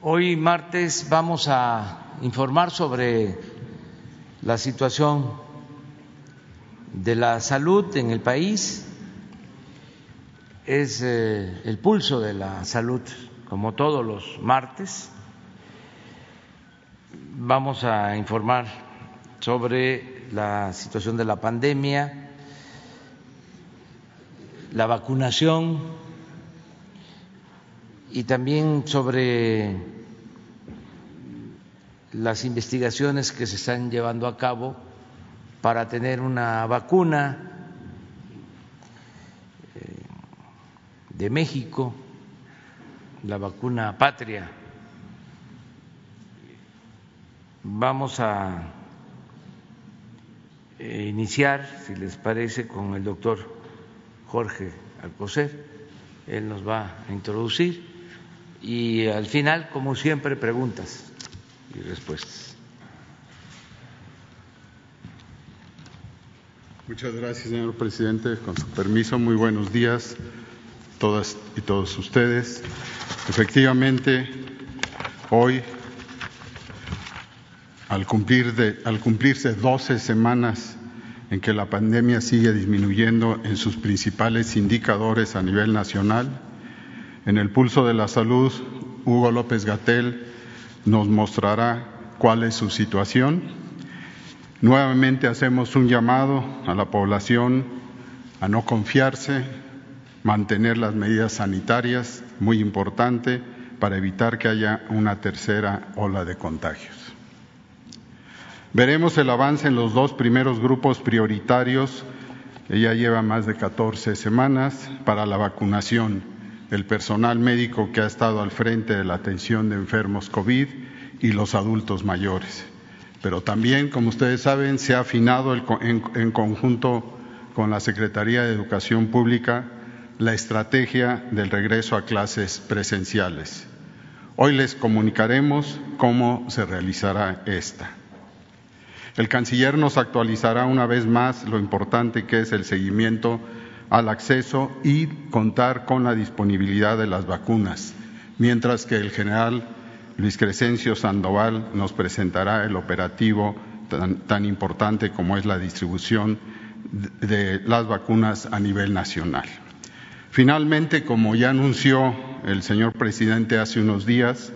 Hoy martes vamos a informar sobre la situación de la salud en el país. Es eh, el pulso de la salud, como todos los martes. Vamos a informar sobre la situación de la pandemia, la vacunación y también sobre las investigaciones que se están llevando a cabo para tener una vacuna eh, de México, la vacuna patria. Vamos a eh, iniciar, si les parece, con el doctor Jorge Alcocer. Él nos va a introducir y al final, como siempre, preguntas y respuestas. Muchas gracias, señor presidente. Con su permiso, muy buenos días todas y todos ustedes. Efectivamente, hoy, al, al cumplirse 12 semanas en que la pandemia sigue disminuyendo en sus principales indicadores a nivel nacional, en el pulso de la salud, Hugo López Gatel nos mostrará cuál es su situación. Nuevamente hacemos un llamado a la población a no confiarse, mantener las medidas sanitarias, muy importante, para evitar que haya una tercera ola de contagios. Veremos el avance en los dos primeros grupos prioritarios, ya lleva más de 14 semanas, para la vacunación el personal médico que ha estado al frente de la atención de enfermos COVID y los adultos mayores. Pero también, como ustedes saben, se ha afinado en, conjunto con la Secretaría de Educación Pública la estrategia del regreso a clases presenciales. Hoy les comunicaremos cómo se realizará esta. El canciller nos actualizará una vez más lo importante que es el seguimiento al acceso y contar con la disponibilidad de las vacunas, mientras que el general Luis Crescencio Sandoval nos presentará el operativo tan, importante como es la distribución de las vacunas a nivel nacional. Finalmente, como ya anunció el señor presidente hace unos días,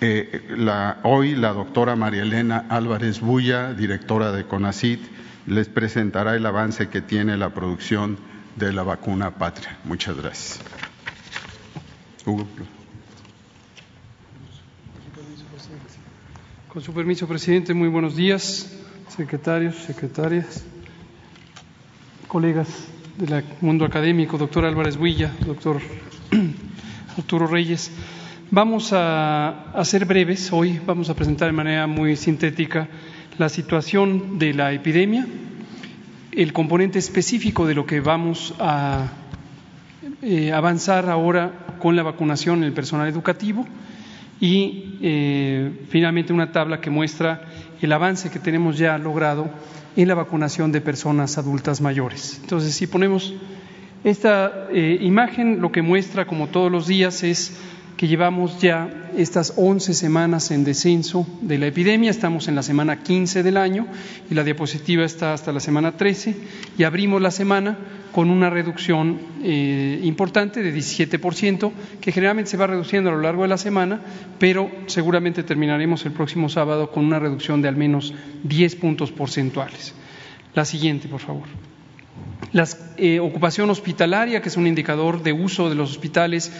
eh, hoy la doctora María Elena Álvarez Bulla, directora de CONACIT, les presentará el avance que tiene la producción de la vacuna patria. Muchas gracias. Con su permiso, presidente, muy buenos días, secretarios, secretarias, colegas del mundo académico, doctor Álvarez Huilla, doctor Arturo Reyes. Vamos a, a ser breves hoy, vamos a presentar de manera muy sintética la situación de la epidemia, el componente específico de lo que vamos a eh, avanzar ahora con la vacunación en el personal educativo y eh, finalmente una tabla que muestra el avance que tenemos ya logrado en la vacunación de personas adultas mayores. Entonces, si ponemos esta eh, imagen, lo que muestra, como todos los días, es que llevamos ya estas 11 semanas en descenso de la epidemia, estamos en la semana 15 del año y la diapositiva está hasta la semana 13 y abrimos la semana con una reducción eh, importante de 17%, que generalmente se va reduciendo a lo largo de la semana, pero seguramente terminaremos el próximo sábado con una reducción de al menos 10 puntos porcentuales. La siguiente, por favor. La eh, ocupación hospitalaria, que es un indicador de uso de los hospitales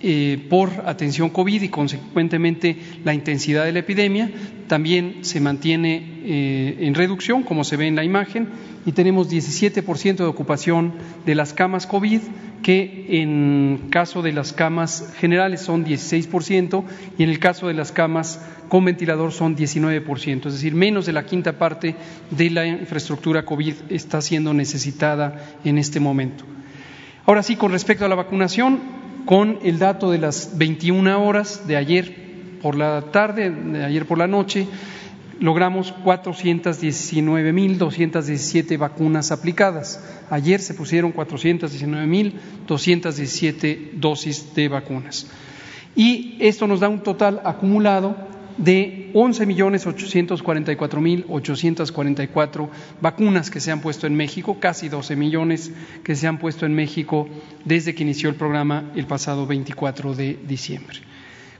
eh, por atención COVID y consecuentemente la intensidad de la epidemia, también se mantiene eh, en reducción, como se ve en la imagen, y tenemos 17% de ocupación de las camas COVID, que en caso de las camas generales son 16% y en el caso de las camas con ventilador son 19%, es decir, menos de la quinta parte de la infraestructura COVID está siendo necesitada en este momento. Ahora sí, con respecto a la vacunación, con el dato de las 21 horas de ayer por la tarde, de ayer por la noche, logramos 419.217 vacunas aplicadas. Ayer se pusieron 419.217 dosis de vacunas. Y esto nos da un total acumulado de 11.844.844 vacunas que se han puesto en México, casi 12 millones que se han puesto en México desde que inició el programa el pasado 24 de diciembre.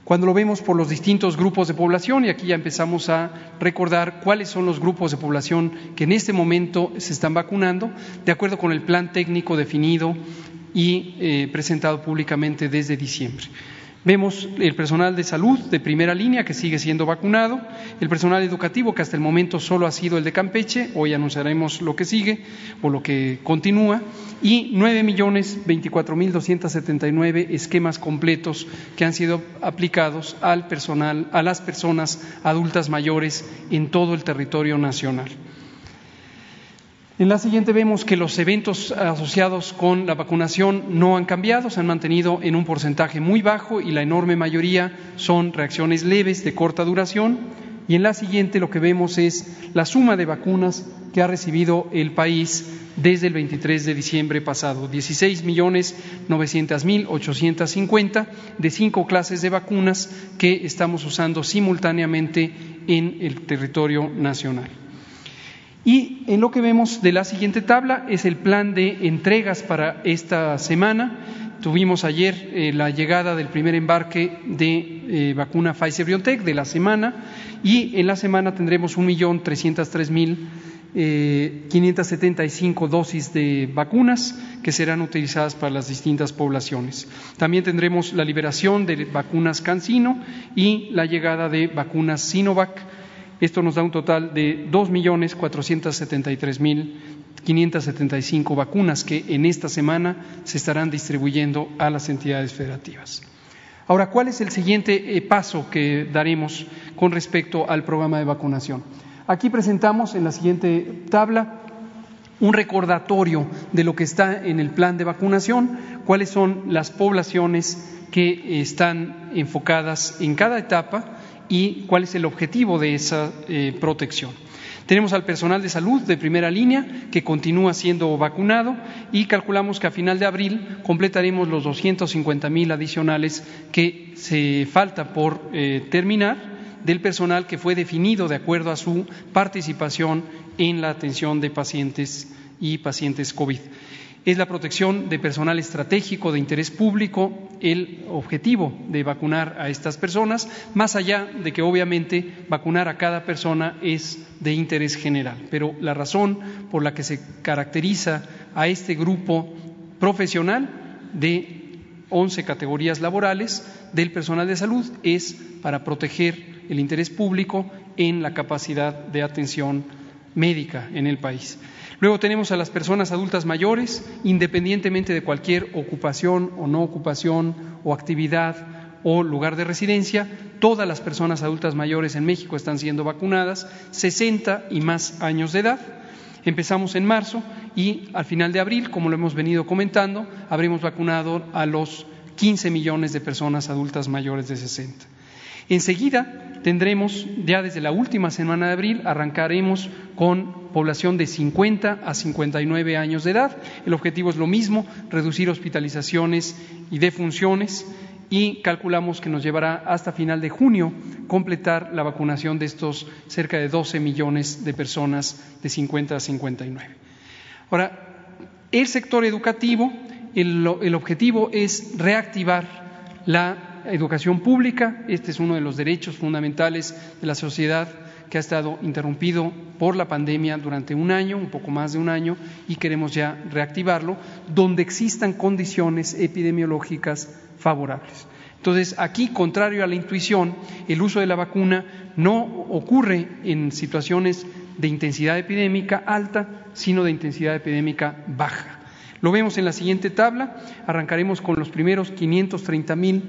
Cuando lo vemos por los distintos grupos de población, y aquí ya empezamos a recordar cuáles son los grupos de población que en este momento se están vacunando, de acuerdo con el plan técnico definido y eh, presentado públicamente desde diciembre. Vemos el personal de salud de primera línea que sigue siendo vacunado, el personal educativo que hasta el momento solo ha sido el de Campeche, hoy anunciaremos lo que sigue o lo que continúa, y nueve millones veinticuatro mil doscientos setenta y nueve esquemas completos que han sido aplicados al personal, a las personas adultas mayores en todo el territorio nacional. En la siguiente vemos que los eventos asociados con la vacunación no han cambiado, se han mantenido en un porcentaje muy bajo y la enorme mayoría son reacciones leves de corta duración. Y en la siguiente lo que vemos es la suma de vacunas que ha recibido el país desde el 23 de diciembre pasado, 16 millones 900 mil 850 de cinco clases de vacunas que estamos usando simultáneamente en el territorio nacional. Y en lo que vemos de la siguiente tabla es el plan de entregas para esta semana. Tuvimos ayer eh, la llegada del primer embarque de eh, vacuna Pfizer BioNTech de la semana y en la semana tendremos un millón trescientos tres mil eh, cinco dosis de vacunas que serán utilizadas para las distintas poblaciones. También tendremos la liberación de vacunas CanSino y la llegada de vacunas Sinovac esto nos da un total de 2.473.575 vacunas que en esta semana se estarán distribuyendo a las entidades federativas. Ahora, ¿cuál es el siguiente eh, paso que daremos con respecto al programa de vacunación? Aquí presentamos en la siguiente tabla un recordatorio de lo que está en el plan de vacunación, cuáles son las poblaciones que están enfocadas en cada etapa y cuál es el objetivo de esa eh, protección. Tenemos al personal de salud de primera línea que continúa siendo vacunado y calculamos que a final de abril completaremos los 250 mil adicionales que se falta por eh, terminar del personal que fue definido de acuerdo a su participación en la atención de pacientes y pacientes COVID es la protección de personal estratégico de interés público el objetivo de vacunar a estas personas, más allá de que obviamente vacunar a cada persona es de interés general. Pero la razón por la que se caracteriza a este grupo profesional de 11 categorías laborales del personal de salud es para proteger el interés público en la capacidad de atención médica en el país. Luego tenemos a las personas adultas mayores, independientemente de cualquier ocupación o no ocupación o actividad o lugar de residencia, todas las personas adultas mayores en México están siendo vacunadas, 60 y más años de edad. Empezamos en marzo y al final de abril, como lo hemos venido comentando, habremos vacunado a los 15 millones de personas adultas mayores de 60. Enseguida tendremos, ya desde la última semana de abril, arrancaremos con población de 50 a 59 años de edad. El objetivo es lo mismo, reducir hospitalizaciones y defunciones y calculamos que nos llevará hasta final de junio completar la vacunación de estos cerca de 12 millones de personas de 50 a 59. Ahora, el sector educativo, el, objetivo es reactivar la educación pública. Este es uno de los derechos fundamentales de la sociedad que ha estado interrumpido por la pandemia durante un año, un poco más de un año, y queremos ya reactivarlo, donde existan condiciones epidemiológicas favorables. Entonces, aquí, contrario a la intuición, el uso de la vacuna no ocurre en situaciones de intensidad epidémica alta, sino de intensidad epidémica baja. Lo vemos en la siguiente tabla. Arrancaremos con los primeros 530 mil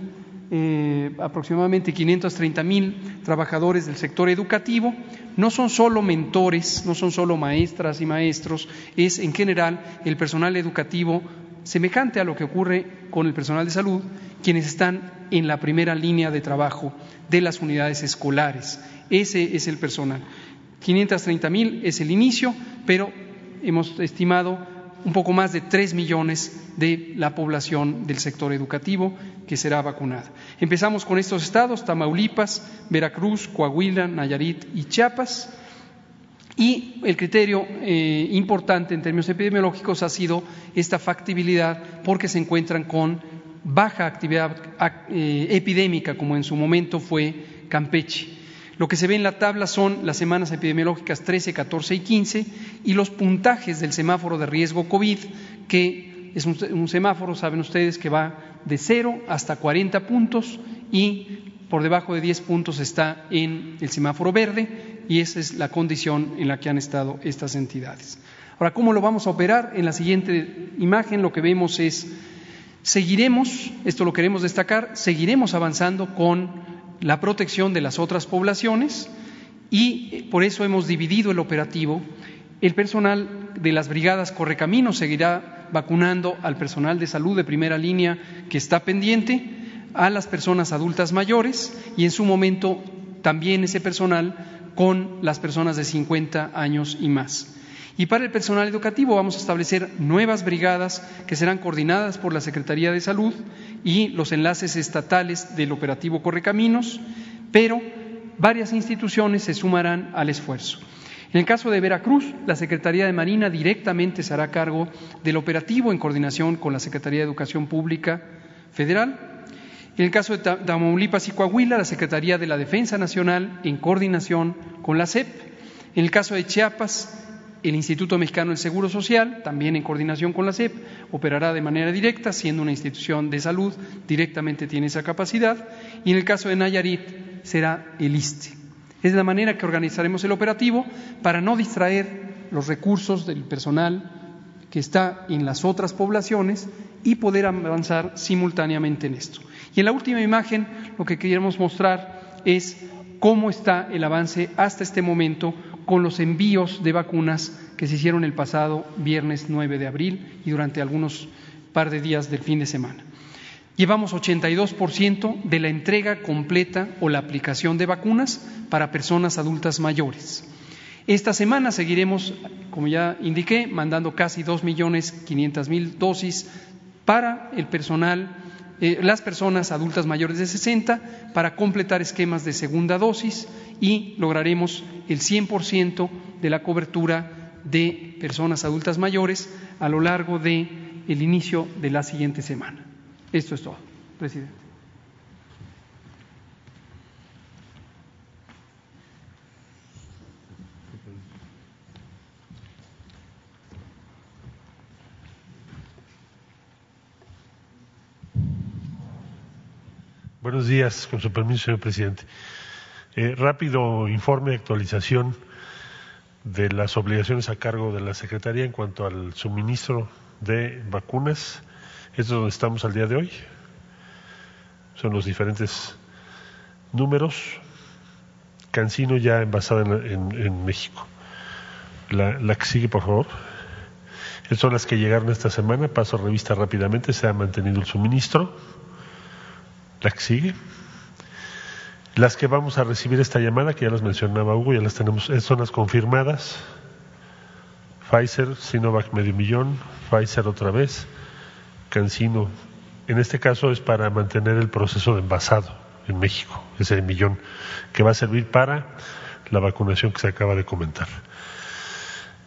eh, aproximadamente 530 mil trabajadores del sector educativo. No son solo mentores, no son solo maestras y maestros, es en general el personal educativo semejante a lo que ocurre con el personal de salud, quienes están en la primera línea de trabajo de las unidades escolares. Ese es el personal. 530 mil es el inicio, pero hemos estimado un poco más de 3 millones de la población del sector educativo que será vacunada. Empezamos con estos estados, Tamaulipas, Veracruz, Coahuila, Nayarit y Chiapas. Y el criterio eh, importante en términos epidemiológicos ha sido esta factibilidad porque se encuentran con baja actividad eh, epidémica, como en su momento fue Campeche. Lo que se ve en la tabla son las semanas epidemiológicas 13, 14 y 15 y los puntajes del semáforo de riesgo COVID, que es un, semáforo, saben ustedes, que va de 0 hasta 40 puntos y por debajo de 10 puntos está en el semáforo verde y esa es la condición en la que han estado estas entidades. Ahora, ¿cómo lo vamos a operar? En la siguiente imagen lo que vemos es, seguiremos, esto lo queremos destacar, seguiremos avanzando con la protección de las otras poblaciones y por eso hemos dividido el operativo. El personal de las brigadas Correcaminos seguirá vacunando al personal de salud de primera línea que está pendiente, a las personas adultas mayores y en su momento también ese personal con las personas de 50 años y más. Y para el personal educativo vamos a establecer nuevas brigadas que serán coordinadas por la Secretaría de Salud y los enlaces estatales del operativo Correcaminos, pero varias instituciones se sumarán al esfuerzo. En el caso de Veracruz, la Secretaría de Marina directamente se hará cargo del operativo en coordinación con la Secretaría de Educación Pública Federal. En el caso de Tamaulipas y Coahuila, la Secretaría de la Defensa Nacional en coordinación con la CEP. En el caso de Chiapas, el Instituto Mexicano del Seguro Social, también en coordinación con la CEP, operará de manera directa, siendo una institución de salud, directamente tiene esa capacidad. Y en el caso de Nayarit será el ISTE. Es la manera que organizaremos el operativo para no distraer los recursos del personal que está en las otras poblaciones y poder avanzar simultáneamente en esto. Y en la última imagen lo que queremos mostrar es cómo está el avance hasta este momento con los envíos de vacunas que se hicieron el pasado viernes 9 de abril y durante algunos par de días del fin de semana. Llevamos 82% de la entrega completa o la aplicación de vacunas para personas adultas mayores. Esta semana seguiremos, como ya indiqué, mandando casi 2.500.000 dosis para el personal eh, las personas adultas mayores de 60 para completar esquemas de segunda dosis y lograremos el 100% de la cobertura de personas adultas mayores a lo largo del el inicio de la siguiente semana. Esto es todo, presidente. Buenos días, con su permiso, señor presidente. Eh, rápido informe de actualización de las obligaciones a cargo de la Secretaría en cuanto al suministro de vacunas. Esto es donde estamos al día de hoy. Son los diferentes números. Cancino ya envasada en, México. La, que sigue, por favor. Estas son las que llegaron esta semana. Paso revista rápidamente. Se ha mantenido el suministro la que sigue. Las que vamos a recibir esta llamada, que ya las mencionaba Hugo, ya las tenemos, eh, son las confirmadas. Pfizer, Sinovac medio millón, Pfizer otra vez, Cancino. En este caso es para mantener el proceso de envasado en México, ese millón, que va a servir para la vacunación que se acaba de comentar.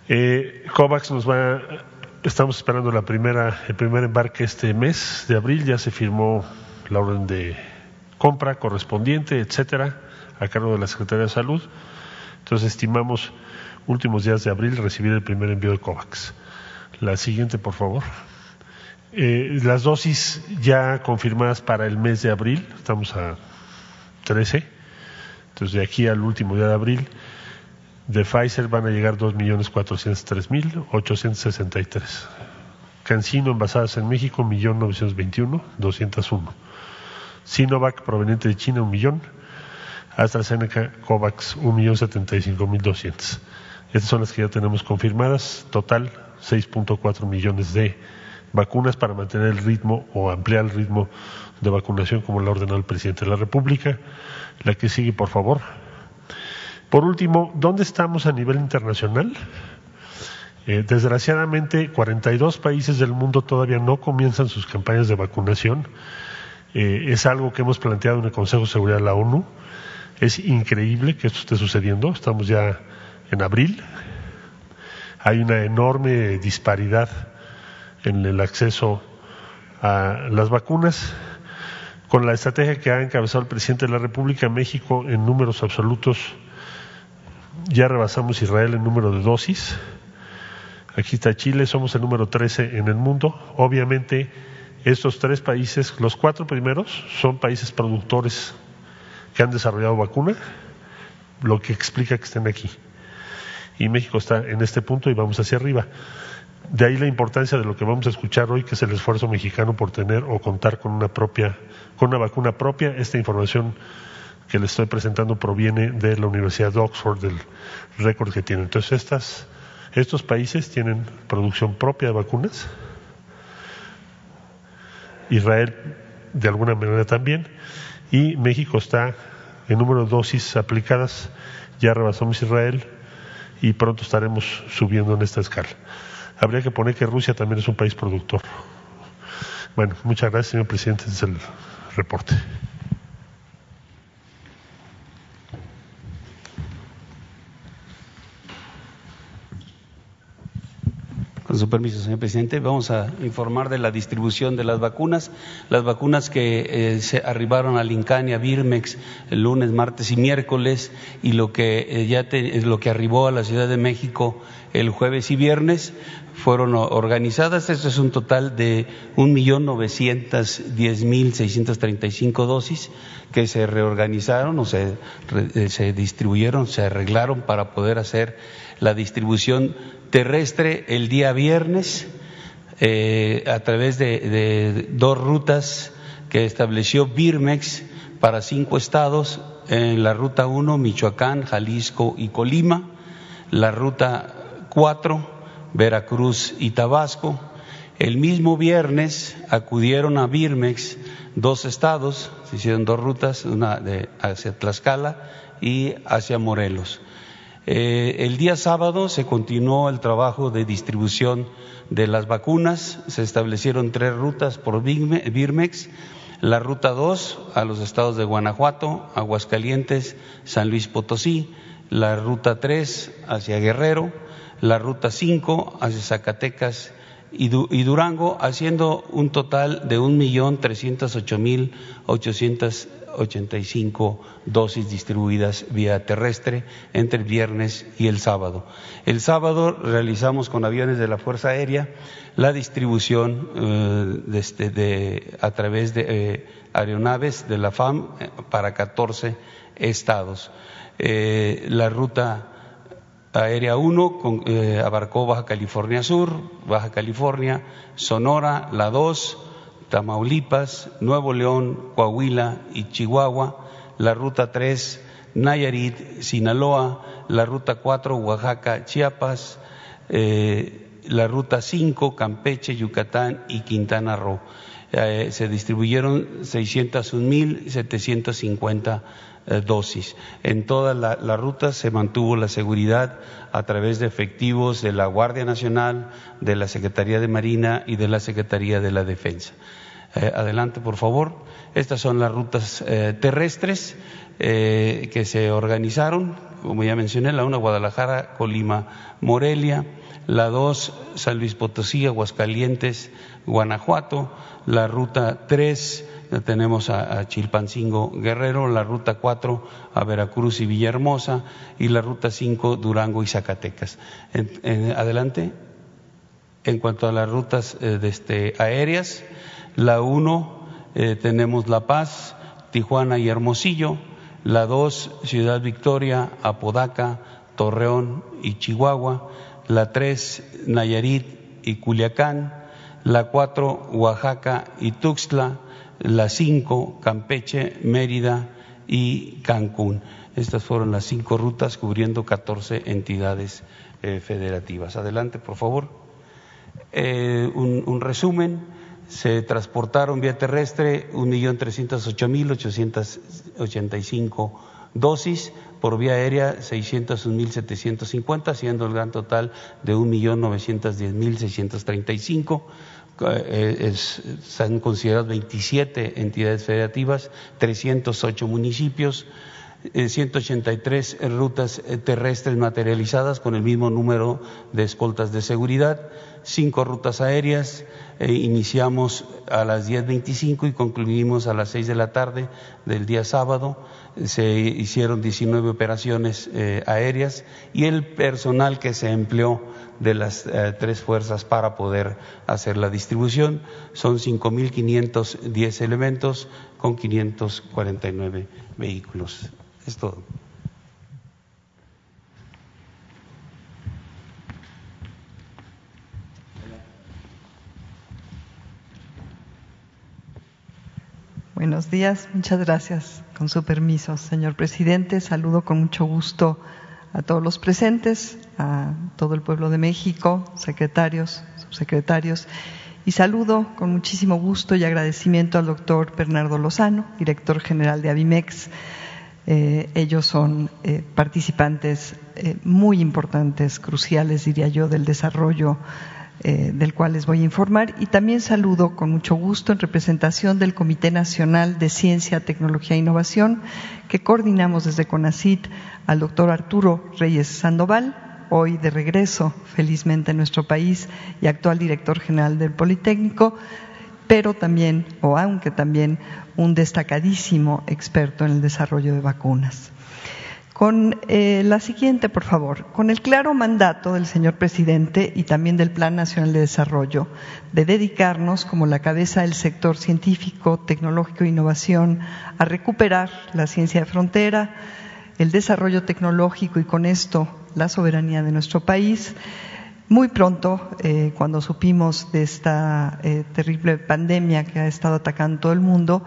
Eh, COVAX nos va, estamos esperando la primera, el primer embarque este mes de abril, ya se firmó la orden de compra correspondiente, etcétera, a cargo de la Secretaría de Salud. Entonces estimamos últimos días de abril recibir el primer envío de COVAX. La siguiente, por favor. Eh, las dosis ya confirmadas para el mes de abril, estamos a 13, entonces de aquí al último día de abril, de Pfizer van a llegar 2.403.863. Cancino envasadas en México, 1.921.201. Sinovac proveniente de China, un millón. AstraZeneca COVAX, un millón setenta y cinco mil doscientos. Estas son las que ya tenemos confirmadas. Total, 6.4 millones de vacunas para mantener el ritmo o ampliar el ritmo de vacunación como lo ha ordenado el presidente de la República. La que sigue, por favor. Por último, ¿dónde estamos a nivel internacional? Eh, desgraciadamente, 42 países del mundo todavía no comienzan sus campañas de vacunación. Eh, es algo que hemos planteado en el Consejo de Seguridad de la ONU. Es increíble que esto esté sucediendo. Estamos ya en abril. Hay una enorme disparidad en el acceso a las vacunas. Con la estrategia que ha encabezado el presidente de la República, México en números absolutos ya rebasamos Israel en número de dosis. Aquí está Chile, somos el número 13 en el mundo. Obviamente, estos tres países, los cuatro primeros, son países productores que han desarrollado vacuna, lo que explica que estén aquí. Y México está en este punto y vamos hacia arriba. De ahí la importancia de lo que vamos a escuchar hoy, que es el esfuerzo mexicano por tener o contar con una propia, con una vacuna propia. Esta información que le estoy presentando proviene de la Universidad de Oxford, del récord que tiene. Entonces, estas, estos países tienen producción propia de vacunas. Israel, de alguna manera también. Y México está en número de dosis aplicadas, ya rebasamos Israel y pronto estaremos subiendo en esta escala habría que poner que Rusia también es un país productor. Bueno, muchas gracias, señor presidente. Es el reporte. Con su permiso, señor presidente, vamos a informar de la distribución de las vacunas. Las vacunas que eh, se arribaron a Lincania, Birmex, el lunes, martes y miércoles, y lo que eh, ya lo que arribó a la Ciudad de México el jueves y viernes fueron organizadas. Esto es un total de 1.910.635 dosis que se reorganizaron o se, eh, se distribuyeron, se arreglaron para poder hacer la distribución terrestre el día viernes eh, a través de, dos rutas que estableció Birmex para cinco estados, en la ruta 1, Michoacán, Jalisco y Colima, la ruta 4, Veracruz y Tabasco. El mismo viernes acudieron a Birmex dos estados, se hicieron dos rutas, una de, hacia Tlaxcala y hacia Morelos. Eh, el día sábado se continuó el trabajo de distribución de las vacunas, se establecieron tres rutas por Birmex, la ruta 2 a los estados de Guanajuato, Aguascalientes, San Luis Potosí, la ruta 3 hacia Guerrero, la ruta 5 hacia Zacatecas y, Durango, haciendo un total de un millón trescientos ocho mil ochocientos 85 dosis distribuidas vía terrestre entre el viernes y el sábado. El sábado realizamos con aviones de la Fuerza Aérea la distribución eh, este, a través de eh, aeronaves de la FAM eh, para 14 estados. la ruta Aérea 1 abarcó Baja California Sur, Baja California, Sonora, la 2, Tamaulipas, Nuevo León, Coahuila y Chihuahua, la ruta 3, Nayarit, Sinaloa, la ruta 4, Oaxaca, Chiapas, eh, la ruta 5, Campeche, Yucatán y Quintana Roo. Eh, se distribuyeron 601.750 eh, dosis. En toda la, la, ruta se mantuvo la seguridad a través de efectivos de la Guardia Nacional, de la Secretaría de Marina y de la Secretaría de la Defensa. Eh, adelante, por favor. Estas son las rutas eh, terrestres eh, que se organizaron, como ya mencioné, la una Guadalajara, Colima, Morelia, la dos San Luis Potosí, Aguascalientes, Guanajuato, la ruta tres tenemos a, Chilpancingo Guerrero, la ruta cuatro a Veracruz y Villahermosa y la ruta cinco Durango y Zacatecas. adelante. En cuanto a las rutas este, aéreas, la 1 eh, tenemos La Paz, Tijuana y Hermosillo. La 2 Ciudad Victoria, Apodaca, Torreón y Chihuahua. La 3 Nayarit y Culiacán. La 4 Oaxaca y Tuxtla. La 5 Campeche, Mérida y Cancún. Estas fueron las cinco rutas cubriendo 14 entidades eh, federativas. Adelante, por favor. Eh, un resumen se transportaron vía terrestre 1.308.885 dosis, por vía aérea 601.750, siendo el gran total de 1.910.635. Eh, están considerados 27 entidades federativas, 308 municipios, 183 eh, rutas eh, terrestres materializadas con el mismo número de escoltas de seguridad, cinco rutas aéreas, eh, iniciamos a las 10.25 y concluimos a las 6 de la tarde del día sábado. Se hicieron 19 operaciones aéreas y el personal que se empleó de las tres fuerzas para poder hacer la distribución son 5.510 elementos con 549 vehículos. Es todo. Buenos días, muchas gracias. Con su permiso, señor presidente, saludo con mucho gusto a todos los presentes, a todo el pueblo de México, secretarios, subsecretarios, y saludo con muchísimo gusto y agradecimiento al doctor Bernardo Lozano, director general de Avimex, eh, ellos son eh, participantes eh, muy importantes, cruciales, diría yo, del desarrollo del cual les voy a informar. Y también saludo con mucho gusto en representación del Comité Nacional de Ciencia, Tecnología e Innovación, que coordinamos desde CONACIT al doctor Arturo Reyes Sandoval, hoy de regreso felizmente en nuestro país y actual director general del Politécnico, pero también, o aunque también, un destacadísimo experto en el desarrollo de vacunas. Con eh, la siguiente, por favor, con el claro mandato del señor presidente y también del Plan Nacional de Desarrollo de dedicarnos, como la cabeza del sector científico, tecnológico e innovación, a recuperar la ciencia de frontera, el desarrollo tecnológico y con esto la soberanía de nuestro país, muy pronto, eh, cuando supimos de esta eh, terrible pandemia que ha estado atacando todo el mundo,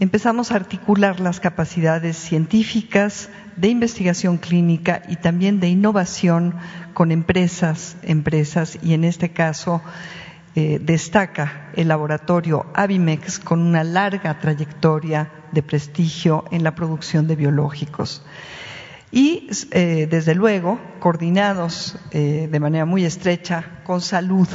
empezamos a articular las capacidades científicas, de investigación clínica y también de innovación con empresas, empresas y en este caso eh, destaca el laboratorio Avimex con una larga trayectoria de prestigio en la producción de biológicos. Y eh, desde luego coordinados eh, de manera muy estrecha con salud,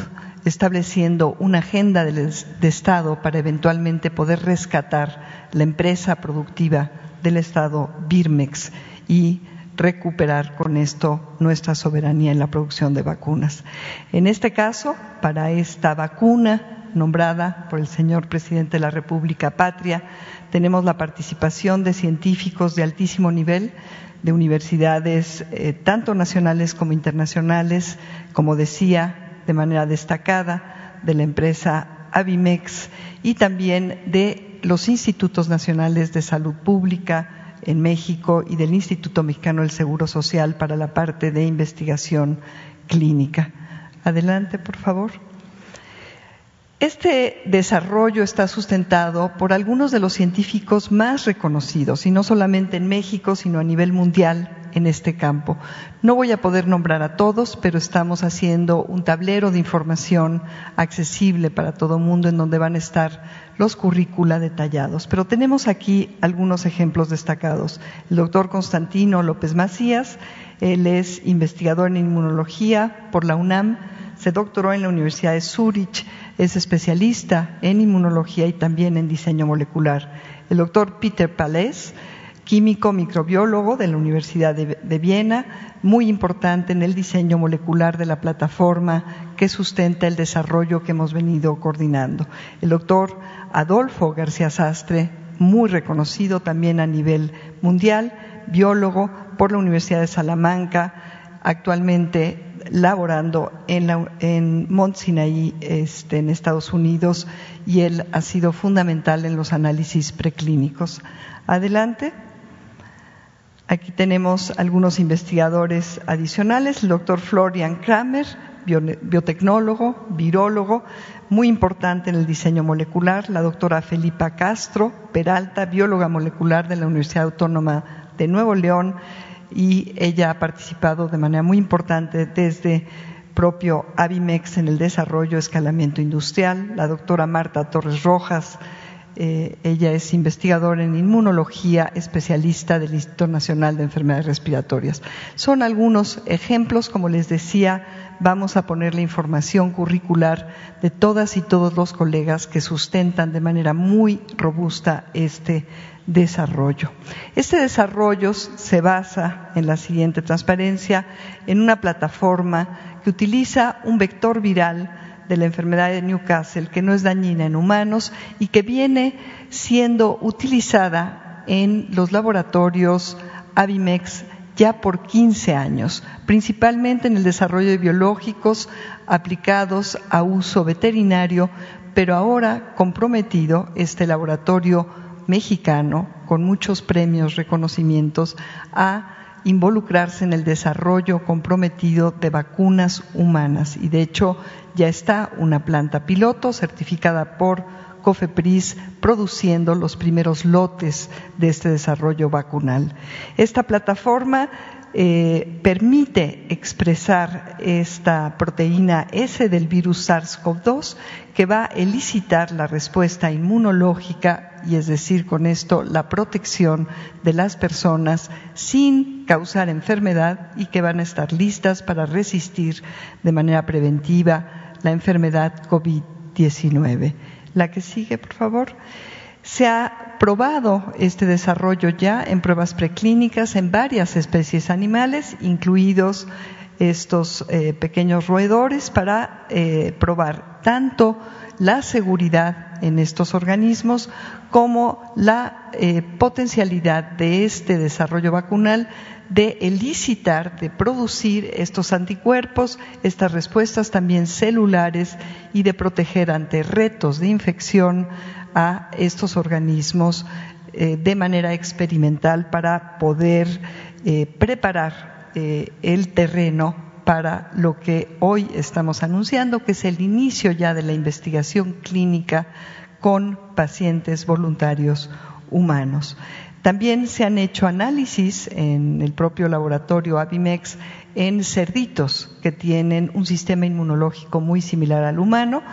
estableciendo una agenda de, Estado para eventualmente poder rescatar la empresa productiva del Estado Birmex y recuperar con esto nuestra soberanía en la producción de vacunas. En este caso, para esta vacuna nombrada por el señor presidente de la República Patria, tenemos la participación de científicos de altísimo nivel de universidades eh, tanto nacionales como internacionales, como decía, de manera destacada, de la empresa Avimex y también de los institutos nacionales de salud pública en México y del Instituto Mexicano del Seguro Social para la parte de investigación clínica. Adelante, por favor. Este desarrollo está sustentado por algunos de los científicos más reconocidos, y no solamente en México, sino a nivel mundial en este campo. No voy a poder nombrar a todos, pero estamos haciendo un tablero de información accesible para todo el mundo en donde van a estar los currícula detallados. Pero tenemos aquí algunos ejemplos destacados. El doctor Constantino López Macías, él es investigador en inmunología por la UNAM, se doctoró en la Universidad de Zúrich, es especialista en inmunología y también en diseño molecular. El doctor Peter Palés, químico microbiólogo de la Universidad de, Viena, muy importante en el diseño molecular de la plataforma que sustenta el desarrollo que hemos venido coordinando. El doctor Adolfo García Sastre, muy reconocido también a nivel mundial, biólogo por la Universidad de Salamanca, actualmente laborando en, en Mont este, en Estados Unidos, y él ha sido fundamental en los análisis preclínicos. Adelante. Aquí tenemos algunos investigadores adicionales, el doctor Florian Kramer, biotecnólogo, virólogo, muy importante en el diseño molecular, la doctora Felipa Castro Peralta, bióloga molecular de la Universidad Autónoma de Nuevo León, y ella ha participado de manera muy importante desde propio Avimex en el desarrollo escalamiento industrial, la doctora Marta Torres Rojas, Eh, ella es investigadora en inmunología, especialista del Instituto Nacional de Enfermedades Respiratorias. Son algunos ejemplos, como les decía, vamos a poner la información curricular de todas y todos los colegas que sustentan de manera muy robusta este desarrollo. Este desarrollo se basa en la siguiente transparencia, en una plataforma que utiliza un vector viral de la enfermedad de Newcastle que no es dañina en humanos y que viene siendo utilizada en los laboratorios Avimex ya por 15 años, principalmente en el desarrollo de biológicos aplicados a uso veterinario, pero ahora comprometido este laboratorio mexicano, con muchos premios, reconocimientos, a involucrarse en el desarrollo comprometido de vacunas humanas. Y de hecho ya está una planta piloto certificada por COFEPRIS produciendo los primeros lotes de este desarrollo vacunal. Esta plataforma eh, permite expresar esta proteína S del virus SARS-CoV-2 que va a elicitar la respuesta inmunológica y es decir, con esto la protección de las personas sin causar enfermedad y que van a estar listas para resistir de manera preventiva la enfermedad COVID-19. La que sigue, por favor. Se ha probado este desarrollo ya en pruebas preclínicas en varias especies animales, incluidos estos eh, pequeños roedores, para eh, probar tanto la seguridad en estos organismos como la eh, potencialidad de este desarrollo vacunal de elicitar, de producir estos anticuerpos, estas respuestas también celulares y de proteger ante retos de infección a estos organismos eh, de manera experimental para poder eh, preparar eh, el terreno para lo que hoy estamos anunciando, que es el inicio ya de la investigación clínica con pacientes voluntarios humanos. También se han hecho análisis en el propio laboratorio Avimex en cerditos que tienen un sistema inmunológico muy similar al humano.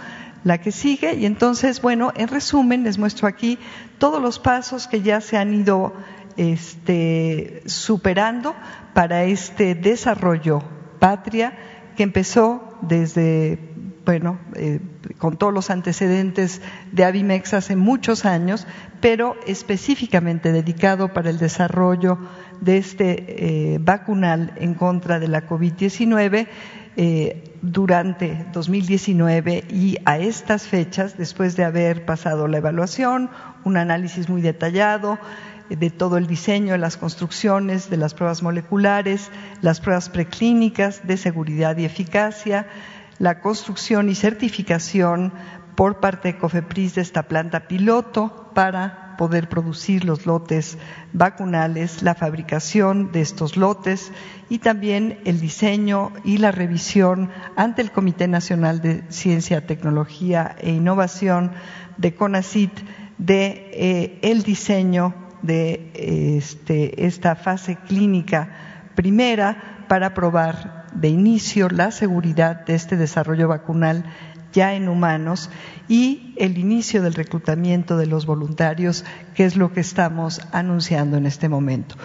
La que sigue, y entonces, bueno, en resumen, les muestro aquí todos los pasos que ya se han ido este, superando para este desarrollo patria que empezó desde bueno, eh, con todos los antecedentes de Avimex hace muchos años, pero específicamente dedicado para el desarrollo de este eh, vacunal en contra de la COVID-19 eh, durante 2019 y a estas fechas, después de haber pasado la evaluación, un análisis muy detallado, de todo el diseño, de las construcciones, de las pruebas moleculares, las pruebas preclínicas de seguridad y eficacia, la construcción y certificación por parte de COFEPRIS de esta planta piloto para poder producir los lotes vacunales, la fabricación de estos lotes y también el diseño y la revisión ante el Comité Nacional de Ciencia, Tecnología e Innovación de CONACIT de eh, el diseño de este, esta fase clínica primera para probar de inicio la seguridad de este desarrollo vacunal ya en humanos y el inicio del reclutamiento de los voluntarios, que es lo que estamos anunciando en este momento.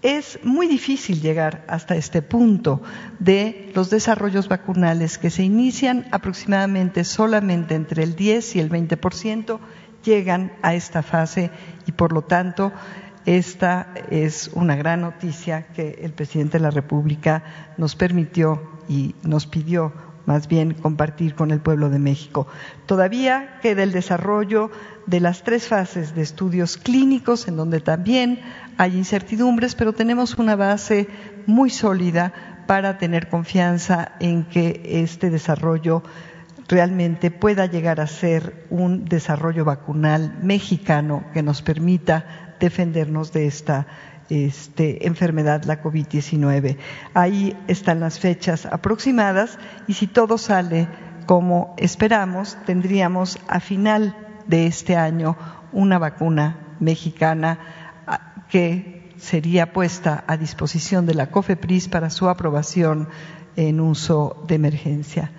Es muy difícil llegar hasta este punto de los desarrollos vacunales que se inician aproximadamente solamente entre el 10 y el 20% llegan a esta fase y por lo tanto esta es una gran noticia que el presidente de la República nos permitió y nos pidió más bien compartir con el pueblo de México. Todavía queda el desarrollo de las tres fases de estudios clínicos, en donde también hay incertidumbres, pero tenemos una base muy sólida para tener confianza en que este desarrollo realmente pueda llegar a ser un desarrollo vacunal mexicano que nos permita defendernos de esta este, enfermedad, la COVID-19. Ahí están las fechas aproximadas y si todo sale como esperamos, tendríamos a final de este año una vacuna mexicana ah, que sería puesta a disposición de la COFEPRIS para su aprobación en uso de emergencia.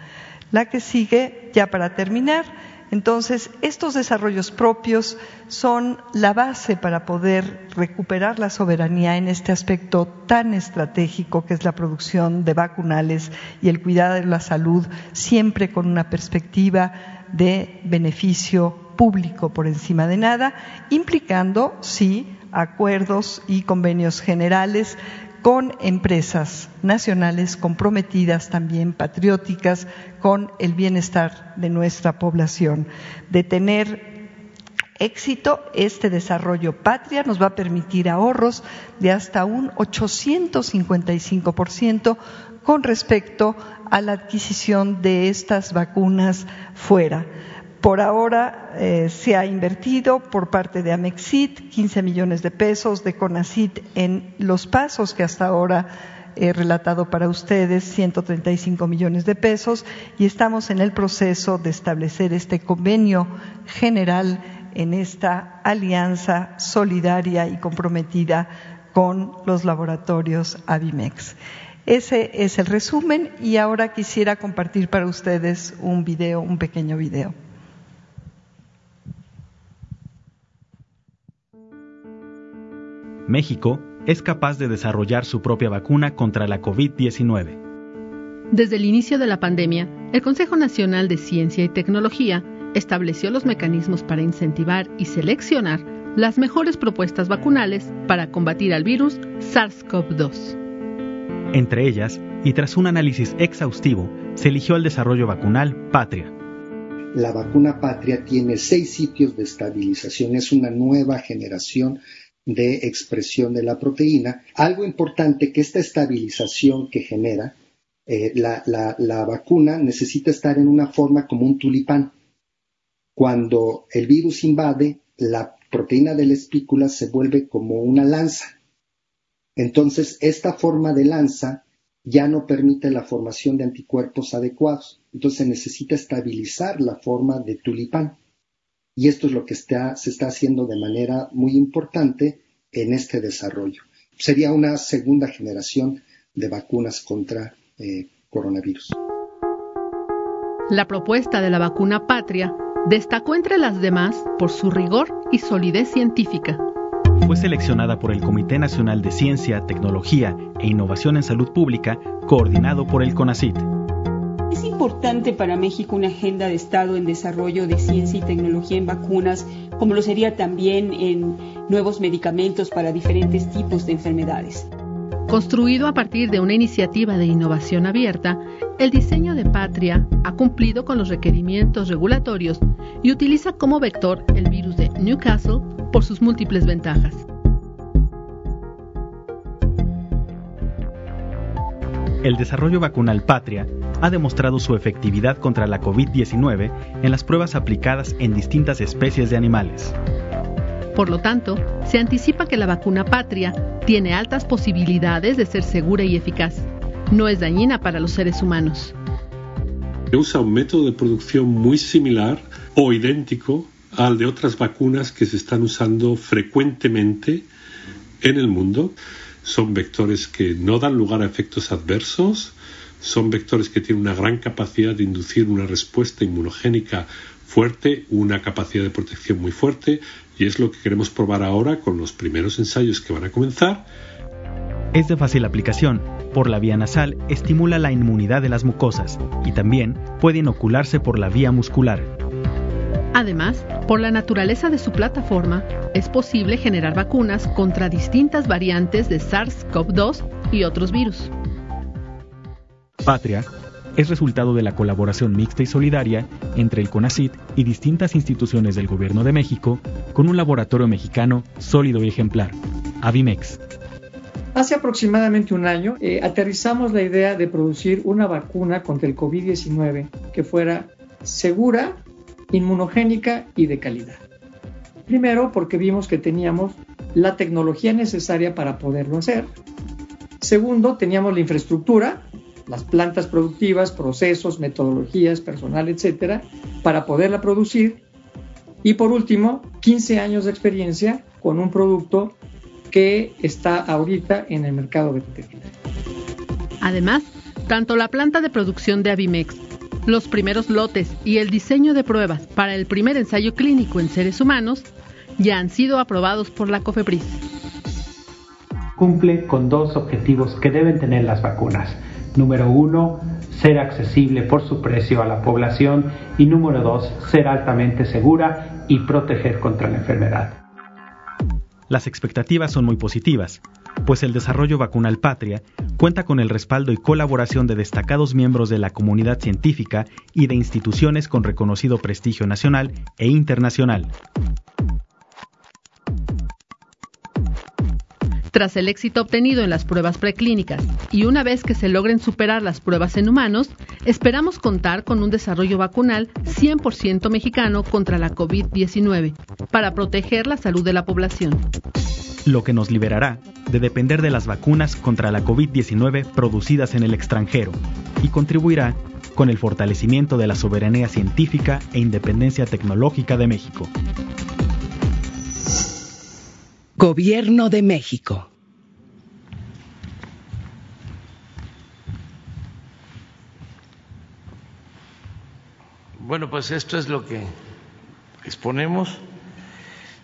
La que sigue, ya para terminar, Entonces, estos desarrollos propios son la base para poder recuperar la soberanía en este aspecto tan estratégico que es la producción de vacunales y el cuidado de la salud, siempre con una perspectiva de beneficio público por encima de nada, implicando, sí, acuerdos y convenios generales con empresas nacionales comprometidas también patrióticas con el bienestar de nuestra población. De tener éxito, este desarrollo patria nos va a permitir ahorros de hasta un 855% con respecto a la adquisición de estas vacunas fuera. Por ahora eh, se ha invertido por parte de Amexit 15 millones de pesos, de Conacit en los pasos que hasta ahora he relatado para ustedes, 135 millones de pesos, y estamos en el proceso de establecer este convenio general en esta alianza solidaria y comprometida con los laboratorios Avimex. Ese es el resumen y ahora quisiera compartir para ustedes un video, un pequeño video. México es capaz de desarrollar su propia vacuna contra la COVID-19. Desde el inicio de la pandemia, el Consejo Nacional de Ciencia y Tecnología estableció los mecanismos para incentivar y seleccionar las mejores propuestas vacunales para combatir al virus SARS-CoV-2. Entre ellas, y tras un análisis exhaustivo, se eligió el desarrollo vacunal Patria. La vacuna Patria tiene seis sitios de estabilización, es una nueva generación de expresión de la proteína. Algo importante que esta estabilización que genera eh, la, la, vacuna necesita estar en una forma como un tulipán. Cuando el virus invade, la proteína de la espícula se vuelve como una lanza. Entonces, esta forma de lanza ya no permite la formación de anticuerpos adecuados. Entonces, necesita estabilizar la forma de tulipán. Y esto es lo que se está haciendo de manera muy importante en este desarrollo. Sería una segunda generación de vacunas contra eh, coronavirus. La propuesta de la vacuna Patria destacó entre las demás por su rigor y solidez científica. Fue seleccionada por el Comité Nacional de Ciencia, Tecnología e Innovación en Salud Pública, coordinado por el CONACIT. Es importante para México una agenda de Estado en desarrollo de ciencia y tecnología en vacunas, como lo sería también en nuevos medicamentos para diferentes tipos de enfermedades. Construido a partir de una iniciativa de innovación abierta, el diseño de Patria ha cumplido con los requerimientos regulatorios y utiliza como vector el virus de Newcastle por sus múltiples ventajas. El desarrollo vacunal Patria ha demostrado su efectividad contra la COVID-19 en las pruebas aplicadas en distintas especies de animales. Por lo tanto, se anticipa que la vacuna Patria tiene altas posibilidades de ser segura y eficaz. No es dañina para los seres humanos. Usa un método de producción muy similar o idéntico al de otras vacunas que se están usando frecuentemente en el mundo. Son vectores que no dan lugar a efectos adversos, son vectores que tienen una gran capacidad de inducir una respuesta inmunogénica fuerte, una capacidad de protección muy fuerte, y es lo que queremos probar ahora con los primeros ensayos que van a comenzar. Es de fácil aplicación. Por la vía nasal estimula la inmunidad de las mucosas y también puede inocularse por la vía muscular. Además, por la naturaleza de su plataforma, es posible generar vacunas contra distintas variantes de SARS-CoV-2 y otros virus. Patria es resultado de la colaboración mixta y solidaria entre el CONACIT y distintas instituciones del Gobierno de México con un laboratorio mexicano sólido y ejemplar, Avimex. Hace aproximadamente un año eh, aterrizamos la idea de producir una vacuna contra el COVID-19 que fuera segura, inmunogénica y de calidad. Primero porque vimos que teníamos la tecnología necesaria para poderlo hacer. Segundo, teníamos la infraestructura las plantas productivas, procesos, metodologías, personal, etcétera, para poderla producir. Y por último, 15 años de experiencia con un producto que está ahorita en el mercado veterinario. Además, tanto la planta de producción de Avimex Los primeros lotes y el diseño de pruebas para el primer ensayo clínico en seres humanos ya han sido aprobados por la COFEPRIS. Cumple con dos objetivos que deben tener las vacunas. Número uno, ser accesible por su precio a la población y número dos, ser altamente segura y proteger contra la enfermedad. Las expectativas son muy positivas, pues el desarrollo vacunal Patria cuenta con el respaldo y colaboración de destacados miembros de la comunidad científica y de instituciones con reconocido prestigio nacional e internacional. Tras el éxito obtenido en las pruebas preclínicas y una vez que se logren superar las pruebas en humanos, esperamos contar con un desarrollo vacunal 100% mexicano contra la COVID-19 para proteger la salud de la población. Lo que nos liberará de depender de las vacunas contra la COVID-19 producidas en el extranjero y contribuirá con el fortalecimiento de la soberanía científica e independencia tecnológica de México. Gobierno de México. Bueno, pues esto es lo que exponemos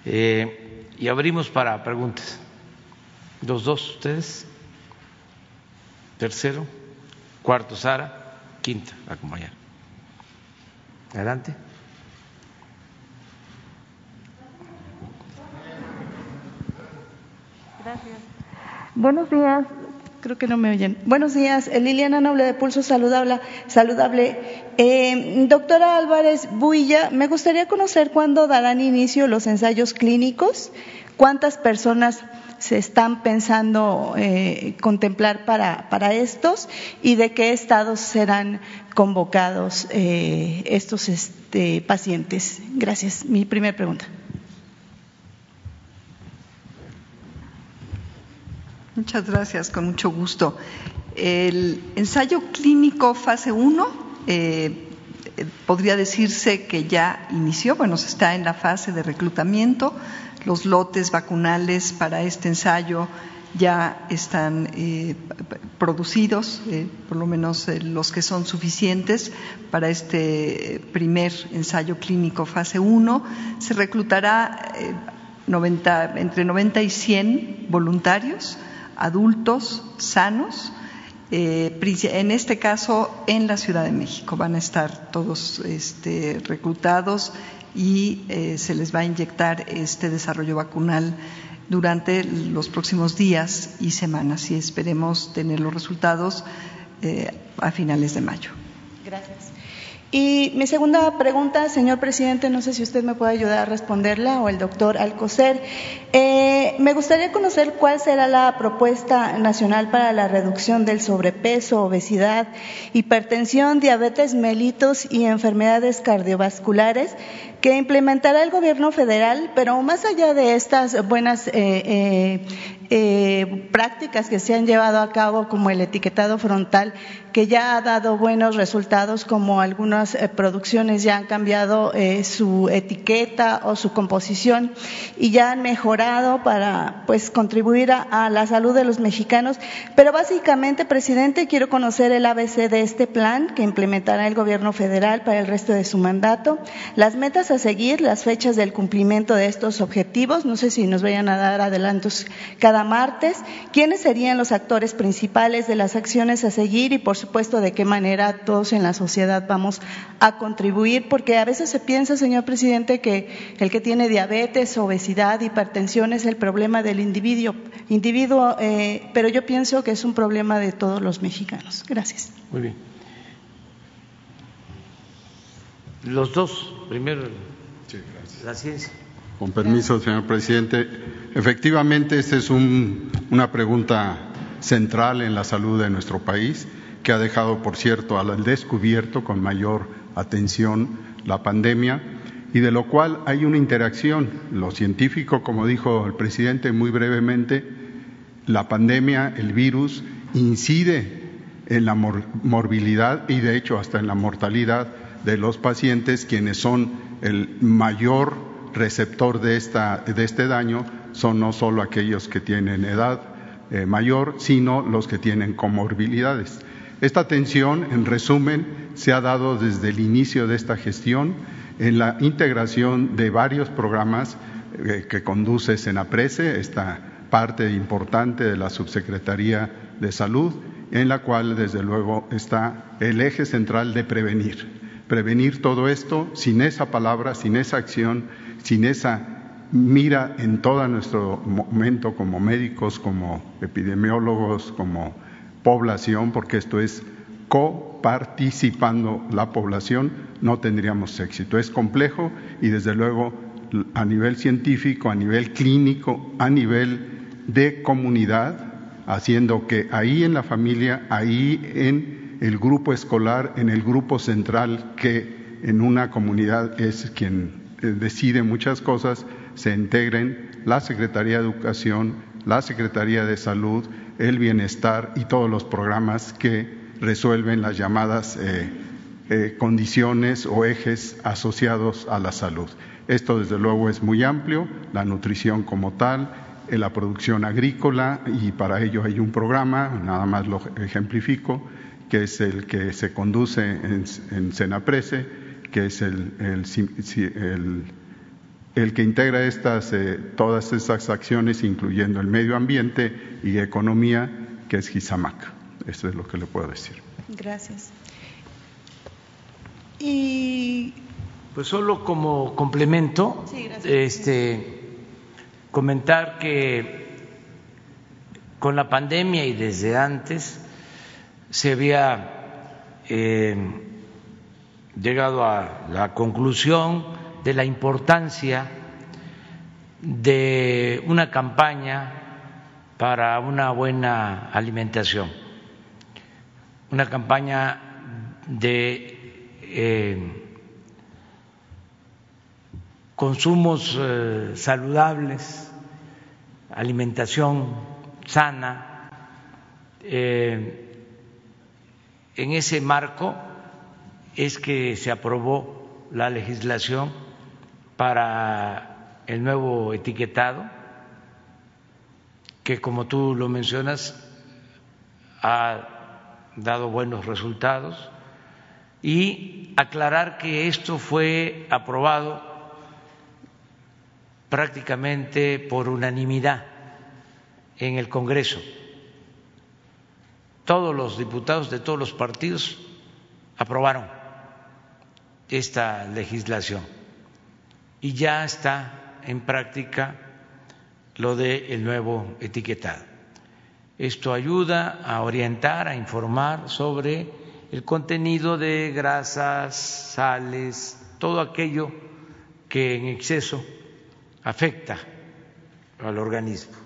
eh, y abrimos para preguntas. Los dos, ustedes. Tercero, cuarto, Sara, quinta, acompañar. Adelante. Gracias. Buenos días. Creo que no me oyen. Buenos días, Liliana Noble de Pulso Saludable. saludable. Eh, doctora Álvarez Builla, me gustaría conocer cuándo darán inicio los ensayos clínicos, cuántas personas se están pensando eh, contemplar para, para, estos y de qué estados serán convocados eh, estos este, pacientes. Gracias. Mi primera pregunta. Muchas gracias, con mucho gusto. El ensayo clínico fase 1 eh, podría decirse que ya inició, bueno, se está en la fase de reclutamiento. Los lotes vacunales para este ensayo ya están eh, producidos, eh, por lo menos eh, los que son suficientes para este primer ensayo clínico fase 1. Se reclutará 90, entre 90 y 100 voluntarios adultos sanos, eh, en este caso en la Ciudad de México. Van a estar todos este, reclutados y eh, se les va a inyectar este desarrollo vacunal durante los próximos días y semanas y esperemos tener los resultados eh, a finales de mayo. Gracias. Y mi segunda pregunta, señor presidente, no sé si usted me puede ayudar a responderla o el doctor Alcocer. Eh, me gustaría conocer cuál será la propuesta nacional para la reducción del sobrepeso, obesidad, hipertensión, diabetes mellitus y enfermedades cardiovasculares que implementará el gobierno federal, pero más allá de estas buenas eh, eh, eh, prácticas que se han llevado a cabo, como el etiquetado frontal, que ya ha dado buenos resultados, como algunas producciones ya han cambiado su etiqueta o su composición y ya han mejorado para pues contribuir a, la salud de los mexicanos. Pero básicamente, presidente, quiero conocer el ABC de este plan que implementará el gobierno federal para el resto de su mandato, las metas a seguir, las fechas del cumplimiento de estos objetivos. No sé si nos vayan a dar adelantos cada martes, quiénes serían los actores principales de las acciones a seguir y, por supuesto, de qué manera todos en la sociedad vamos a contribuir, porque a veces se piensa, señor presidente, que el que tiene diabetes, obesidad, hipertensión es el problema del individuo, individuo eh, pero yo pienso que es un problema de todos los mexicanos. Gracias. Muy bien. Los dos, primero la ciencia. Con permiso, señor presidente. Efectivamente, esta es una pregunta central en la salud de nuestro país que ha dejado, por cierto, al descubierto con mayor atención la pandemia y de lo cual hay una interacción. Lo científico, como dijo el presidente muy brevemente, la pandemia, el virus, incide en la morbilidad y de hecho hasta en la mortalidad de los pacientes, quienes son el mayor receptor de, esta, de este daño, son no solo aquellos que tienen edad eh, mayor, sino los que tienen comorbilidades. Esta atención, en resumen, se ha dado desde el inicio de esta gestión en la integración de varios programas eh, que conduce Senaprese, esta parte importante de la Subsecretaría de Salud, en la cual desde luego está el eje central de prevenir. Prevenir todo esto sin esa palabra, sin esa acción, sin esa mira en todo nuestro momento como médicos, como epidemiólogos, como población, porque esto es coparticipando la población, no tendríamos éxito. Es complejo y desde luego a nivel científico, a nivel clínico, a nivel de comunidad, haciendo que ahí en la familia, ahí en el grupo escolar, en el grupo central, que en una comunidad es quien eh, decide muchas cosas, se integren la Secretaría de Educación, la Secretaría de Salud, el Bienestar y todos los programas que resuelven las llamadas eh, eh, condiciones o ejes asociados a la salud. Esto desde luego es muy amplio, la nutrición como tal, la producción agrícola y para ello hay un programa, nada más lo ejemplifico, que es el que se conduce en, Senaprese, que es el, el, que integra estas, eh, todas estas acciones, incluyendo el medio ambiente y economía, que es Gizamac. Eso es lo que le puedo decir. Gracias. Y pues solo como complemento, este comentar que con la pandemia y desde antes se había eh, llegado a la conclusión de la importancia de una campaña para una buena alimentación, una campaña de eh, consumos eh, saludables, alimentación sana. En ese marco es que se aprobó la legislación para el nuevo etiquetado, que como tú lo mencionas, ha dado buenos resultados, y aclarar que esto fue aprobado prácticamente por unanimidad en el Congreso. Todos los diputados de todos los partidos aprobaron esta legislación y ya está en práctica lo del nuevo etiquetado. Esto ayuda a orientar, a informar sobre el contenido de grasas, sales, todo aquello que en exceso afecta al organismo.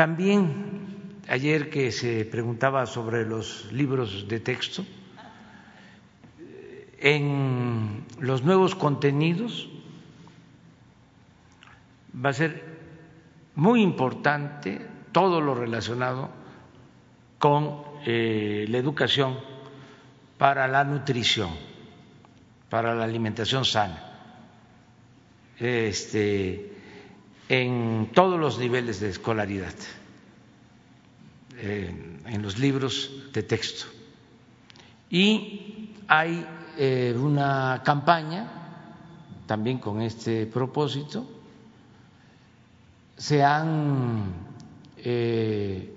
También ayer que se preguntaba sobre los libros de texto, en los nuevos contenidos va a ser muy importante todo lo relacionado con eh, la educación para la nutrición, para la alimentación sana. Este, en todos los niveles de escolaridad, en los libros de texto. Y hay eh, una campaña también con este propósito. Se han eh,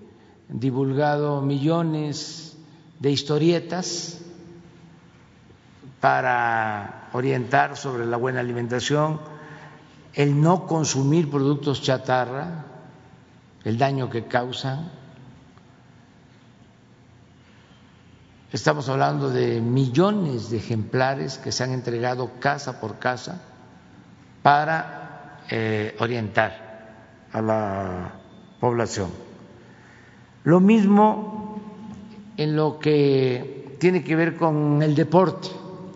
divulgado millones de historietas para orientar sobre la buena alimentación el no consumir productos chatarra, el daño que causan. Estamos hablando de millones de ejemplares que se han entregado casa por casa para eh, orientar a la población. Lo mismo en lo que tiene que ver con el deporte,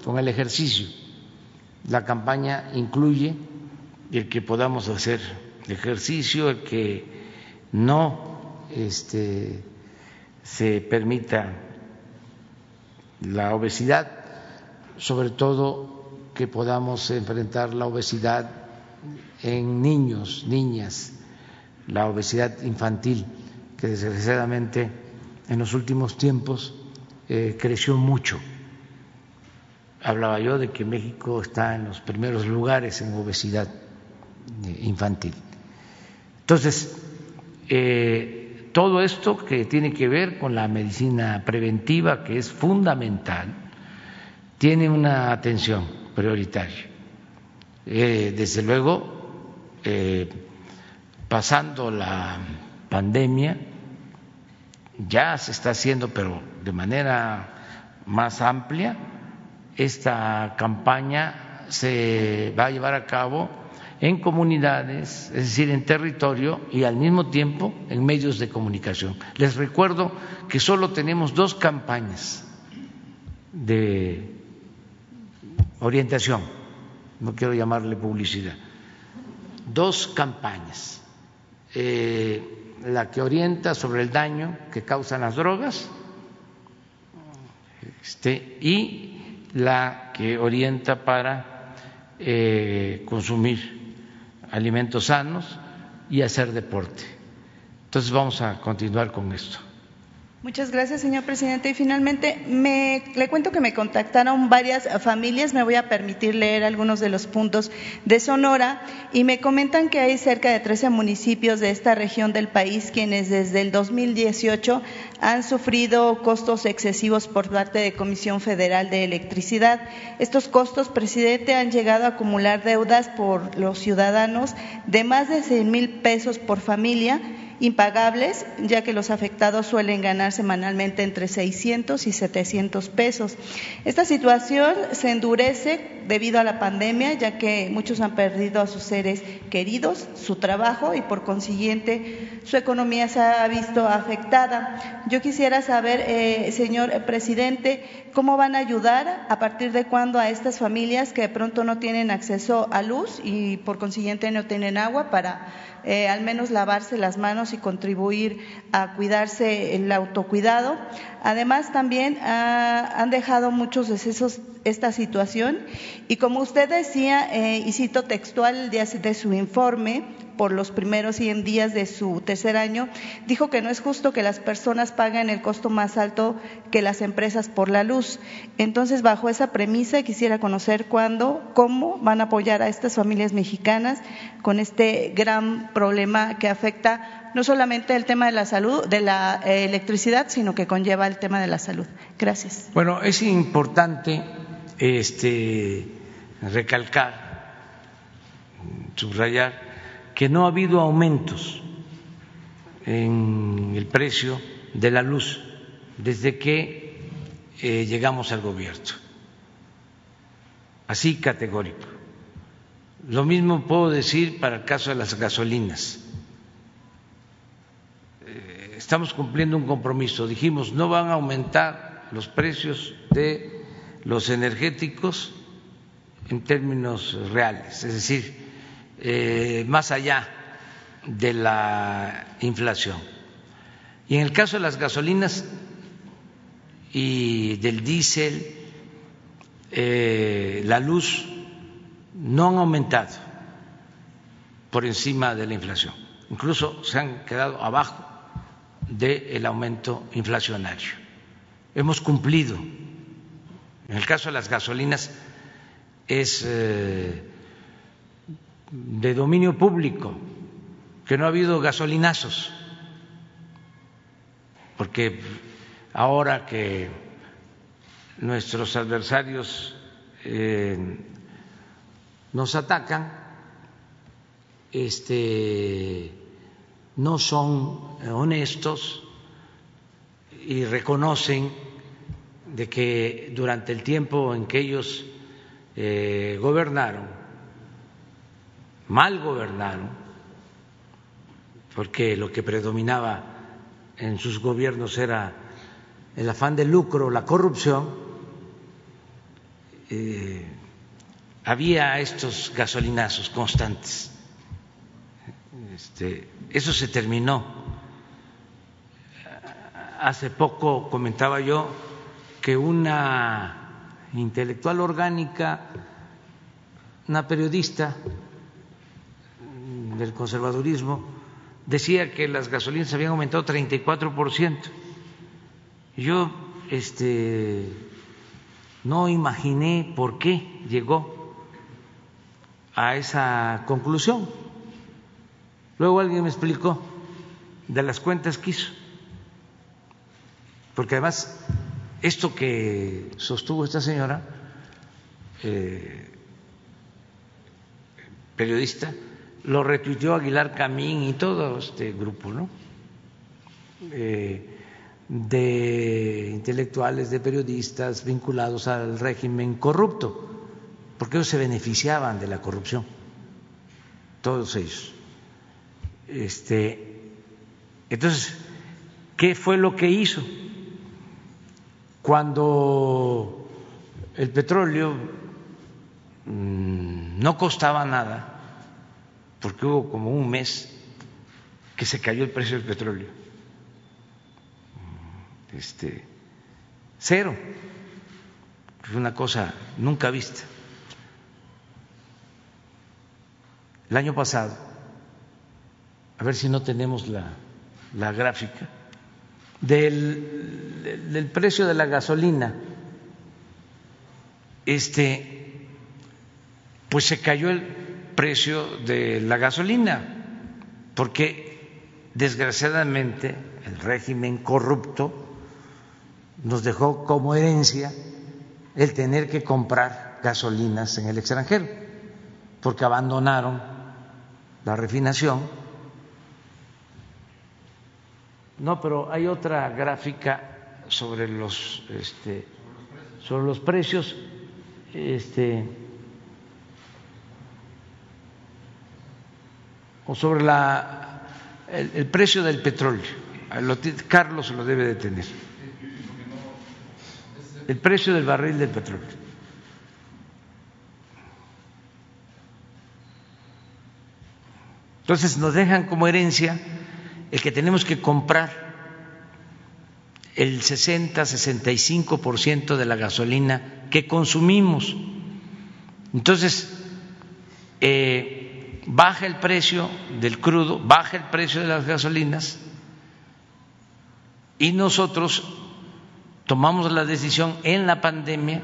con el ejercicio. La campaña incluye el que podamos hacer ejercicio, el que no este, se permita la obesidad, sobre todo que podamos enfrentar la obesidad en niños, niñas, la obesidad infantil, que desgraciadamente en los últimos tiempos eh, creció mucho. Hablaba yo de que México está en los primeros lugares en obesidad infantil. Entonces, eh, todo esto que tiene que ver con la medicina preventiva, que es fundamental, tiene una atención prioritaria. desde luego, pasando la pandemia, ya se está haciendo, pero de manera más amplia, esta campaña se va a llevar a cabo en comunidades, es decir, en territorio y al mismo tiempo en medios de comunicación. Les recuerdo que solo tenemos dos campañas de orientación, no quiero llamarle publicidad, dos campañas. Eh, la que orienta sobre el daño que causan las drogas este, y la que orienta para eh, consumir alimentos sanos y hacer deporte. Entonces vamos a continuar con esto. Muchas gracias, señor presidente. Y finalmente, me, le cuento que me contactaron varias familias, me voy a permitir leer algunos de los puntos de Sonora, y me comentan que hay cerca de 13 municipios de esta región del país quienes desde el 2018 han sufrido costos excesivos por parte de Comisión Federal de Electricidad. Estos costos, presidente, han llegado a acumular deudas por los ciudadanos de más de 100 mil pesos por familia impagables, ya que los afectados suelen ganar semanalmente entre 600 y 700 pesos. Esta situación se endurece debido a la pandemia, ya que muchos han perdido a sus seres queridos, su trabajo y por consiguiente su economía se ha visto afectada. Yo quisiera saber, eh, señor presidente, cómo van a ayudar, a partir de cuándo a estas familias que de pronto no tienen acceso a luz y por consiguiente no tienen agua para eh, al menos lavarse las manos y contribuir a cuidarse el autocuidado. Además, también ah, han dejado muchos decesos esta situación y como usted decía, eh, y cito textual de su informe, por los primeros 100 días de su tercer año, dijo que no es justo que las personas paguen el costo más alto que las empresas por la luz. Entonces, bajo esa premisa, quisiera conocer cuándo, cómo van a apoyar a estas familias mexicanas con este gran problema que afecta no solamente el tema de la salud, de la eh, electricidad, sino que conlleva el tema de la salud. Gracias. Bueno, es importante este, recalcar, subrayar, que no ha habido aumentos en el precio de la luz desde que eh, llegamos al gobierno. Así categórico. Lo mismo puedo decir para el caso de las gasolinas. Eh, estamos cumpliendo un compromiso. Dijimos, no van a aumentar los precios de los energéticos en términos reales, es decir, eh, más allá de la inflación. Y en el caso de las gasolinas y del diésel, eh, la luz no han aumentado por encima de la inflación, incluso se han quedado abajo del aumento inflacionario. Hemos cumplido en el caso de las gasolinas es eh, de dominio público, que no ha habido gasolinazos, porque ahora que nuestros adversarios eh, nos atacan, este, no son honestos y reconocen de que durante el tiempo en que ellos eh, gobernaron, mal gobernaron, porque lo que predominaba en sus gobiernos era el afán de lucro, la corrupción, eh, había estos gasolinazos constantes. Este, eso se terminó. Hace poco comentaba yo que una intelectual orgánica, una periodista del conservadurismo, decía que las gasolinas habían aumentado 34 por ciento. Yo este, no imaginé por qué llegó a esa conclusión. Luego alguien me explicó de las cuentas que hizo, porque además esto que sostuvo esta señora, eh, periodista, lo retuiteó Aguilar Camín y todo este grupo, ¿no? Eh, de intelectuales, de periodistas vinculados al régimen corrupto, porque ellos se beneficiaban de la corrupción, todos ellos. Este, entonces, ¿qué fue lo que hizo? Cuando el petróleo mm, no costaba nada, porque hubo como un mes que se cayó el precio del petróleo este, cero. Es una cosa nunca vista. El año pasado, a ver si no tenemos la, la gráfica, del, del, precio de la gasolina, este, pues se cayó el precio de la gasolina, porque desgraciadamente el régimen corrupto nos dejó como herencia el tener que comprar gasolinas en el extranjero, porque abandonaron la refinación. No, pero hay otra gráfica sobre los este, sobre los precios este o sobre la el, precio del petróleo. Carlos lo debe de tener el precio del barril del petróleo. Entonces nos dejan como herencia el que tenemos que comprar el 60-65% de la gasolina que consumimos. Entonces, baja el precio del crudo, baja el precio de las gasolinas y nosotros tomamos la decisión en la pandemia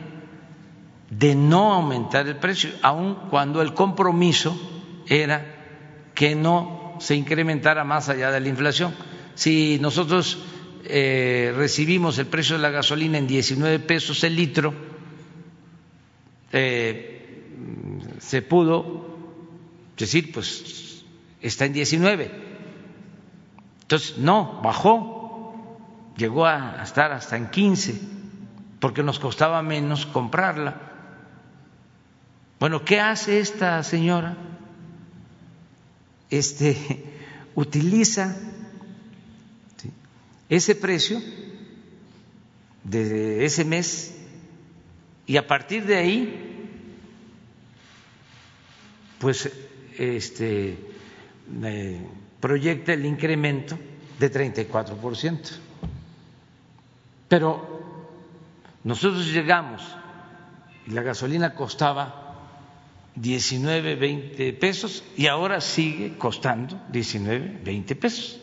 de no aumentar el precio, aun cuando el compromiso era que no se incrementara más allá de la inflación. Si nosotros eh, recibimos el precio de la gasolina en 19 pesos el litro, eh, se pudo decir, pues está en 19. Entonces, no, bajó llegó a estar hasta en 15, porque nos costaba menos comprarla. Bueno, ¿qué hace esta señora? Este utiliza ese precio de ese mes y a partir de ahí, pues, este, proyecta el incremento de 34 por ciento. Pero nosotros llegamos y la gasolina costaba 19, 20 pesos y ahora sigue costando 19, 20 pesos.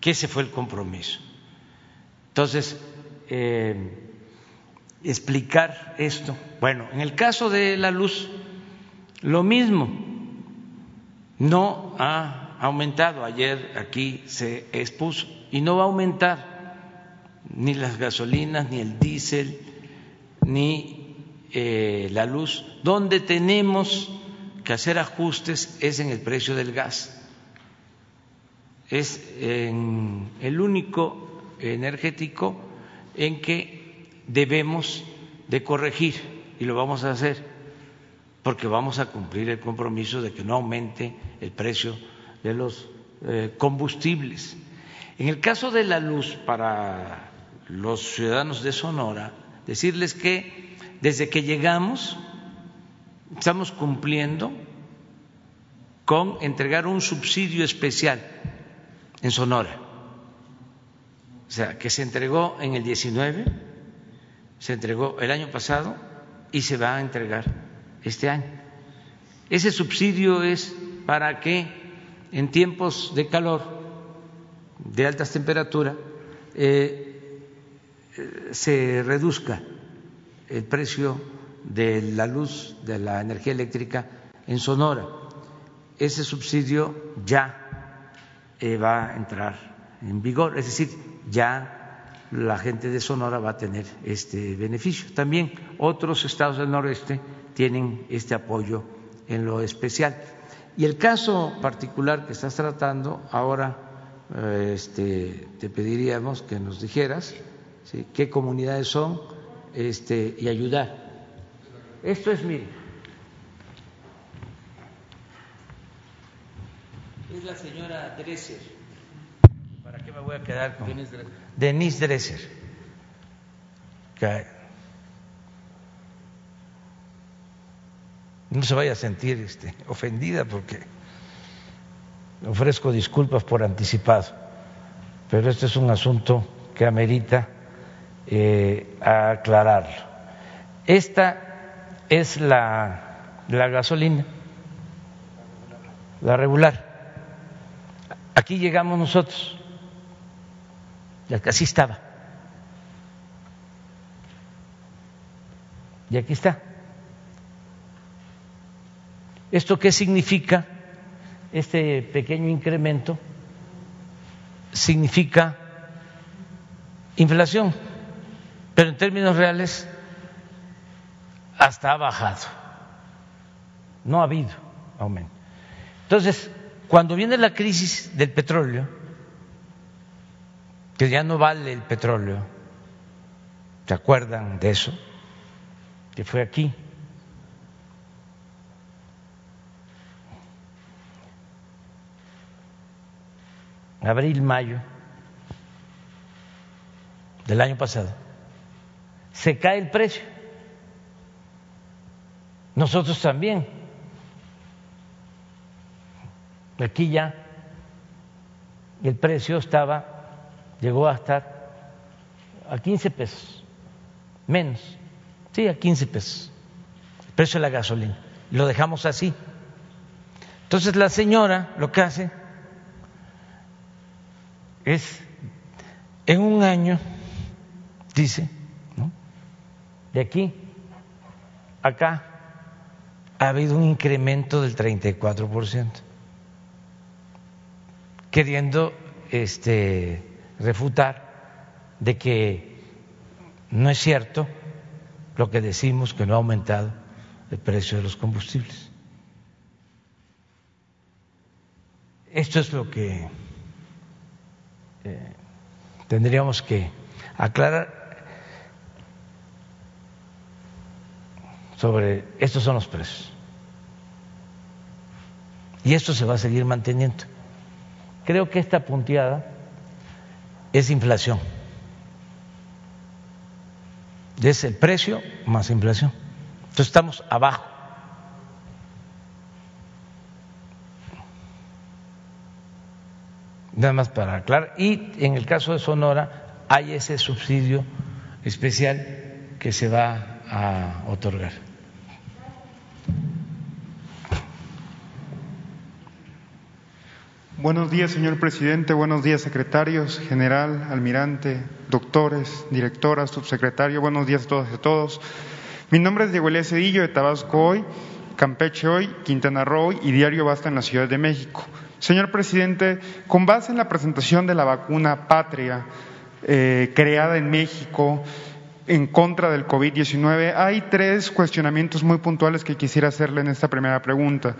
Que ese fue el compromiso. Entonces, eh, explicar esto. Bueno, en el caso de la luz, lo mismo. No ha aumentado. Ayer aquí se expuso y no va a aumentar ni las gasolinas, ni el diésel, ni eh, la luz. Donde tenemos que hacer ajustes es en el precio del gas. Es en el único energético en que debemos de corregir y lo vamos a hacer porque vamos a cumplir el compromiso de que no aumente el precio de los eh, combustibles. En el caso de la luz, para los ciudadanos de Sonora, decirles que desde que llegamos estamos cumpliendo con entregar un subsidio especial en Sonora. O sea, que se entregó en el 19, se entregó el año pasado y se va a entregar este año. Ese subsidio es para que en tiempos de calor de altas temperaturas, eh, se reduzca el precio de la luz, de la energía eléctrica en Sonora. Ese subsidio ya eh, va a entrar en vigor, es decir, ya la gente de Sonora va a tener este beneficio. También otros estados del noreste tienen este apoyo en lo especial. Y el caso particular que estás tratando, ahora eh, este, te pediríamos que nos dijeras qué comunidades son este, y ayudar. Esto es, mire, es la señora Dresser. ¿Para qué me voy a quedar con Denise Dresser? Denise Dresser. Que no se vaya a sentir este, ofendida porque ofrezco disculpas por anticipado, pero este es un asunto que amerita eh, aclararlo. Esta es la, la gasolina, la regular. Aquí llegamos nosotros, así estaba. Y aquí está. ¿Esto qué significa? Este pequeño incremento significa inflación, pero en términos reales hasta ha bajado, no ha habido aumento. Entonces, cuando viene la crisis del petróleo, que ya no vale el petróleo, ¿se acuerdan de eso? Que fue aquí. Abril, mayo del año pasado, se cae el precio. Nosotros también. Aquí ya el precio estaba, llegó a estar a 15 pesos, menos, sí, a 15 pesos, el precio de la gasolina. Lo dejamos así. Entonces la señora lo que hace es en un año, dice, de aquí acá ha habido un incremento del 34%, queriendo este, refutar de que no es cierto lo que decimos que no ha aumentado el precio de los combustibles. Esto es lo que eh, tendríamos que aclarar sobre estos son los precios. Y esto se va a seguir manteniendo. Creo que esta punteada es inflación. Es el precio más inflación. Entonces estamos abajo. Nada más para aclarar. Y en el caso de Sonora hay ese subsidio especial que se va a otorgar. Buenos días, señor presidente. Buenos días, secretarios, general, almirante, doctores, directoras, subsecretario. Buenos días a todas y a todos. Mi nombre es Diego Elías Cedillo de Tabasco Hoy, Campeche Hoy, Quintana Roo y Diario Basta en la Ciudad de México. Señor presidente, con base en la presentación de la vacuna Patria eh, creada en México en contra del COVID-19, hay tres cuestionamientos muy puntuales que quisiera hacerle en esta primera pregunta.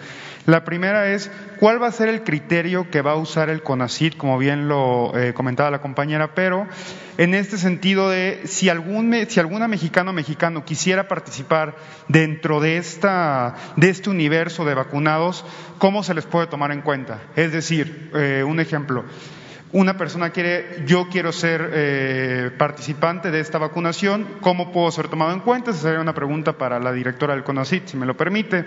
La primera es, ¿cuál va a ser el criterio que va a usar el CONACID, como bien lo eh, comentaba la compañera, pero en este sentido de si, algún, si alguna mexicano o mexicano quisiera participar dentro de, esta, de este universo de vacunados, ¿cómo se les puede tomar en cuenta? Es decir, eh, un ejemplo, una persona quiere, yo quiero ser eh, participante de esta vacunación, ¿cómo puedo ser tomado en cuenta? Esa sería una pregunta para la directora del CONACIT, si me lo permite.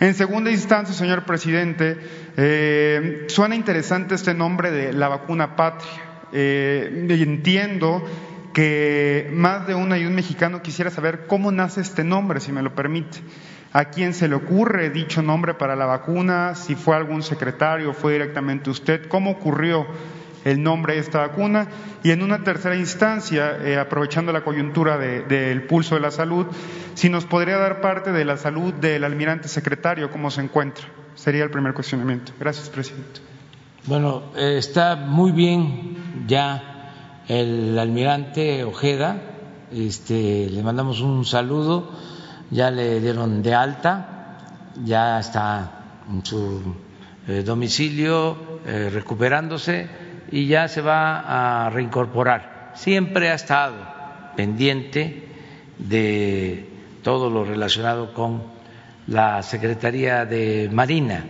En segunda instancia, señor presidente, eh, suena interesante este nombre de la vacuna patria. Eh, entiendo que más de una y un mexicano quisiera saber cómo nace este nombre, si me lo permite. ¿A quién se le ocurre dicho nombre para la vacuna? Si fue algún secretario, fue directamente usted. ¿Cómo ocurrió el nombre de esta vacuna y en una tercera instancia, eh, aprovechando la coyuntura del pulso de la salud, si nos podría dar parte de la salud del almirante secretario, cómo se encuentra. Sería el primer cuestionamiento. Gracias, presidente. Bueno, eh, está muy bien ya el almirante Ojeda, este, le mandamos un saludo, ya le dieron de alta, ya está en su eh, domicilio eh, recuperándose y ya se va a reincorporar. Siempre ha estado pendiente de todo lo relacionado con la Secretaría de Marina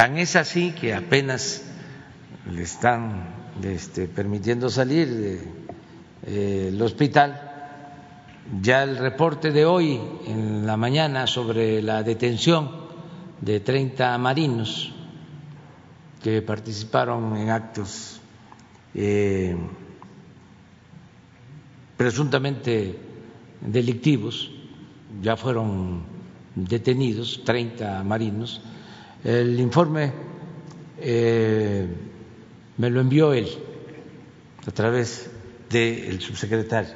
Tan es así que apenas le están este, permitiendo salir del eh, hospital. Ya el reporte de hoy en la mañana sobre la detención de 30 marinos que participaron en actos eh, presuntamente delictivos, ya fueron detenidos 30 marinos. El informe eh, me lo envió él a través del subsecretario,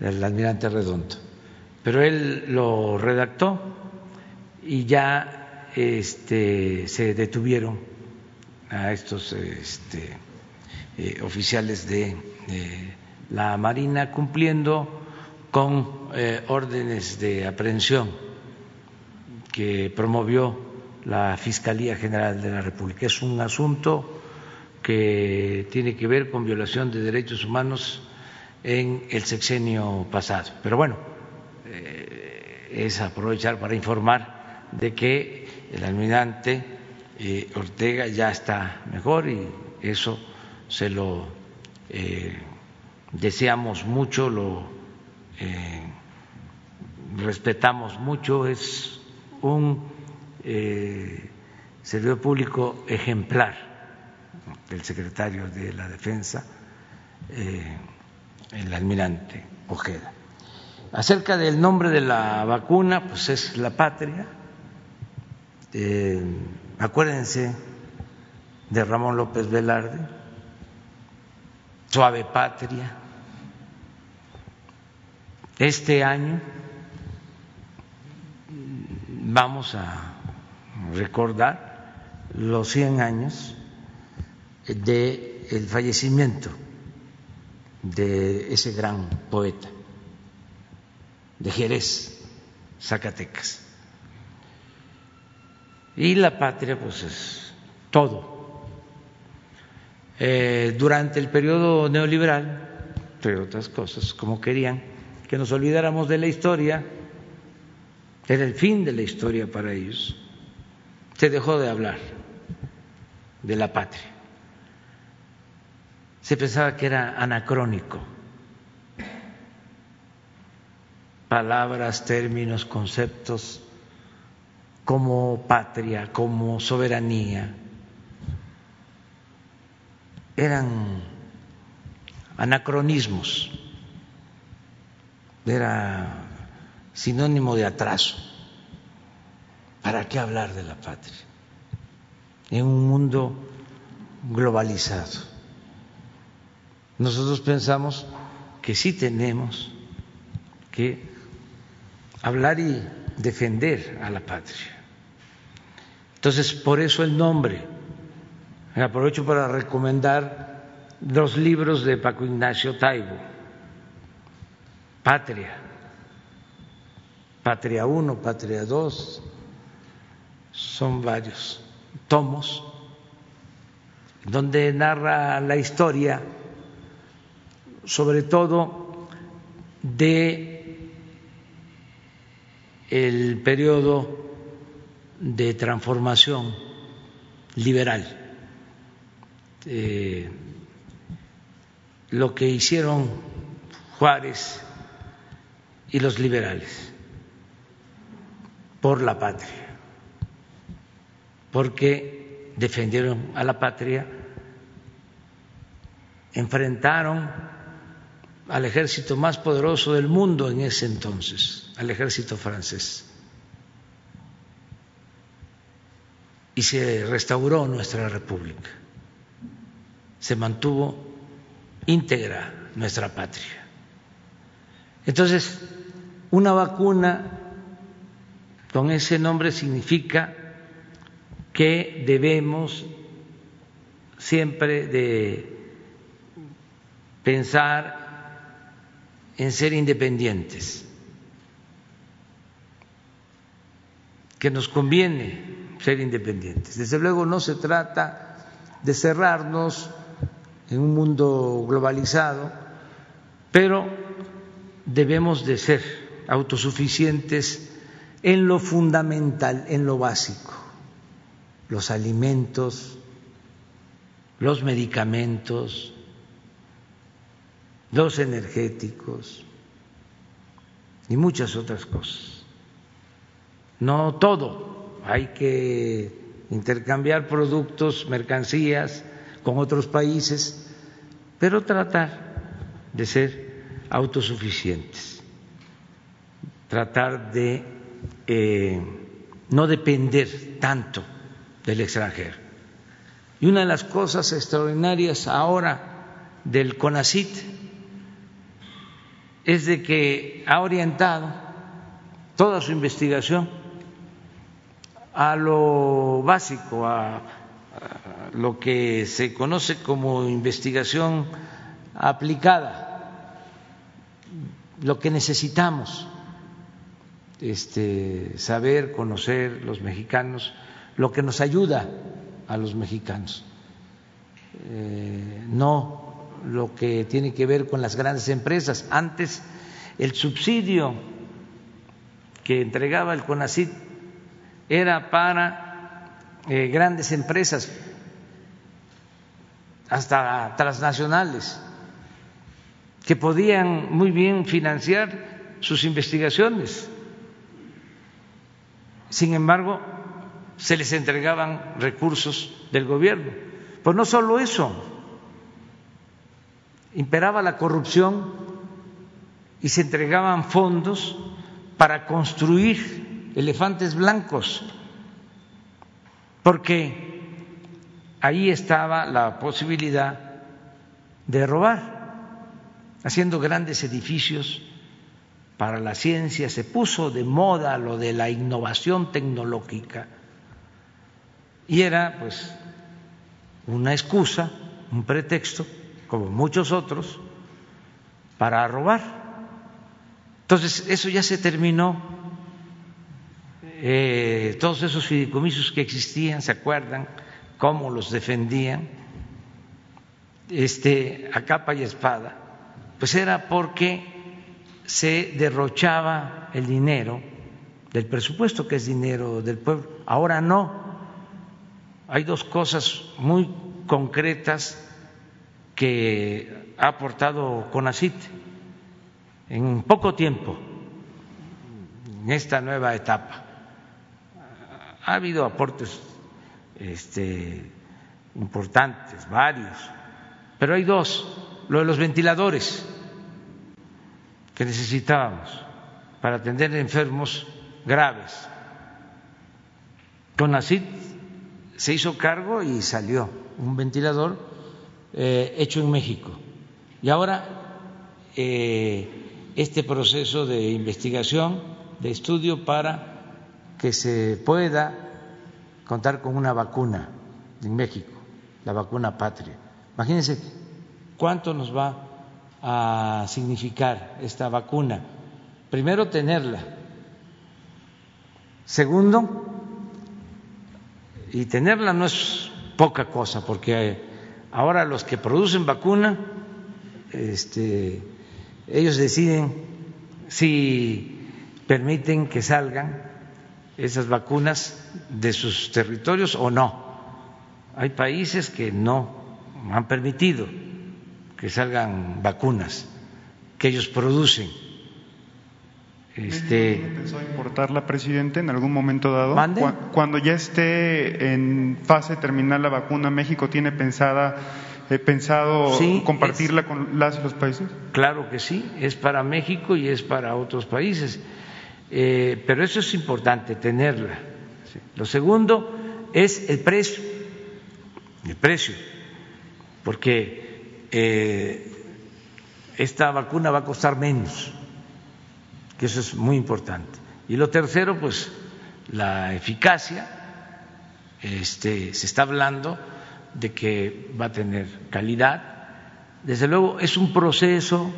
del almirante Redondo, pero él lo redactó y ya este, se detuvieron a estos este, eh, oficiales de, la Marina cumpliendo con eh, órdenes de aprehensión que promovió la Fiscalía General de la República. Es un asunto que tiene que ver con violación de derechos humanos en el sexenio pasado. Pero bueno, eh, es aprovechar para informar de que el almirante eh, Ortega ya está mejor y eso se lo eh, deseamos mucho, lo respetamos mucho, es un eh, servidor público ejemplar del secretario de la Defensa, eh, el almirante Ojeda. Acerca del nombre de la vacuna, pues es la patria. Eh, acuérdense de Ramón López Velarde, Suave Patria. Este año vamos a recordar los 100 años del fallecimiento de ese gran poeta de Jerez, Zacatecas. Y la patria, pues es todo. Eh, durante el periodo neoliberal, entre otras cosas, como querían que nos olvidáramos de la historia, era el fin de la historia para ellos se dejó de hablar de la patria. Se pensaba que era anacrónico. Palabras, términos, conceptos como patria, como soberanía, eran anacronismos, era sinónimo de atraso. ¿Para qué hablar de la patria? En un mundo globalizado. Nosotros pensamos que sí tenemos que hablar y defender a la patria. Entonces, por eso el nombre. Me aprovecho para recomendar dos libros de Paco Ignacio Taibo. Patria. Patria 1, Patria 2, son varios tomos donde narra la historia, sobre todo de el periodo de transformación liberal, eh, lo que hicieron Juárez y los liberales por la patria porque defendieron a la patria, enfrentaron al ejército más poderoso del mundo en ese entonces, al ejército francés. Y se restauró nuestra república. se mantuvo íntegra nuestra patria. Entonces, una vacuna con ese nombre significa que debemos siempre de pensar en ser independientes, que nos conviene ser independientes. Desde luego no se trata de cerrarnos en un mundo globalizado, pero debemos de ser autosuficientes en lo fundamental, en lo básico, los alimentos, los medicamentos, los energéticos y muchas otras cosas. No todo, hay que intercambiar productos, mercancías con otros países, pero tratar de ser autosuficientes, tratar de eh, no depender tanto del extranjero. Y una de las cosas extraordinarias ahora del CONACIT es de que ha orientado toda su investigación a lo básico, a, lo que se conoce como investigación aplicada, lo que necesitamos este, saber, conocer los mexicanos, lo que nos ayuda a los mexicanos, eh, no lo que tiene que ver con las grandes empresas. Antes el subsidio que entregaba el CONACID era para eh, grandes empresas, hasta transnacionales, que podían muy bien financiar sus investigaciones. Sin embargo, se les entregaban recursos del gobierno. Pues no solo eso, imperaba la corrupción y se entregaban fondos para construir elefantes blancos, porque ahí estaba la posibilidad de robar, haciendo grandes edificios para la ciencia, se puso de moda lo de la innovación tecnológica y era pues una excusa, un pretexto como muchos otros, para robar. Entonces, eso ya se terminó. Eh, todos esos fideicomisos que existían, ¿se acuerdan cómo los defendían? Este, a capa y espada. Pues era porque se derrochaba el dinero del presupuesto, que es dinero del pueblo. Ahora no. Hay dos cosas muy concretas que ha aportado CONACIT en poco tiempo, en esta nueva etapa. Ha habido aportes este, importantes, varios, pero hay dos, lo de los ventiladores que necesitábamos para atender enfermos graves. CONACIT se hizo cargo y salió un ventilador eh, hecho en México. Y ahora eh, este proceso de investigación, de estudio para que se pueda contar con una vacuna en México, la vacuna patria. Imagínense cuánto nos va a significar esta vacuna. Primero, tenerla. Segundo, y tenerla no es poca cosa, porque Ahora los que producen vacuna, este, ellos deciden si permiten que salgan esas vacunas de sus territorios o no. Hay países que no han permitido que salgan vacunas que ellos producen. Este, pensó importarla, presidente, en algún momento dado? cuando ya esté en fase terminal la vacuna, ¿México tiene pensada, eh, pensado compartirla con las los países? Claro que sí, es para México y es para otros países. Eh, pero eso es importante, tenerla. Lo segundo es el precio. El precio. porque eh, esta vacuna va a costar menos, que eso es muy importante. Y lo tercero, pues la eficacia, este, se está hablando de que va a tener calidad. Desde luego es un proceso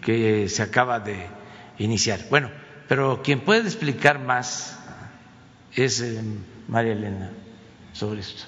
que se acaba de iniciar. Bueno, pero quien puede explicar más es eh, María Elena sobre esto.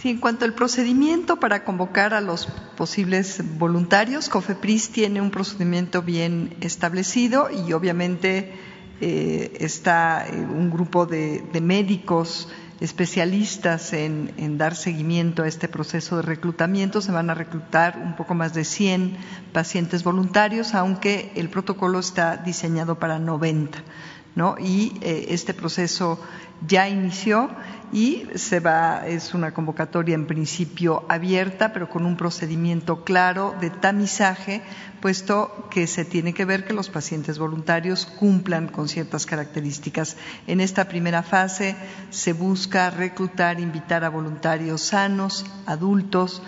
Sí, en cuanto al procedimiento para convocar a los posibles voluntarios, COFEPRIS tiene un procedimiento bien establecido y obviamente eh, está eh, un grupo de, médicos especialistas en, dar seguimiento a este proceso de reclutamiento. Se van a reclutar un poco más de 100 pacientes voluntarios, aunque el protocolo está diseñado para 90. ¿No? Y eh, este proceso ya inició y se va, es una convocatoria en principio abierta, pero con un procedimiento claro de tamizaje, puesto que se tiene que ver que los pacientes voluntarios cumplan con ciertas características. En esta primera fase se busca reclutar, invitar a voluntarios sanos, adultos,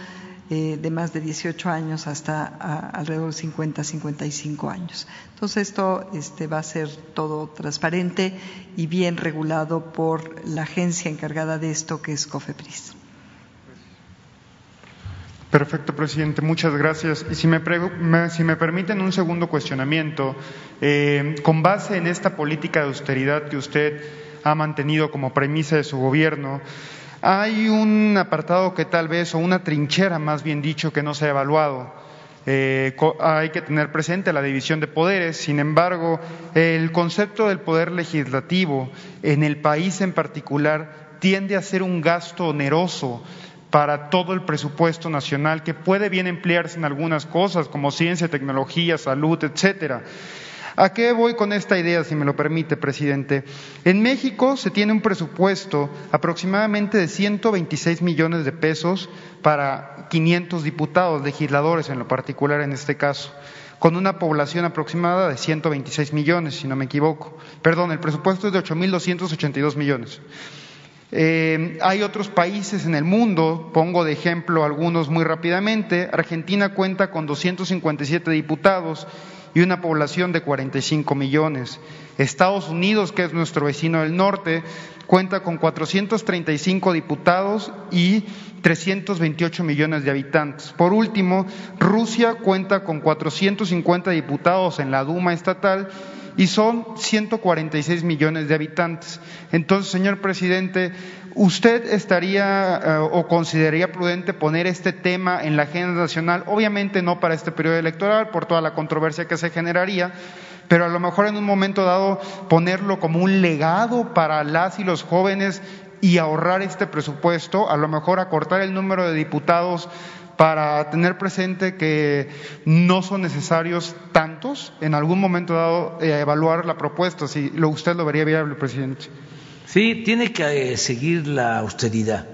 eh, de más de 18 años hasta alrededor de 50, 55 años. Entonces esto este, va a ser todo transparente y bien regulado por la agencia encargada de esto que es COFEPRIS. Perfecto, presidente. Muchas gracias. Y si me, si me permiten un segundo cuestionamiento, eh, con base en esta política de austeridad que usted ha mantenido como premisa de su gobierno, hay un apartado que tal vez, o una trinchera más bien dicho, que no se ha evaluado. Eh, hay que tener presente la división de poderes. Sin embargo, el concepto del poder legislativo en el país en particular tiende a ser un gasto oneroso para todo el presupuesto nacional que puede bien emplearse en algunas cosas como ciencia, tecnología, salud, etcétera. ¿A qué voy con esta idea, si me lo permite, presidente? En México se tiene un presupuesto aproximadamente de 126 millones de pesos para 500 diputados, legisladores en lo particular en este caso con una población aproximada de 126 millones, si no me equivoco. Perdón, el presupuesto es de 8.282 millones. Eh, hay otros países en el mundo, pongo de ejemplo algunos muy rápidamente. Argentina cuenta con 257 diputados y una población de 45 millones. Estados Unidos, que es nuestro vecino del norte, cuenta con 435 diputados y 328 millones de habitantes. Por último, Rusia cuenta con 450 diputados en la Duma estatal y son 146 millones de habitantes. Entonces, señor presidente, ¿usted estaría eh, o consideraría prudente poner este tema en la agenda nacional? Obviamente no para este periodo electoral, por toda la controversia que se generaría, pero a lo mejor en un momento dado ponerlo como un legado para las y los jóvenes y ahorrar este presupuesto, a lo mejor acortar el número de diputados para tener presente que no son necesarios tantos, en algún momento dado eh, evaluar la propuesta, si lo, usted lo vería viable, presidente. Sí, tiene que eh, seguir la austeridad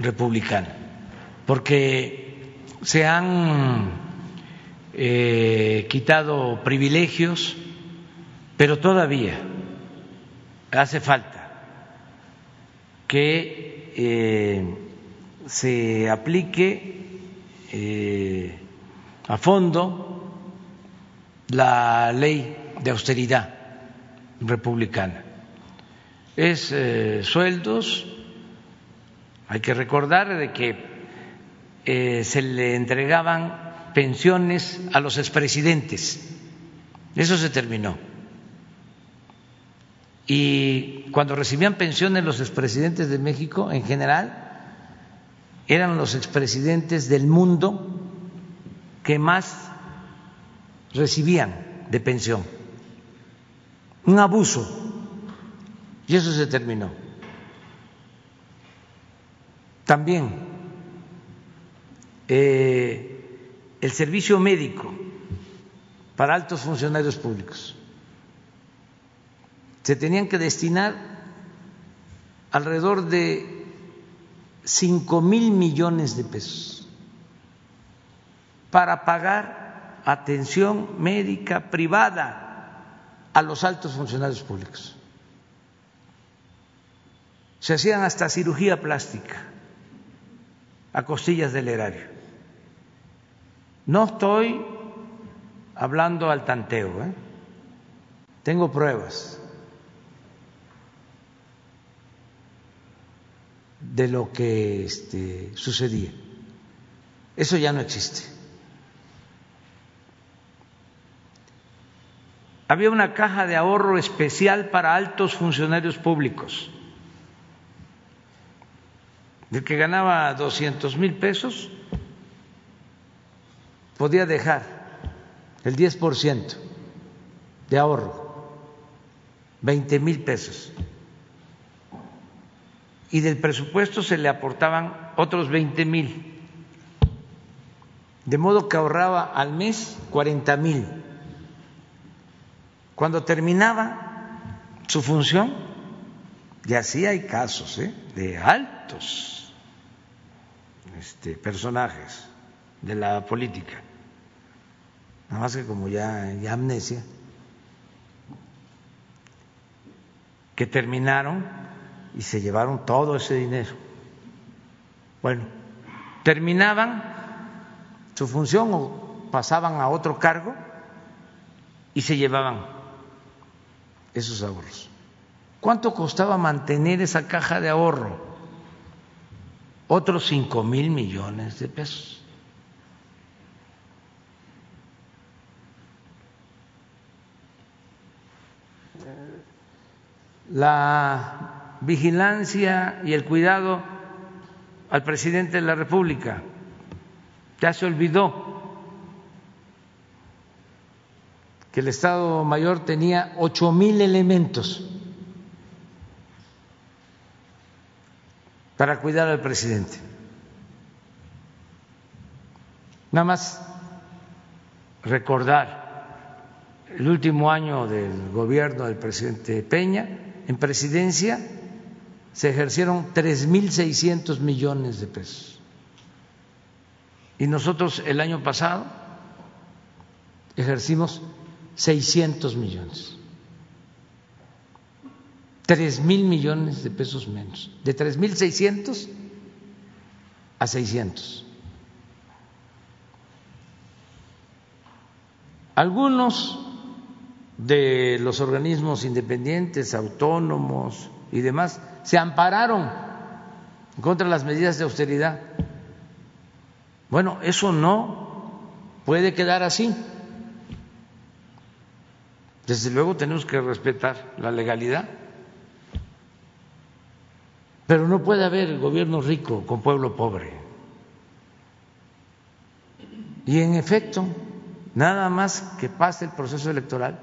republicana, porque se han eh, quitado privilegios, pero todavía hace falta que se aplique eh, a fondo la ley de austeridad republicana. Es eh, sueldos, hay que recordar de que eh, se le entregaban pensiones a los expresidentes, eso se terminó. Y cuando recibían pensiones los expresidentes de México en general, eran los expresidentes del mundo que más recibían de pensión. Un abuso. Y eso se terminó. También eh, el servicio médico para altos funcionarios públicos. Se tenían que destinar alrededor de cinco mil millones de pesos para pagar atención médica privada a los altos funcionarios públicos. Se hacían hasta cirugía plástica a costillas del erario. No estoy hablando al tanteo, ¿eh? tengo pruebas de lo que este, sucedía. Eso ya no existe. Había una caja de ahorro especial para altos funcionarios públicos. El que ganaba 200 mil pesos podía dejar el 10% de ahorro, 20 mil pesos. Y del presupuesto se le aportaban otros 20 mil. De modo que ahorraba al mes 40 mil. Cuando terminaba su función, y así hay casos ¿eh? de altos este, personajes de la política, nada más que como ya hay amnesia, que terminaron y se llevaron todo ese dinero. Bueno, terminaban su función o pasaban a otro cargo y se llevaban esos ahorros. ¿Cuánto costaba mantener esa caja de ahorro? Otros cinco mil millones de pesos. La vigilancia y el cuidado al presidente de la República. Ya se olvidó que el Estado Mayor tenía ocho mil elementos para cuidar al presidente. Nada más recordar el último año del gobierno del presidente Peña, en presidencia se ejercieron tres mil seiscientos millones de pesos. Y nosotros el año pasado ejercimos 600 millones. Tres mil millones de pesos menos. De tres mil seiscientos a 600. Algunos de los organismos independientes, autónomos y demás se ampararon contra las medidas de austeridad. Bueno, eso no puede quedar así. Desde luego tenemos que respetar la legalidad, pero no puede haber gobierno rico con pueblo pobre. Y en efecto, nada más que pase el proceso electoral,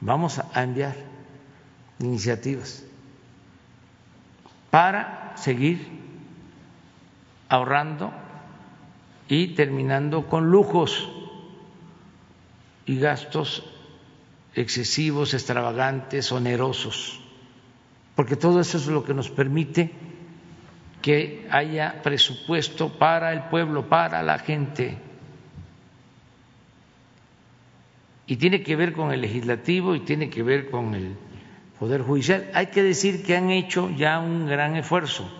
vamos a enviar iniciativas para seguir ahorrando y terminando con lujos y gastos excesivos, extravagantes, onerosos, porque todo eso es lo que nos permite que haya presupuesto para el pueblo, para la gente. Y tiene que ver con el legislativo y tiene que ver con el Poder Judicial. Hay que decir que han hecho ya un gran esfuerzo,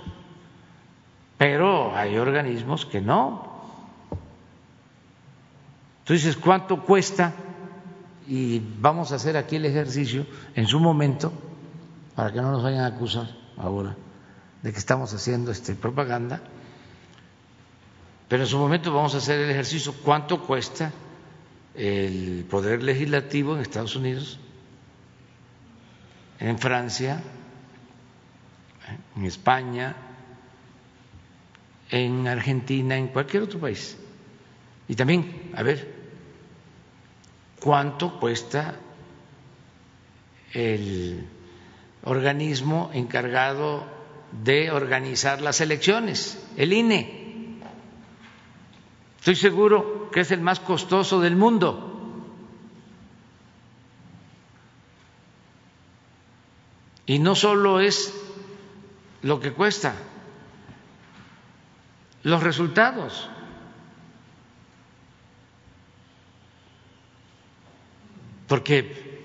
pero hay organismos que no. Entonces, ¿cuánto cuesta y vamos a hacer aquí el ejercicio en su momento para que no nos vayan a acusar ahora de que estamos haciendo este propaganda. Pero en su momento vamos a hacer el ejercicio cuánto cuesta el poder legislativo en Estados Unidos en Francia en España en Argentina en cualquier otro país y también a ver cuánto cuesta el organismo encargado de organizar las elecciones, el INE. Estoy seguro que es el más costoso del mundo. Y no solo es lo que cuesta, los resultados. porque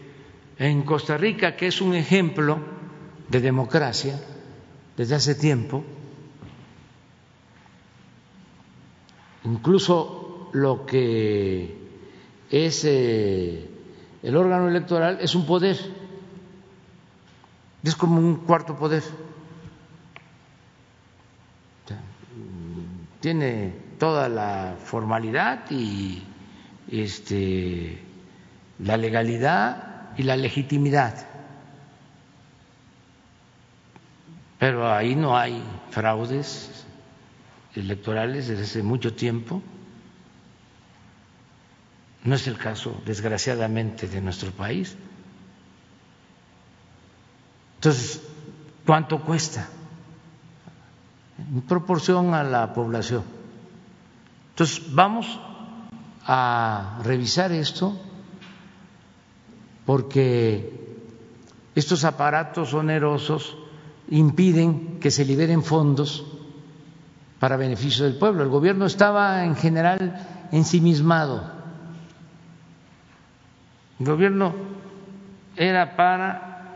en Costa Rica, que es un ejemplo de democracia, desde hace tiempo, incluso lo que es eh, el órgano electoral es un poder, es como un cuarto poder. Tiene toda la formalidad y este, la legalidad y la legitimidad. Pero ahí no hay fraudes electorales desde hace mucho tiempo. No es el caso, desgraciadamente, de nuestro país. Entonces, ¿cuánto cuesta? En proporción a la población. Entonces, vamos a revisar esto porque estos aparatos onerosos impiden que se liberen fondos para beneficio del pueblo. El gobierno estaba en general ensimismado el gobierno era para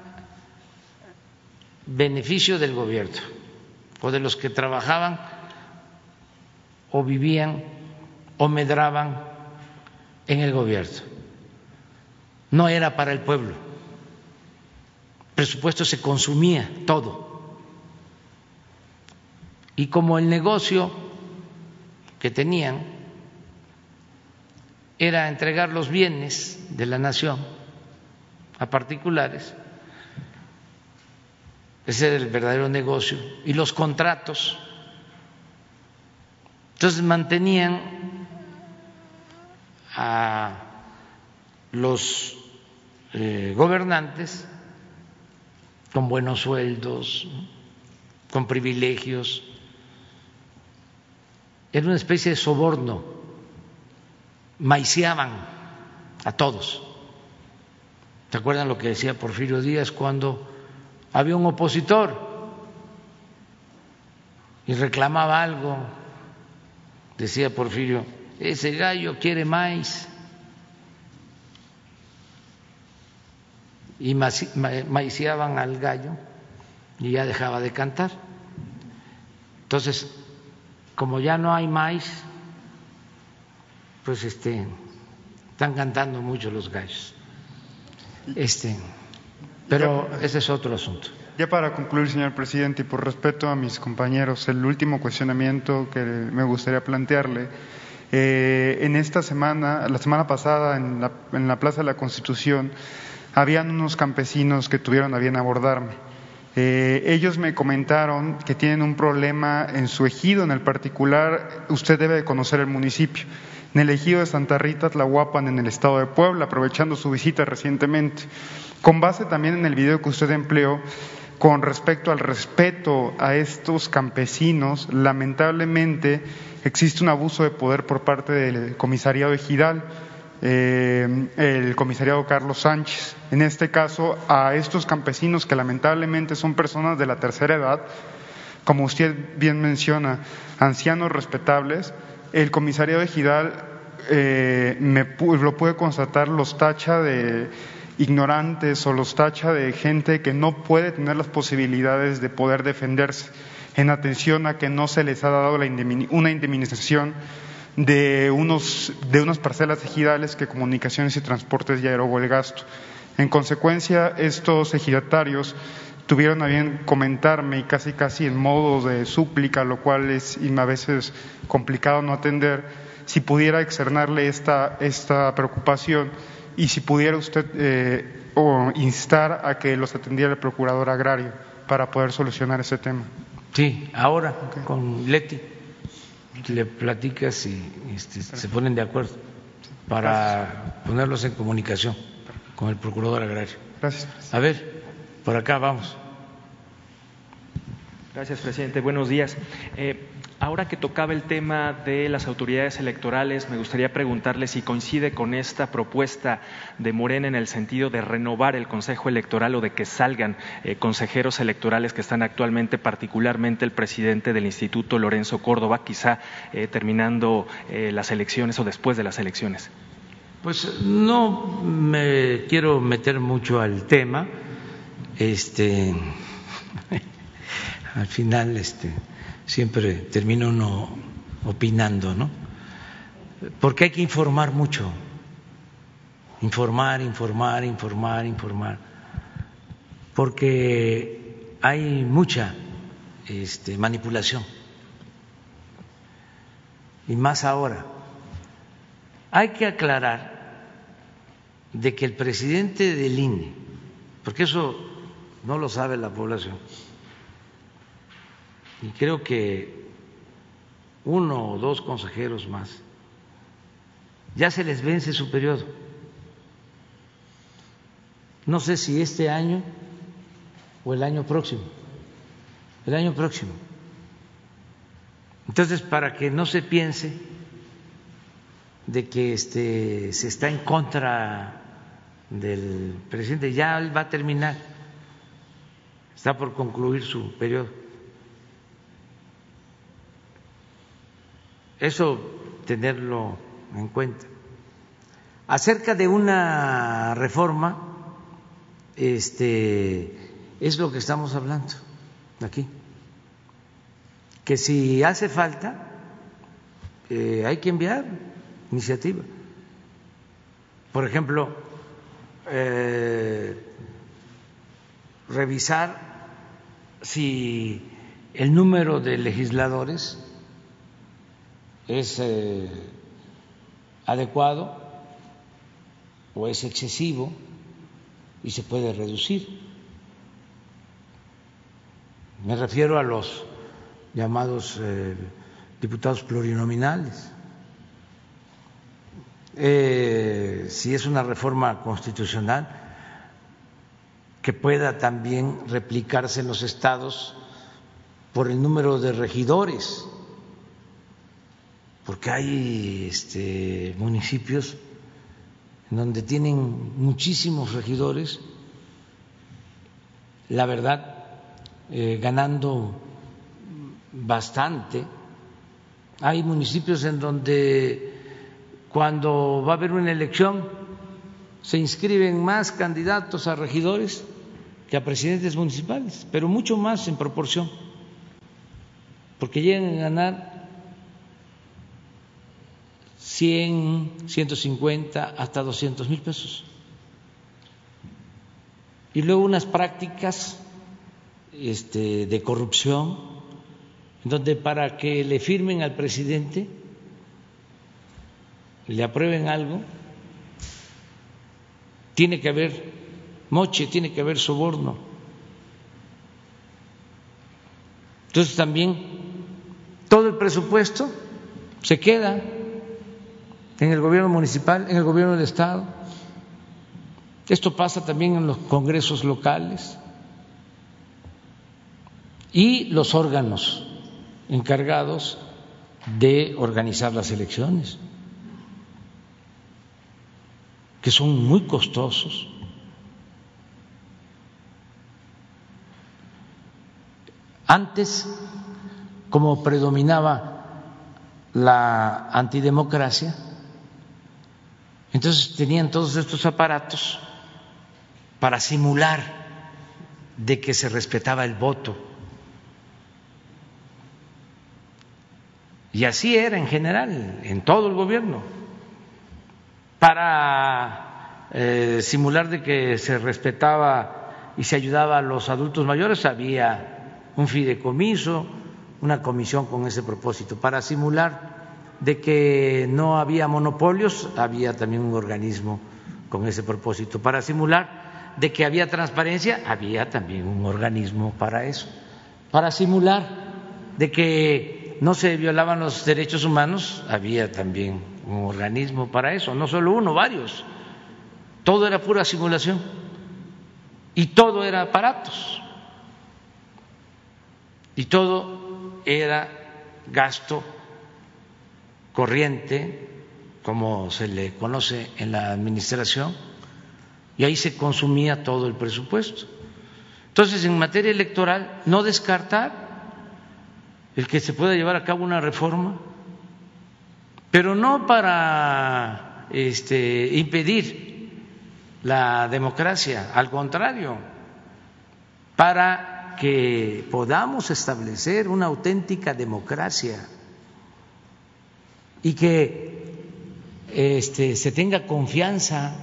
beneficio del gobierno o de los que trabajaban o vivían o medraban en el gobierno. No era para el pueblo. El presupuesto se consumía todo. Y como el negocio que tenían era entregar los bienes de la nación a particulares, ese era el verdadero negocio, y los contratos. Entonces mantenían a los eh, gobernantes con buenos sueldos, con privilegios. Era una especie de soborno maiciaban a todos. ¿Se acuerdan lo que decía Porfirio Díaz cuando había un opositor y reclamaba algo? Decía Porfirio, ese gallo quiere maíz. Y maiciaban al gallo y ya dejaba de cantar. Entonces, como ya no hay maíz, pues este, están cantando mucho los gallos. Este, pero ese es otro asunto. Ya para concluir, señor presidente, y por respeto a mis compañeros, el último cuestionamiento que me gustaría plantearle. Eh, en esta semana, la semana pasada, en la, en la Plaza de la Constitución, habían unos campesinos que tuvieron a bien abordarme. Eh, ellos me comentaron que tienen un problema en su ejido, en el particular, usted debe de conocer el municipio. En el ejido de Santa Rita Tlahuapan en el estado de Puebla, aprovechando su visita recientemente. Con base también en el video que usted empleó con respecto al respeto a estos campesinos, lamentablemente existe un abuso de poder por parte del comisariado ejidal, eh, el comisariado Carlos Sánchez. En este caso, a estos campesinos que lamentablemente son personas de la tercera edad, como usted bien menciona, ancianos respetables, el comisariado de Gidal eh, me, lo puede constatar, los tacha de ignorantes o los tacha de gente que no puede tener las posibilidades de poder defenderse, en atención a que no se les ha dado una indemnización de, unos, de unas parcelas ejidales que comunicaciones y transportes ya erogó el gasto. En consecuencia, estos ejidatarios tuvieron a bien comentarme y casi casi en modo de súplica, lo cual es a veces complicado no atender, si pudiera externarle esta, esta preocupación y si pudiera usted eh, o instar a que los atendiera el procurador agrario para poder solucionar ese tema. Sí, ahora con Leti le platicas y este, se ponen de acuerdo para ponerlos en comunicación con el procurador agrario. Gracias. A ver. Por acá vamos. Gracias, presidente. Buenos días. Eh, ahora que tocaba el tema de las autoridades electorales, me gustaría preguntarle si coincide con esta propuesta de Morena en el sentido de renovar el Consejo Electoral o de que salgan eh, consejeros electorales que están actualmente, particularmente el presidente del Instituto, Lorenzo Córdoba, quizá eh, terminando las elecciones o después de las elecciones. Pues no me quiero meter mucho al tema este, al final este, siempre termina uno opinando, ¿no? Porque hay que informar mucho, informar, informar, informar, informar, porque hay mucha este, manipulación, y más ahora. Hay que aclarar de que el presidente del INE, porque eso no lo sabe la población, y creo que uno o dos consejeros más, ya se les vence su periodo. No sé si este año o el año próximo, el año próximo. Entonces, para que no se piense de que este, se está en contra del presidente, ya va a terminar, está por concluir su periodo. Eso tenerlo en cuenta. Acerca de una reforma, este es lo que estamos hablando aquí. Que si hace falta, eh, hay que enviar iniciativa. Por ejemplo, eh, revisar si el número de legisladores es eh, adecuado o es excesivo y se puede reducir. Me refiero a los llamados eh, diputados plurinominales. Eh, si es una reforma constitucional que pueda también replicarse en los estados por el número de regidores porque hay este, municipios donde tienen muchísimos regidores, la verdad, eh, ganando bastante. Hay municipios en donde cuando va a haber una elección se inscriben más candidatos a regidores que a presidentes municipales, pero mucho más en proporción, porque llegan a ganar 100, 150, hasta 200 mil pesos. Y luego unas prácticas este, de corrupción, donde para que le firmen al presidente, le aprueben algo, tiene que haber moche, tiene que haber soborno. Entonces también todo el presupuesto se queda en el gobierno municipal, en el gobierno del Estado. Esto pasa también en los congresos locales y los órganos encargados de organizar las elecciones, que son muy costosos. Antes, como predominaba la antidemocracia, entonces tenían todos estos aparatos para simular de que se respetaba el voto. Y así era en general, en todo el gobierno, para eh, simular de que se respetaba y se ayudaba a los adultos mayores, había un fideicomiso, una comisión con ese propósito, para simular de que no había monopolios, había también un organismo con ese propósito. Para simular de que había transparencia, había también un organismo para eso. Para simular de que no se violaban los derechos humanos, había también un organismo para eso, no solo uno, varios. Todo era pura simulación y todo era aparatos y todo era gasto corriente, como se le conoce en la administración, y ahí se consumía todo el presupuesto. Entonces, en materia electoral, no descartar el que se pueda llevar a cabo una reforma, pero no para este, impedir la democracia, al contrario, para que podamos establecer una auténtica democracia y que este, se tenga confianza.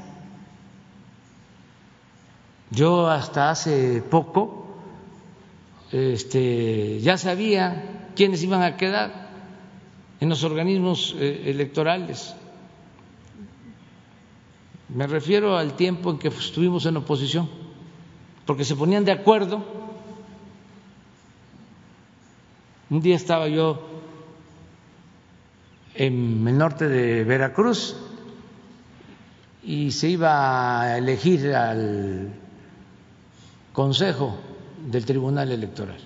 Yo hasta hace poco este, ya sabía quiénes iban a quedar en los organismos eh, electorales. Me refiero al tiempo en que estuvimos en oposición, porque se ponían de acuerdo. Un día estaba yo en el norte de Veracruz y se iba a elegir al Consejo del Tribunal Electoral.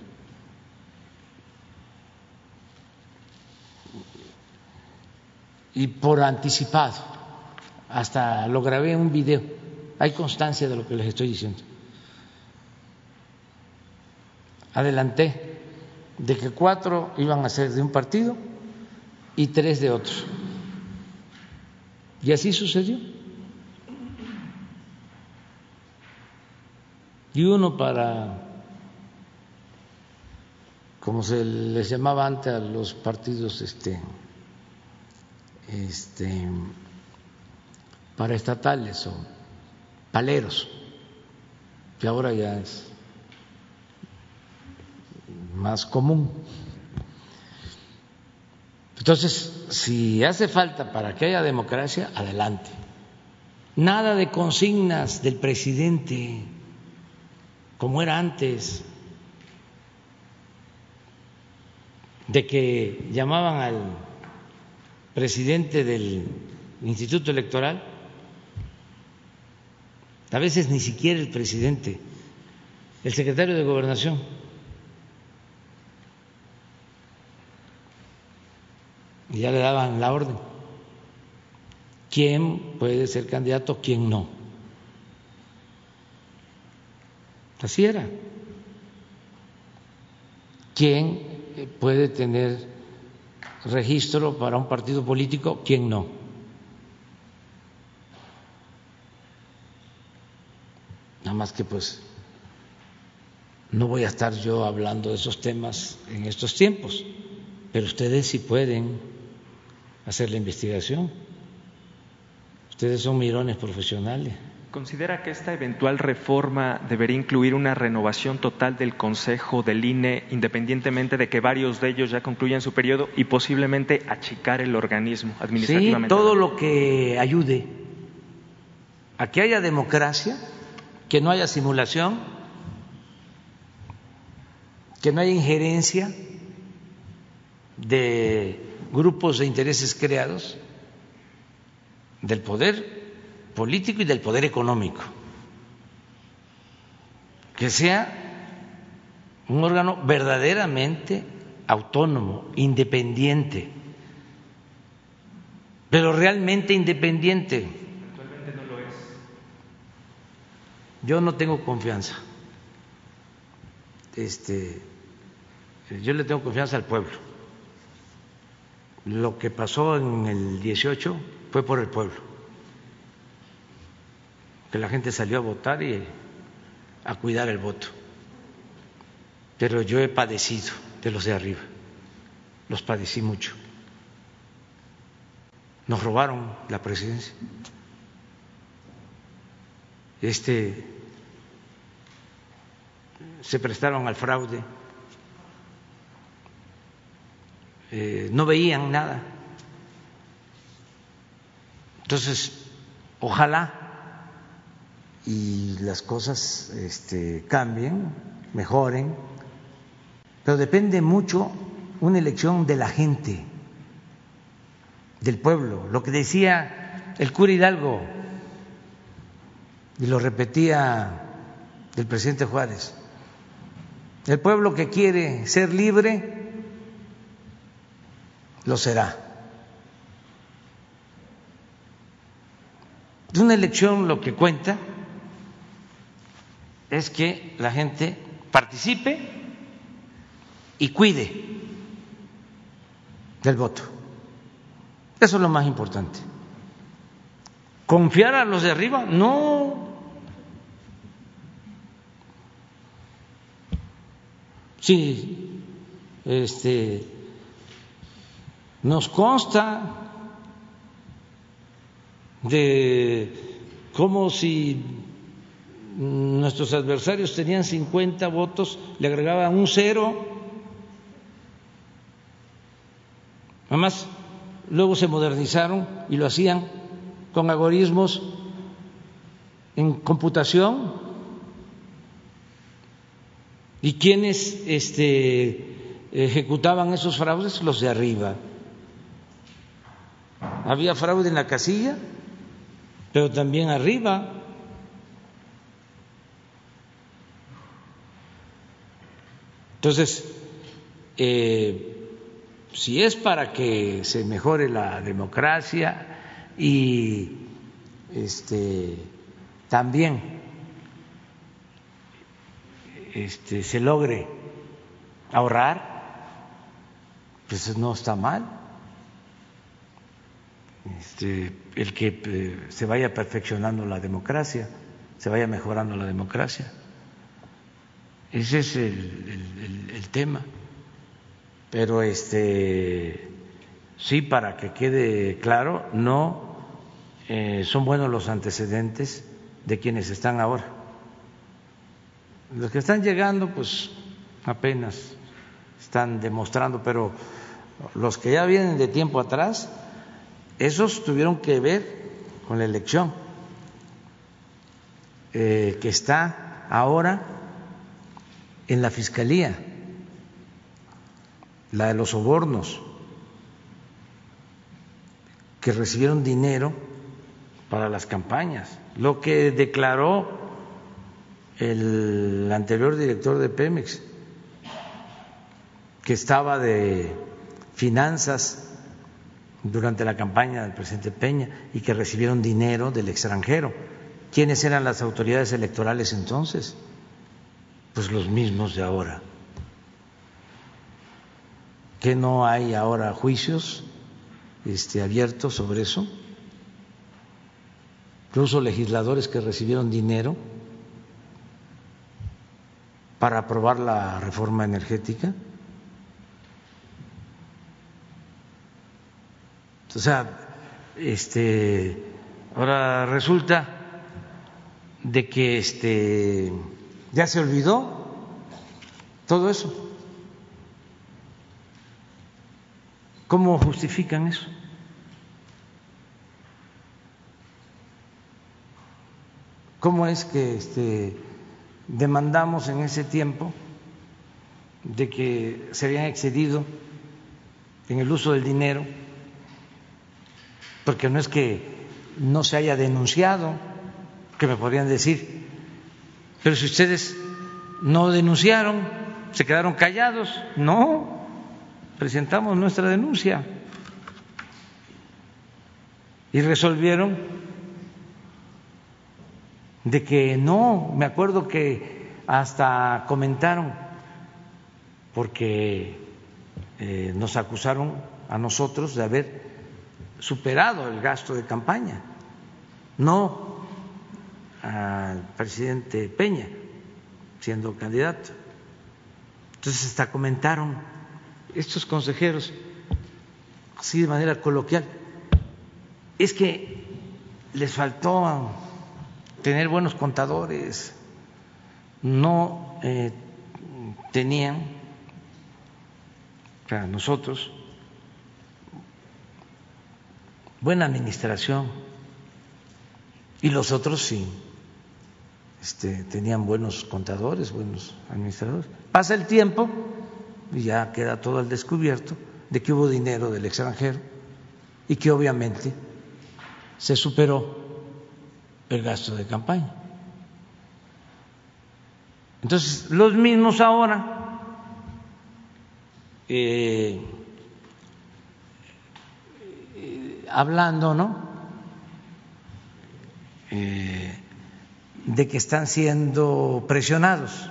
Y por anticipado hasta lo grabé en un video, hay constancia de lo que les estoy diciendo. Adelanté de que cuatro iban a ser de un partido y tres de otro. Y así sucedió. Y uno para, como se les llamaba antes a los partidos, este, este, estatales o paleros, que ahora ya es más común. Entonces, si hace falta para que haya democracia, adelante. Nada de consignas del presidente, como era antes, de que llamaban al presidente del Instituto Electoral a veces ni siquiera el presidente, el secretario de gobernación. Y ya le daban la orden. ¿Quién puede ser candidato, quién no? Así era. ¿Quién puede tener registro para un partido político, quién no? Nada más que pues no voy a estar yo hablando de esos temas en estos tiempos, pero ustedes sí pueden hacer la investigación. Ustedes son mirones profesionales. ¿Considera que esta eventual reforma debería incluir una renovación total del Consejo del INE, independientemente de que varios de ellos ya concluyan su periodo y posiblemente achicar el organismo administrativamente? Sí, todo lo que ayude a que haya democracia que no haya simulación, que no haya injerencia de grupos de intereses creados, del poder político y del poder económico, que sea un órgano verdaderamente autónomo, independiente, pero realmente independiente Yo no tengo confianza. Este, yo le tengo confianza al pueblo. Lo que pasó en el 18 fue por el pueblo. Que la gente salió a votar y a cuidar el voto. Pero yo he padecido de los de arriba. Los padecí mucho. Nos robaron la presidencia. Este se prestaron al fraude, eh, no veían nada. Entonces, ojalá y las cosas este, cambien, mejoren, pero depende mucho una elección de la gente, del pueblo. Lo que decía el cura Hidalgo, y lo repetía el presidente Juárez, el pueblo que quiere ser libre lo será. De una elección lo que cuenta es que la gente participe y cuide del voto. Eso es lo más importante. Confiar a los de arriba, no. Sí, este, nos consta de cómo si nuestros adversarios tenían 50 votos, le agregaban un cero. Además, luego se modernizaron y lo hacían con algoritmos en computación. ¿Y quienes este, ejecutaban esos fraudes? Los de arriba. Había fraude en la casilla, pero también arriba. Entonces, eh, si es para que se mejore la democracia y este, también este, se logre ahorrar, pues no está mal. Este, el que eh, se vaya perfeccionando la democracia, se vaya mejorando la democracia. Ese es el, tema. Pero este sí, para que quede claro, no eh, son buenos los antecedentes de quienes están ahora. Los que están llegando, pues apenas están demostrando, pero los que ya vienen de tiempo atrás, esos tuvieron que ver con la elección eh, que está ahora en la Fiscalía, la de los sobornos, que recibieron dinero para las campañas, lo que declaró el anterior director de Pemex, que estaba de finanzas durante la campaña del presidente Peña y que recibieron dinero del extranjero. ¿Quiénes eran las autoridades electorales entonces? Pues los mismos de ahora. ¿Que no hay ahora juicios este, abiertos sobre eso? Incluso legisladores que recibieron dinero para aprobar la reforma energética. O sea, este, ahora resulta de que este, ya se olvidó todo eso. ¿Cómo justifican eso? ¿Cómo es que este, demandamos en ese tiempo de que se habían excedido en el uso del dinero? Porque no es que no se haya denunciado, que me podrían decir, pero si ustedes no denunciaron, se quedaron callados, no, presentamos nuestra denuncia. Y resolvieron de que no, me acuerdo que hasta comentaron, porque eh, nos acusaron a nosotros de haber superado el gasto de campaña, no al presidente Peña siendo candidato. Entonces hasta comentaron estos consejeros, así de manera coloquial, es que les faltó tener buenos contadores, no eh, tenían, para nosotros, buena administración y los otros sí este, tenían buenos contadores, buenos administradores. Pasa el tiempo y ya queda todo al descubierto de que hubo dinero del extranjero y que obviamente se superó el gasto de campaña. Entonces, los mismos ahora eh, hablando, ¿no? Eh, de que están siendo presionados.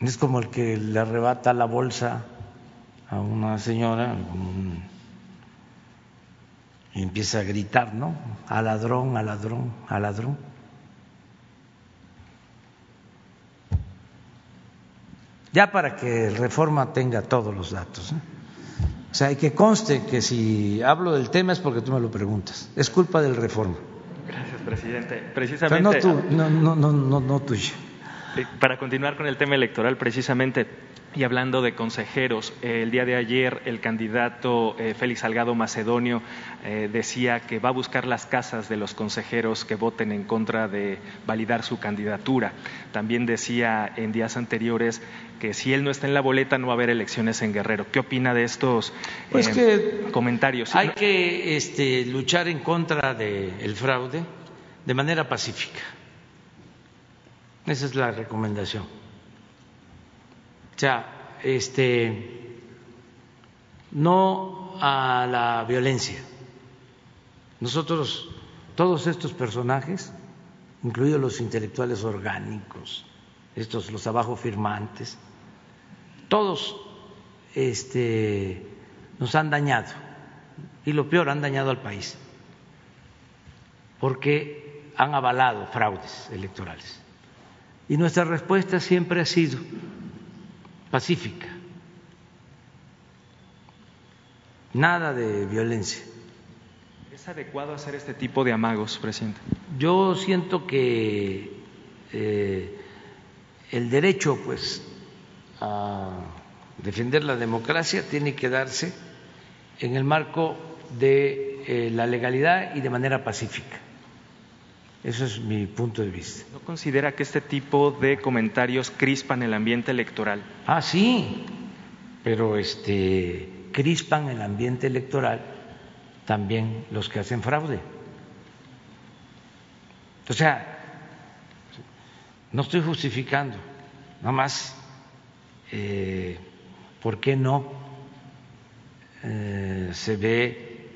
Es como el que le arrebata la bolsa a una señora y empieza a gritar, ¿no? A ladrón, a ladrón, a ladrón. Ya para que Reforma tenga todos los datos. ¿eh? O sea, hay que conste que si hablo del tema es porque tú me lo preguntas. Es culpa del Reforma. Gracias, presidente. Precisamente. no, tú, no, no, no, no, no tuyo. Para continuar con el tema electoral, precisamente, y hablando de consejeros, eh, el día de ayer el candidato eh, Félix Salgado Macedonio eh, decía que va a buscar las casas de los consejeros que voten en contra de validar su candidatura. También decía en días anteriores que si él no está en la boleta no va a haber elecciones en Guerrero. ¿Qué opina de estos pues que comentarios? Hay que este, luchar en contra del fraude de manera pacífica. Esa es la recomendación. O sea, este, no a la violencia. Nosotros, todos estos personajes, incluidos los intelectuales orgánicos, estos los abajo firmantes, todos este, nos han dañado y lo peor, han dañado al país porque han avalado fraudes electorales. Y nuestra respuesta siempre ha sido pacífica, nada de violencia. ¿Es adecuado hacer este tipo de amagos, presidente? Yo siento que eh, el derecho, pues, a defender la democracia tiene que darse en el marco de eh, la legalidad y de manera pacífica. Eso es mi punto de vista. ¿No considera que este tipo de comentarios crispan el ambiente electoral? Ah, sí, pero este crispan el ambiente electoral también los que hacen fraude. O sea, no estoy justificando, nada más, eh, ¿por qué no eh, se ve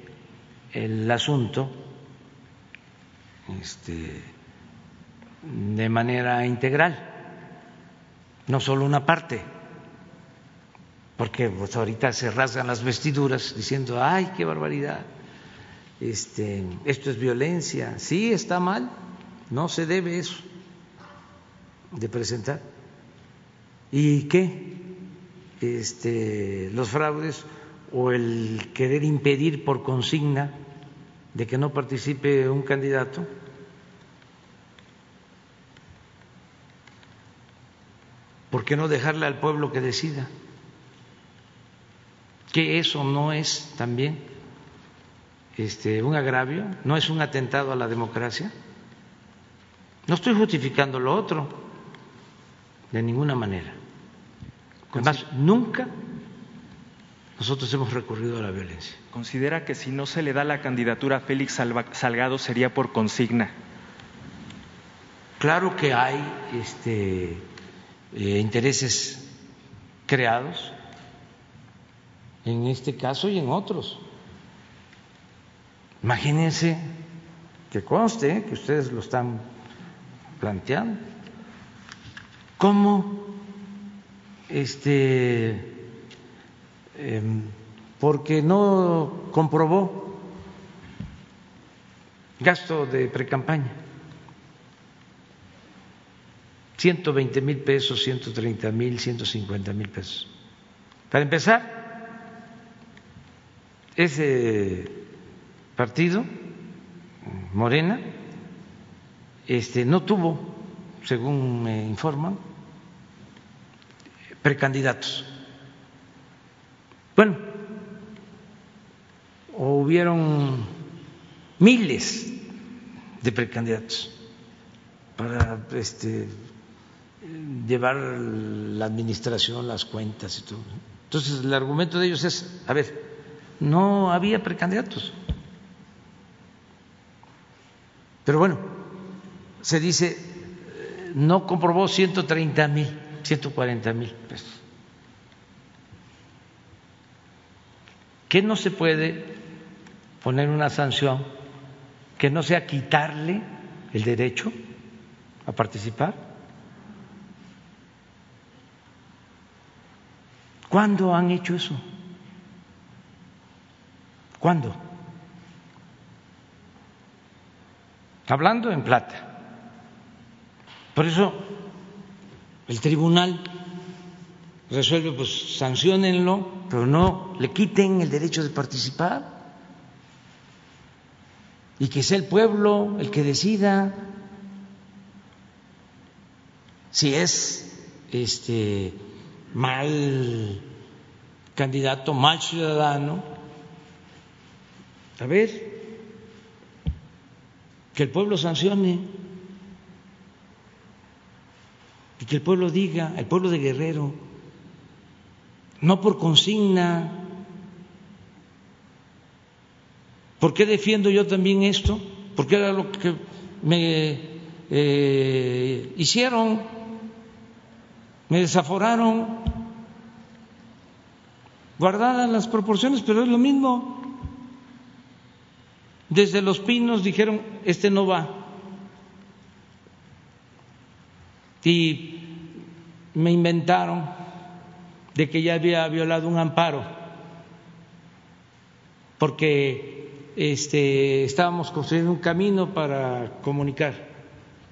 el asunto? Este, de manera integral, no solo una parte, porque pues, ahorita se rasgan las vestiduras diciendo, ay, qué barbaridad, este, esto es violencia, sí está mal, no se debe eso de presentar. ¿Y qué? Este, los fraudes o el querer impedir por consigna de que no participe un candidato, ¿por qué no dejarle al pueblo que decida? Que eso no es también este, un agravio, no es un atentado a la democracia. No estoy justificando lo otro de ninguna manera. Además, nunca nosotros hemos recurrido a la violencia. ¿Considera que si no se le da la candidatura a Félix Salgado sería por consigna? Claro que hay este, eh, intereses creados en este caso y en otros. Imagínense que conste que ustedes lo están planteando. ¿Cómo este Em, porque no comprobó gasto de precampaña. 120 mil pesos, 130 mil, 150 mil pesos. Para empezar, ese partido, Morena, este, no tuvo, según me informan, precandidatos. Bueno, hubieron miles de precandidatos para este, llevar la administración, las cuentas y todo. Entonces, el argumento de ellos es, a ver, no había precandidatos. Pero bueno, se dice, no comprobó 130 mil, 140 mil pesos. ¿Qué no se puede poner una sanción que no sea quitarle el derecho a participar? ¿Cuándo han hecho eso? ¿Cuándo? Hablando en plata. Por eso el tribunal resuelve, pues sancionenlo, pero no le quiten el derecho de participar. Y que sea el pueblo el que decida si es este mal candidato, mal ciudadano. A ver, que el pueblo sancione y que el pueblo diga, el pueblo de Guerrero, no por consigna. ¿Por qué defiendo yo también esto? Porque era lo que me eh, hicieron, me desaforaron, guardadas las proporciones, pero es lo mismo. Desde los pinos dijeron, este no va. Y me inventaron de que ya había violado un amparo, porque este, estábamos construyendo un camino para comunicar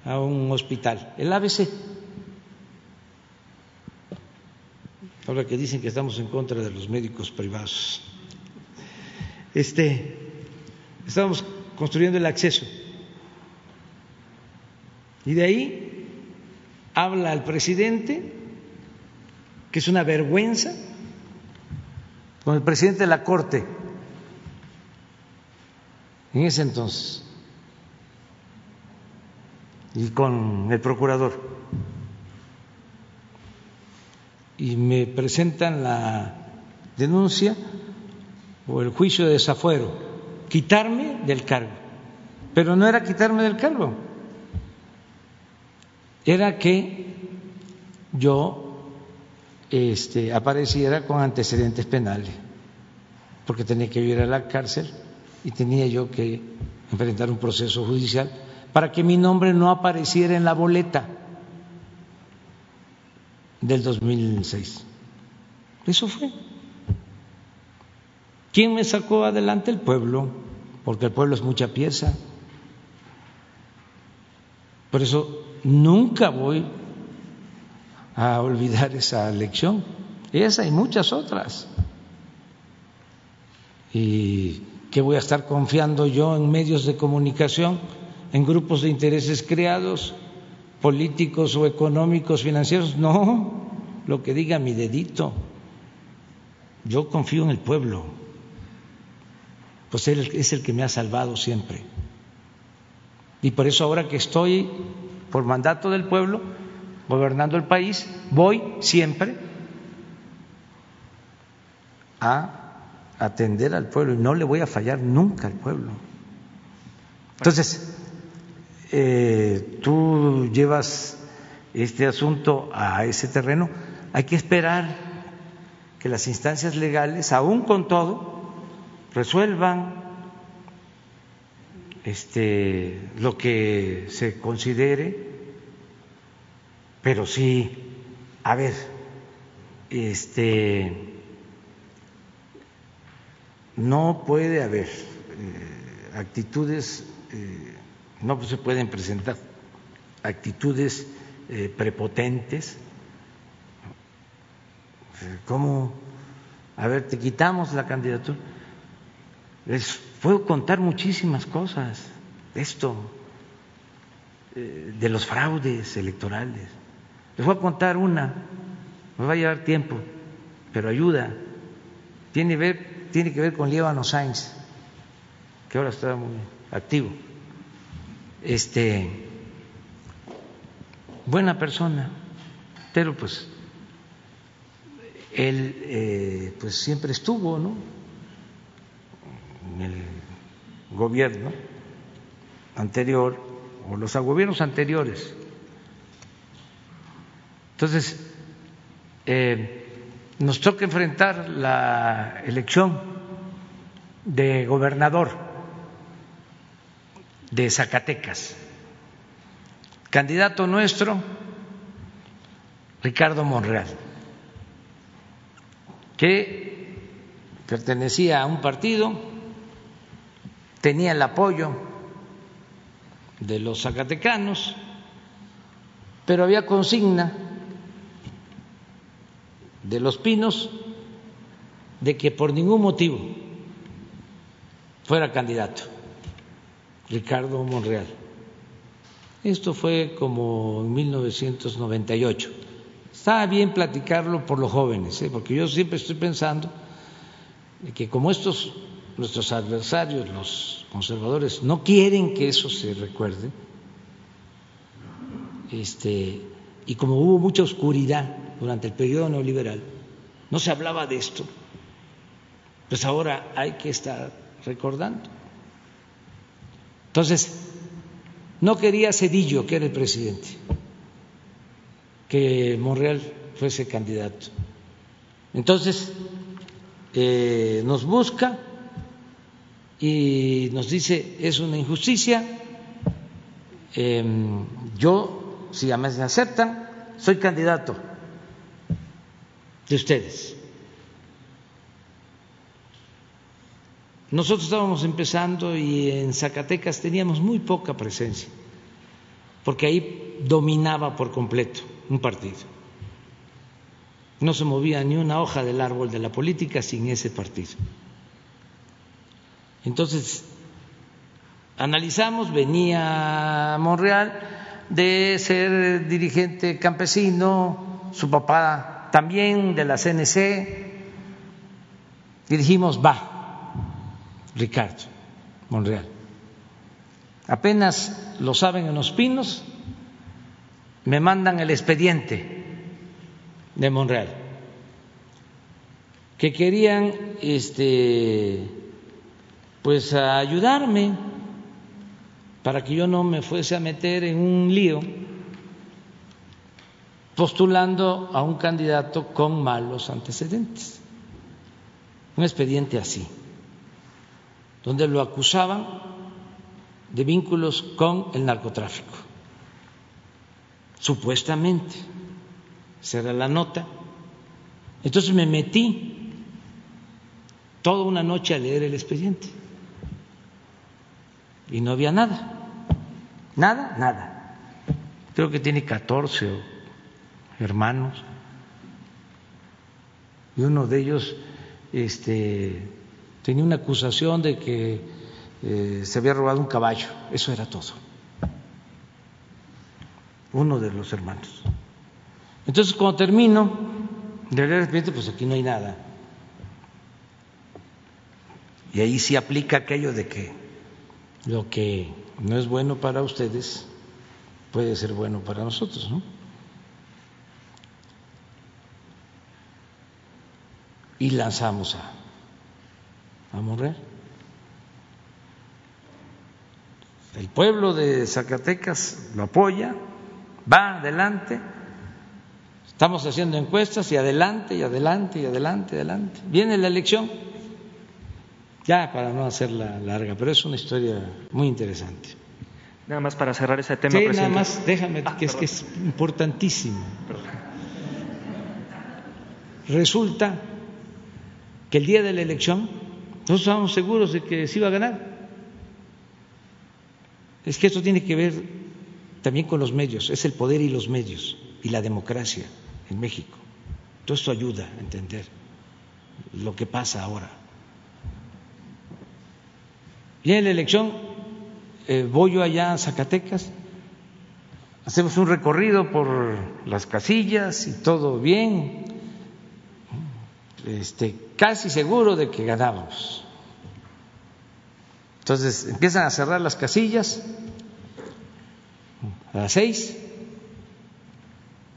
a un hospital, el ABC. Ahora que dicen que estamos en contra de los médicos privados. Este, estábamos construyendo el acceso. Y de ahí habla el presidente, que es una vergüenza, con el presidente de la Corte, en ese entonces, y con el procurador. Y me presentan la denuncia o el juicio de desafuero, quitarme del cargo. Pero no era quitarme del cargo, era que yo este, apareciera con antecedentes penales, porque tenía que ir a la cárcel y tenía yo que enfrentar un proceso judicial para que mi nombre no apareciera en la boleta del 2006. Eso fue. ¿Quién me sacó adelante? El pueblo, porque el pueblo es mucha pieza. Por eso nunca voy a olvidar esa lección. Esa y muchas otras. ¿Y qué voy a estar confiando yo en medios de comunicación, en grupos de intereses creados, políticos o económicos, financieros? No, lo que diga mi dedito. Yo confío en el pueblo, pues él es el que me ha salvado siempre. Y por eso ahora que estoy por mandato del pueblo, gobernando el país, voy siempre a atender al pueblo y no le voy a fallar nunca al pueblo. Entonces, eh, tú llevas este asunto a ese terreno, hay que esperar que las instancias legales, aún con todo, resuelvan este, lo que se considere, pero sí, a ver, este, no puede haber eh, actitudes, eh, no se pueden presentar actitudes eh, prepotentes, ¿cómo? A ver, te quitamos la candidatura. Les puedo contar muchísimas cosas de esto, de los fraudes electorales. Les voy a contar una, me va a llevar tiempo, pero ayuda. Tiene, ver, tiene que ver con Líbano Sainz, que ahora está muy activo. Este, buena persona, pero pues él eh, pues siempre estuvo, ¿no? En el gobierno anterior o los gobiernos anteriores. Entonces, eh, nos toca enfrentar la elección de gobernador de Zacatecas. Candidato nuestro, Ricardo Monreal, que pertenecía a un partido, tenía el apoyo de los zacatecanos, pero había consigna de Los Pinos de que por ningún motivo fuera candidato Ricardo Monreal. Esto fue como en 1998. Está bien platicarlo por los jóvenes, ¿eh? porque yo siempre estoy pensando que como estos nuestros adversarios, los conservadores, no quieren que eso se recuerde, este, y como hubo mucha oscuridad durante el periodo neoliberal, no se hablaba de esto, pues ahora hay que estar recordando. Entonces, no quería Cedillo, que era el presidente, que Monreal fuese candidato. Entonces, eh, nos busca y nos dice es una injusticia. Em, yo, si a me aceptan, soy candidato de ustedes. Nosotros estábamos empezando y en Zacatecas teníamos muy poca presencia, porque ahí dominaba por completo un partido. No se movía ni una hoja del árbol de la política sin ese partido. Entonces, analizamos, venía Monreal de ser dirigente campesino, su papá también de la CNC, y dijimos, va, Ricardo Monreal. Apenas lo saben en los pinos, me mandan el expediente de Monreal, que querían este pues ayudarme para que yo no me fuese a meter en un lío postulando a un candidato con malos antecedentes. Un expediente así, donde lo acusaban de vínculos con el narcotráfico. Supuestamente, esa era la nota. Entonces me metí toda una noche a leer el expediente y no había nada, nada, nada. Creo que tiene 14 hermanos y uno de ellos este, tenía una acusación de que eh, se había robado un caballo, eso era todo. Uno de los hermanos. Entonces, cuando termino de leer pues aquí no hay nada. Y ahí sí aplica aquello de que lo que no es bueno para ustedes puede ser bueno para nosotros, ¿no? Y lanzamos a, a Monreal. El pueblo de Zacatecas lo apoya, va adelante, estamos haciendo encuestas y adelante, y adelante, y adelante, adelante. Viene la elección ya para no hacerla larga, pero es una historia muy interesante. Nada más para cerrar ese tema. Sí, nada más, déjame, ah, que es que es importantísimo. Resulta que el día de la elección nosotros estábamos seguros de que se iba a ganar. Es que esto tiene que ver también con los medios, es el poder y los medios y la democracia en México. Todo esto ayuda a entender lo que pasa ahora. Viene la elección, eh, voy yo allá a Zacatecas, hacemos un recorrido por las casillas y todo bien, este, casi seguro de que ganábamos. Entonces empiezan a cerrar las casillas a las seis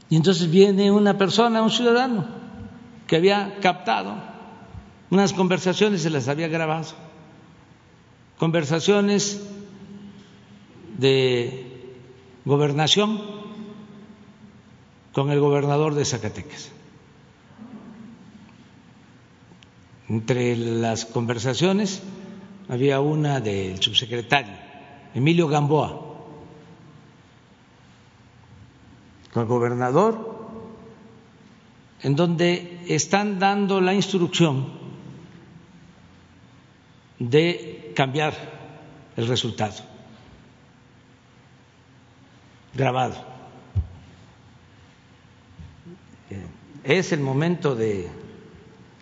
y entonces viene una persona, un ciudadano, que había captado unas conversaciones se las había grabado conversaciones de gobernación con el gobernador de Zacatecas. Entre las conversaciones había una del subsecretario, Emilio Gamboa, con el gobernador, en donde están dando la instrucción de cambiar el resultado. Grabado. Es el momento de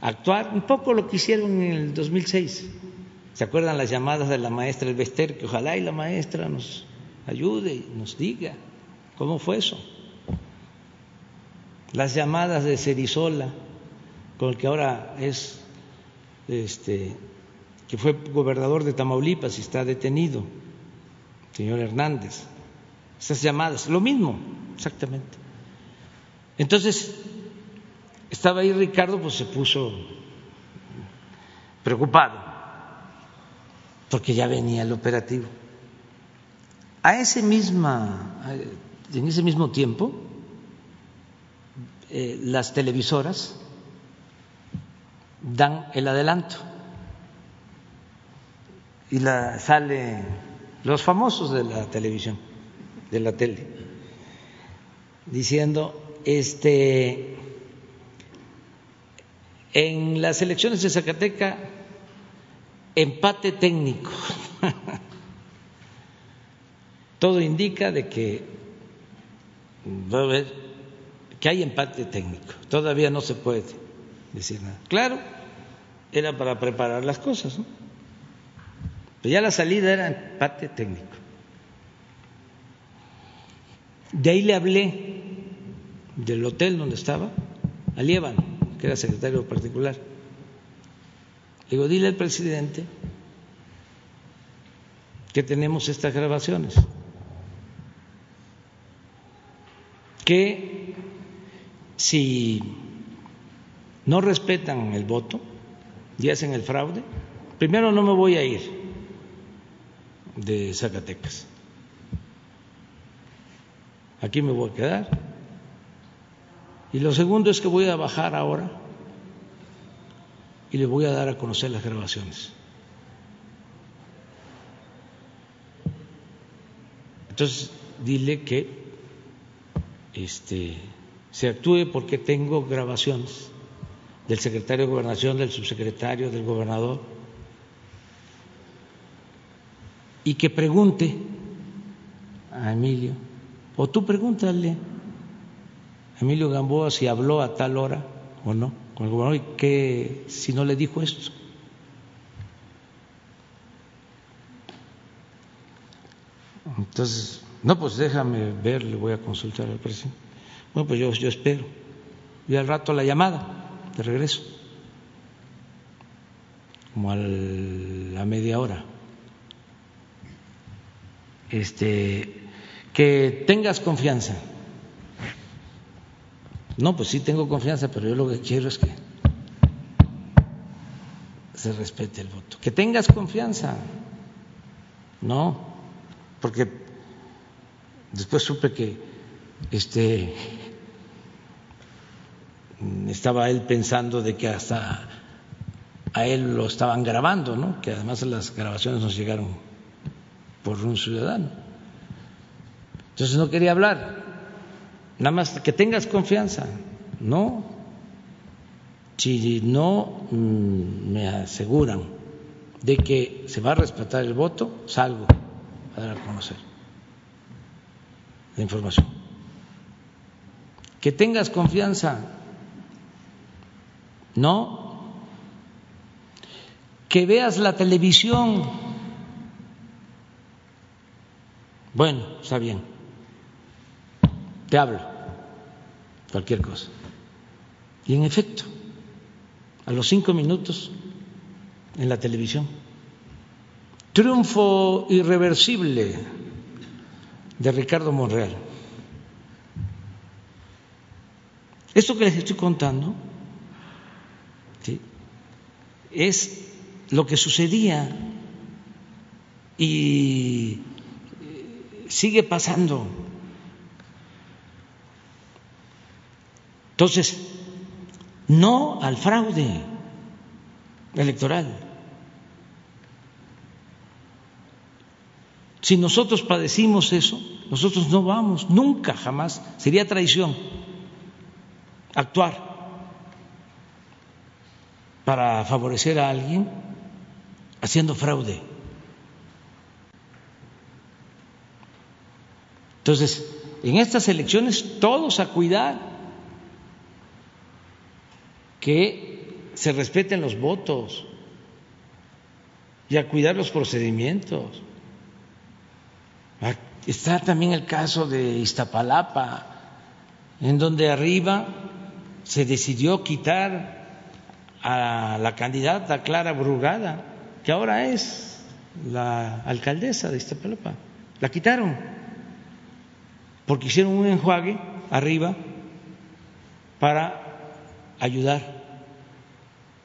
actuar un poco lo que hicieron en el 2006. ¿Se acuerdan las llamadas de la maestra Elvester? Que ojalá y la maestra nos ayude y nos diga cómo fue eso. Las llamadas de Cerizola, con el que ahora es, este, que fue gobernador de Tamaulipas y está detenido, señor Hernández. Esas llamadas, lo mismo, exactamente. Entonces, estaba ahí Ricardo, pues se puso preocupado, porque ya venía el operativo. A ese misma, en ese mismo tiempo, eh, las televisoras dan el adelanto y la sale los famosos de la televisión, de la tele, diciendo este en las elecciones de Zacateca empate técnico. Todo indica de que va a haber que hay empate técnico. Todavía no se puede decir nada. Claro, era para preparar las cosas, ¿no? Pero ya la salida era empate técnico. De ahí le hablé del hotel donde estaba, a Líbano que era secretario particular. Le digo, dile al presidente que tenemos estas grabaciones, que si no respetan el voto y hacen el fraude, primero no me voy a ir de Zacatecas. Aquí me voy a quedar y lo segundo es que voy a bajar ahora y le voy a dar a conocer las grabaciones. Entonces, dile que este, se actúe porque tengo grabaciones del secretario de Gobernación, del subsecretario, del gobernador, y que pregunte a Emilio, o tú pregúntale Emilio Gamboa si habló a tal hora o no con el gobernador y si no le dijo esto. Entonces, no, pues déjame ver, le voy a consultar al presidente. Bueno, pues yo, yo espero. Y al rato la llamada de regreso, como a la media hora. Este, que tengas confianza no, pues sí tengo confianza, pero yo lo que quiero es que se respete el voto. Que tengas confianza. No, porque después supe que este estaba él pensando de que hasta a él lo estaban grabando, ¿no? Que además las grabaciones nos llegaron por un ciudadano. Entonces no quería hablar. Nada más que tengas confianza, ¿no? Si no mm, me aseguran de que se va a respetar el voto, salgo a dar a conocer la información. Que tengas confianza, ¿no? Que veas la televisión. Bueno, está bien te hablo, cualquier cosa. Y en efecto, a los cinco minutos en la televisión, triunfo irreversible de Ricardo Monreal. Esto que les estoy contando es lo que sucedía y sigue pasando. Entonces, no al fraude electoral. Si nosotros padecimos eso, nosotros no vamos, nunca, jamás, sería traición actuar para favorecer a alguien haciendo fraude. Entonces, en estas elecciones todos a cuidar que se respeten los votos y a cuidar los procedimientos. Está también el caso de Iztapalapa, en donde arriba se decidió quitar a la candidata Clara Brugada, que ahora es la alcaldesa de Iztapalapa. La quitaron porque hicieron un enjuague arriba para ayudar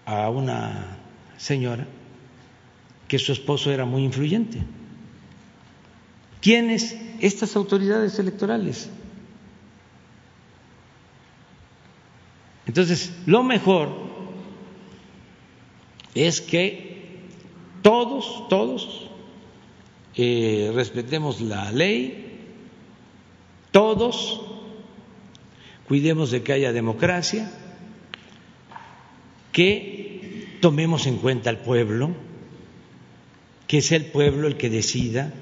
a una señora que su esposo era muy influyente. ¿Quiénes? Estas autoridades electorales. Entonces, lo mejor es que todos, todos eh, respetemos la ley, todos cuidemos de que haya democracia, que tomemos en cuenta al pueblo, que sea el pueblo el que decida.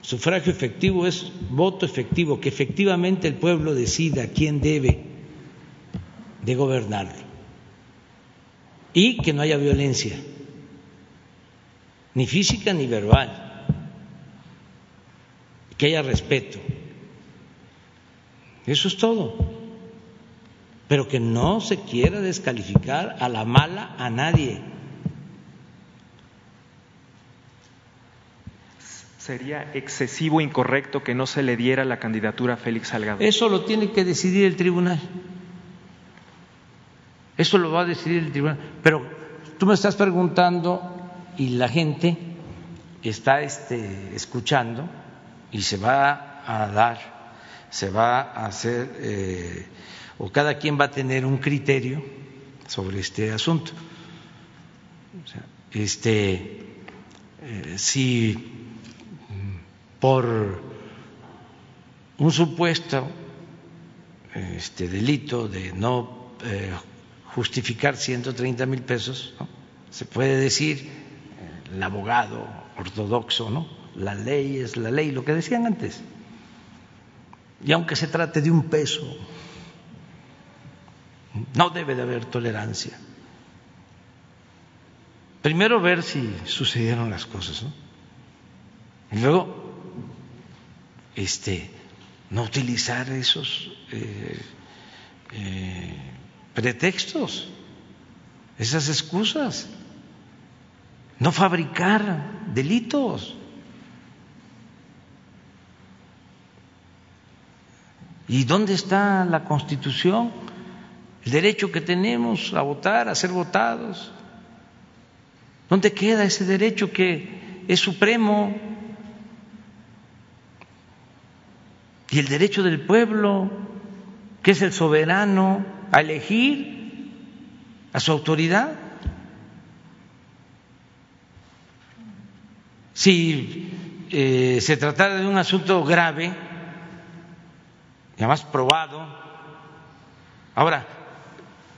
Sufragio efectivo es voto efectivo, que efectivamente el pueblo decida quién debe de gobernar y que no haya violencia, ni física ni verbal, que haya respeto. Eso es todo. Pero que no se quiera descalificar a la mala a nadie. ¿Sería excesivo incorrecto que no se le diera la candidatura a Félix Salgado? Eso lo tiene que decidir el tribunal. Eso lo va a decidir el tribunal. Pero tú me estás preguntando y la gente está este, escuchando y se va a dar, se va a hacer, eh, o cada quien va a tener un criterio sobre este asunto. O sea, este, eh, si por un supuesto este, delito de no eh, justificar 130 mil pesos, se puede decir, el abogado ortodoxo, ¿no? la ley es la ley, lo que decían antes. Y aunque se trate de un peso, no debe de haber tolerancia. Primero ver si sucedieron las cosas, ¿no? Y luego este, no utilizar esos eh, eh, pretextos, esas excusas, no fabricar delitos. ¿Y dónde está la Constitución? El derecho que tenemos a votar, a ser votados. ¿Dónde queda ese derecho que es supremo? y el derecho del pueblo, que es el soberano, a elegir a su autoridad. Si eh, se tratara de un asunto grave, y además probado, ahora,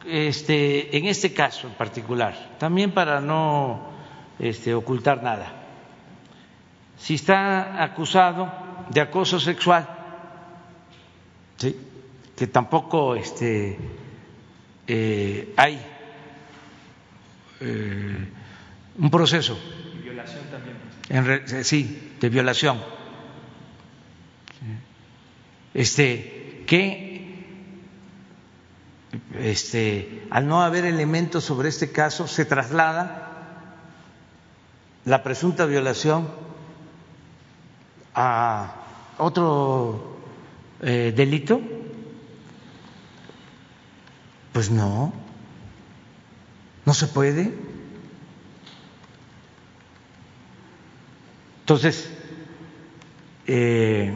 este, en este caso en particular, también para no este, ocultar nada, si está acusado de acoso sexual, ¿sí? que tampoco este, eh, hay eh, un proceso. Y violación también. En sí, de violación. Este, que este, al no haber elementos sobre este caso, se traslada la presunta violación a otro eh, delito? Pues no, no se puede. Entonces, eh,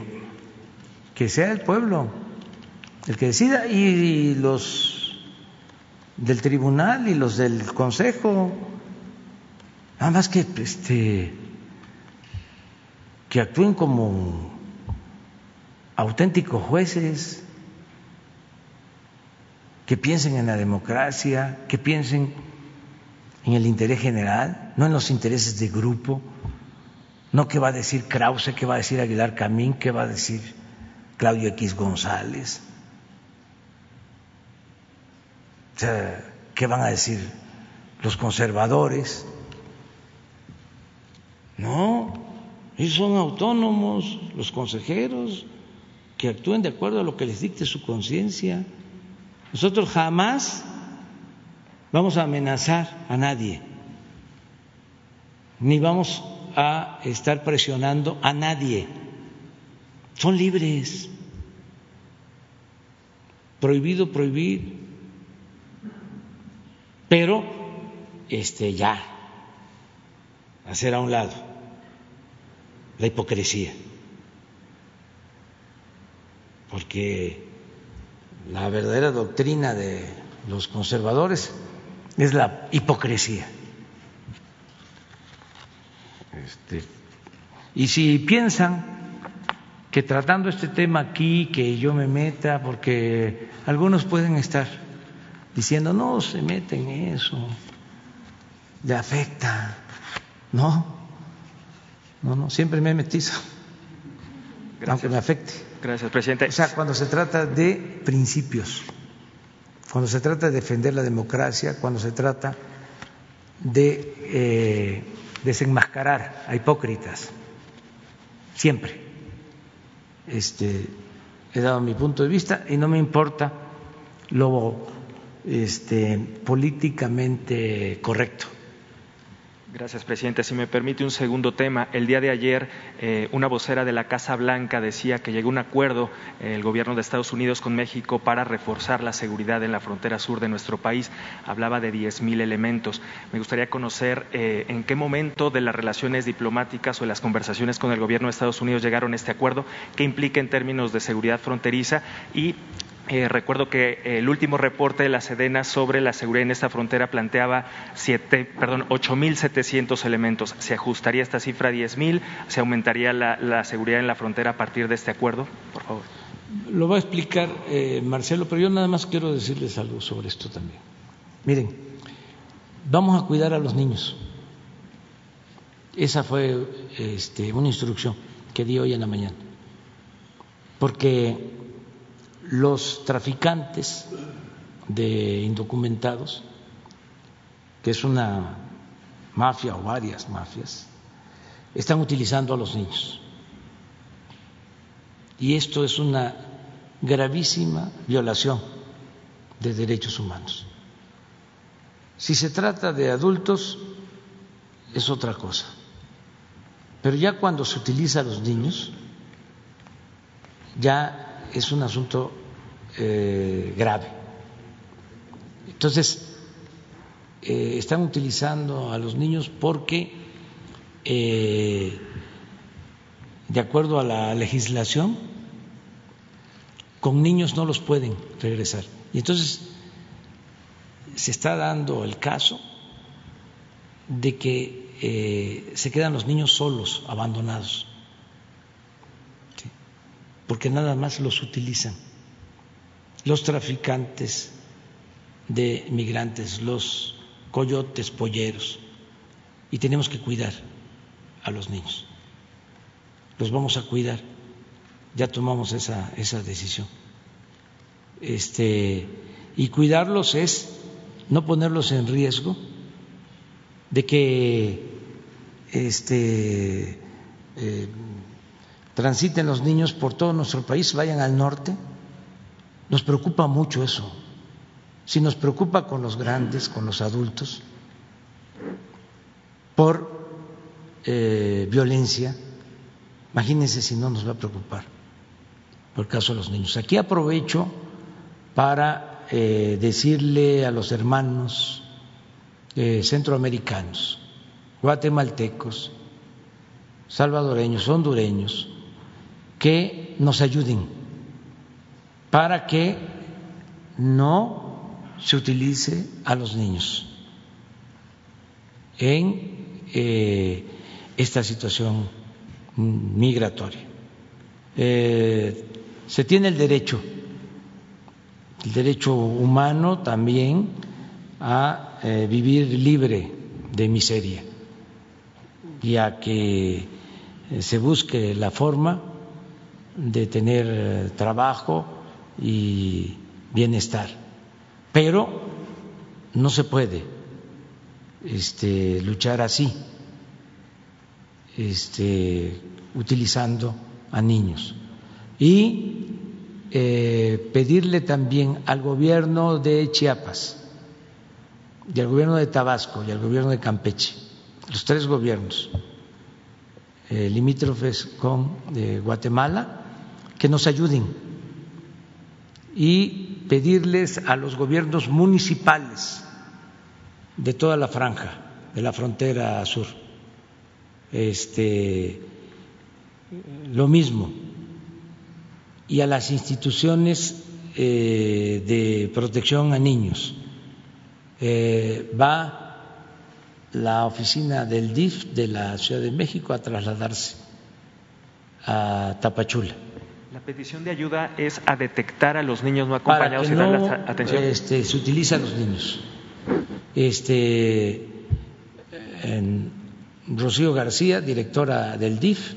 que sea el pueblo el que decida y los del tribunal y los del consejo, nada más que este que actúen como auténticos jueces que piensen en la democracia, que piensen en el interés general, no en los intereses de grupo, no qué va a decir Krause, qué va a decir Aguilar Camín, qué va a decir Claudio X González. ¿Qué van a decir los conservadores? No, ellos son autónomos, los consejeros, que actúen de acuerdo a lo que les dicte su conciencia. Nosotros jamás vamos a amenazar a nadie, ni vamos a estar presionando a nadie. Son libres. Prohibido prohibir. Pero este ya hacer a un lado la hipocresía. Porque la verdadera doctrina de los conservadores es la hipocresía. Este, y si piensan que tratando este tema aquí, que yo me meta, porque algunos pueden estar diciendo, no, se meten en eso, le afecta. No, no, no, siempre me he metido, aunque me afecte. Gracias, presidente. O sea, cuando se trata de principios, cuando se trata de defender la democracia, cuando se trata de eh, desenmascarar a hipócritas, siempre este, he dado mi punto de vista y no me importa lo este, políticamente correcto. Gracias, presidente. Si me permite un segundo tema. El día de ayer, eh, una vocera de la Casa Blanca decía que llegó un acuerdo eh, el gobierno de Estados Unidos con México para reforzar la seguridad en la frontera sur de nuestro país. Hablaba de 10.000 elementos. Me gustaría conocer eh, en qué momento de las relaciones diplomáticas o de las conversaciones con el gobierno de Estados Unidos llegaron este acuerdo, qué implica en términos de seguridad fronteriza y eh, recuerdo que el último reporte de la Sedena sobre la seguridad en esta frontera planteaba siete, perdón, 8.700 elementos. ¿Se ajustaría esta cifra a 10.000? ¿Se aumentaría la, seguridad en la frontera a partir de este acuerdo? Por favor. Lo va a explicar eh, Marcelo, pero yo nada más quiero decirles algo sobre esto también. Miren, vamos a cuidar a los niños. Esa fue este, una instrucción que di hoy en la mañana. Porque los traficantes de indocumentados, que es una mafia o varias mafias, están utilizando a los niños. Y esto es una gravísima violación de derechos humanos. Si se trata de adultos, es otra cosa. Pero ya cuando se utiliza a los niños, ya es un asunto eh, grave. Entonces, eh, están utilizando a los niños porque, eh, de acuerdo a la legislación, con niños no los pueden regresar. Y entonces se está dando el caso de que se quedan los niños solos, abandonados porque nada más los utilizan los traficantes de migrantes, los coyotes polleros, y tenemos que cuidar a los niños. Los vamos a cuidar. Ya tomamos esa, esa decisión. Este, y cuidarlos es no ponerlos en riesgo de que este, eh, transiten los niños por todo nuestro país, vayan al norte. Nos preocupa mucho eso. Si nos preocupa con los grandes, con los adultos, por eh, violencia, imagínense si no nos va a preocupar por el caso de los niños. Aquí aprovecho para eh, decirle a los hermanos eh, centroamericanos, guatemaltecos, salvadoreños, hondureños, que nos ayuden para que no se utilice a los niños en eh, esta situación migratoria. Eh, se tiene el derecho, el derecho humano también a eh, vivir libre de miseria y a que se busque la forma de tener trabajo y bienestar. Pero no se puede este, luchar así, este, utilizando a niños. Y eh, pedirle también al gobierno de Chiapas y al gobierno de Tabasco y al gobierno de Campeche, los tres gobiernos eh, limítrofes con eh, Guatemala, que nos ayuden y pedirles a los gobiernos municipales de toda la franja de la frontera sur, este, lo mismo, y a las instituciones eh, de protección a niños. Eh, va la oficina del DIF de la Ciudad de México a trasladarse a Tapachula. La petición de ayuda es a detectar a los niños no acompañados y darles atención. Este, se utiliza a los niños. Este, en Rocío García, directora del DIF,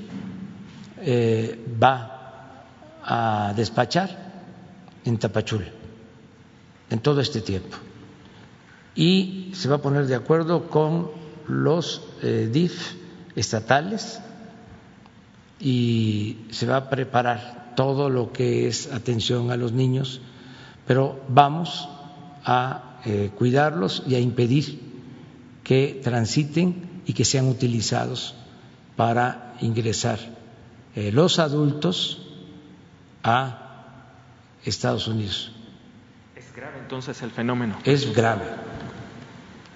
eh, va a despachar en Tapachula en todo este tiempo y se va a poner de acuerdo con los eh, DIF estatales y se va a preparar todo lo que es atención a los niños, pero vamos a eh, cuidarlos y a impedir que transiten y que sean utilizados para ingresar eh, los adultos a Estados Unidos. Es grave entonces el fenómeno. Es grave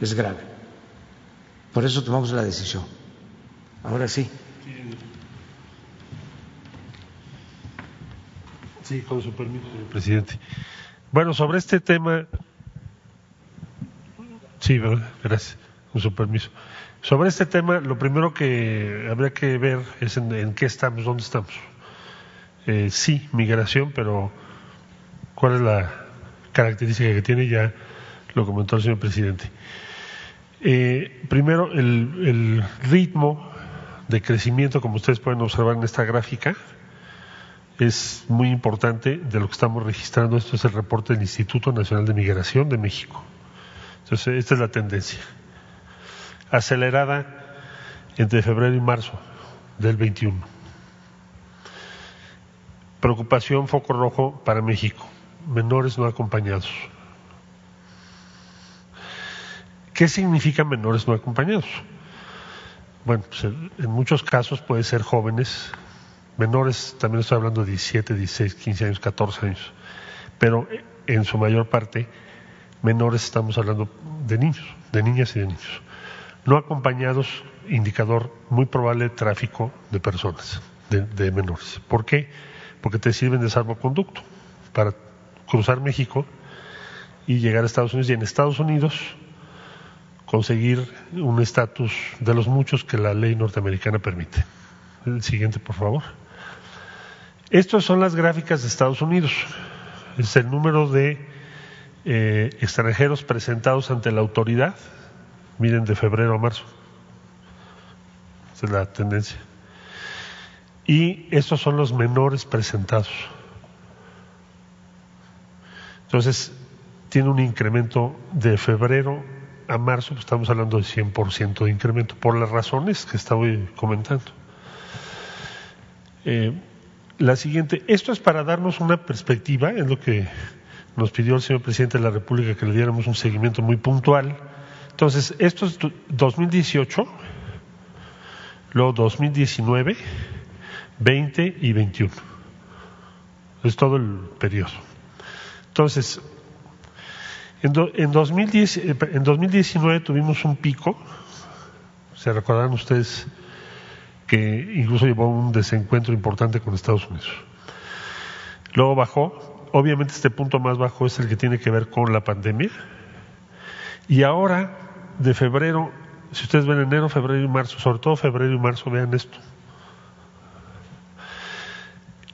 es grave. Por eso tomamos la decisión. Ahora sí. Sí, con su permiso, señor presidente. Bueno, sobre este tema, sí, gracias, con su permiso. Sobre este tema, lo primero que habría que ver es en, qué estamos, dónde estamos. Eh, sí, migración, pero ¿cuál es la característica que tiene? Ya lo comentó el señor presidente. Eh, primero, el, ritmo de crecimiento, como ustedes pueden observar en esta gráfica, es muy importante de lo que estamos registrando. Esto es el reporte del Instituto Nacional de Migración de México. Entonces, esta es la tendencia. Acelerada entre febrero y marzo del 21. Preocupación, foco rojo para México. Menores no acompañados. ¿Qué significa menores no acompañados? Bueno, pues en muchos casos puede ser jóvenes, menores, también estoy hablando de 17, 16, 15 años, 14 años, pero en su mayor parte menores estamos hablando de niños, de niñas y de niños. No acompañados, indicador muy probable de tráfico de personas, de, de menores. ¿Por qué? Porque te sirven de salvoconducto para cruzar México y llegar a Estados Unidos. Y en Estados Unidos conseguir un estatus de los muchos que la ley norteamericana permite. El siguiente, por favor. Estas son las gráficas de Estados Unidos. Es el número de eh, extranjeros presentados ante la autoridad. Miren, de febrero a marzo. Esa es la tendencia. Y estos son los menores presentados. Entonces, tiene un incremento de febrero a marzo pues, estamos hablando de 100% de incremento, por las razones que estaba comentando. Eh, la siguiente, esto es para darnos una perspectiva, es lo que nos pidió el señor presidente de la República que le diéramos un seguimiento muy puntual. Entonces, esto es 2018, luego 2019, 20 y 21. Es todo el periodo. Entonces, en, en, 2010, eh, en 2019 tuvimos un pico, se recordarán ustedes que incluso llevó un desencuentro importante con Estados Unidos. Luego bajó, obviamente este punto más bajo es el que tiene que ver con la pandemia. Y ahora, de febrero, si ustedes ven enero, febrero y marzo, sobre todo febrero y marzo, vean esto.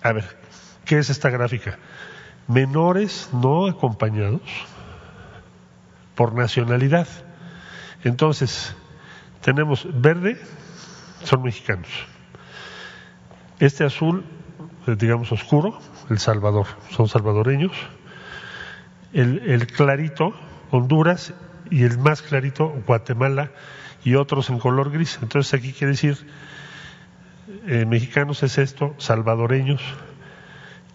A ver, ¿qué es esta gráfica? Menores no acompañados por nacionalidad. Entonces, tenemos verde, son mexicanos. Este azul, eh, digamos oscuro, El Salvador, son salvadoreños. El, clarito, Honduras y el más clarito, Guatemala y otros en color gris. Entonces aquí quiere decir, eh, mexicanos es esto, salvadoreños,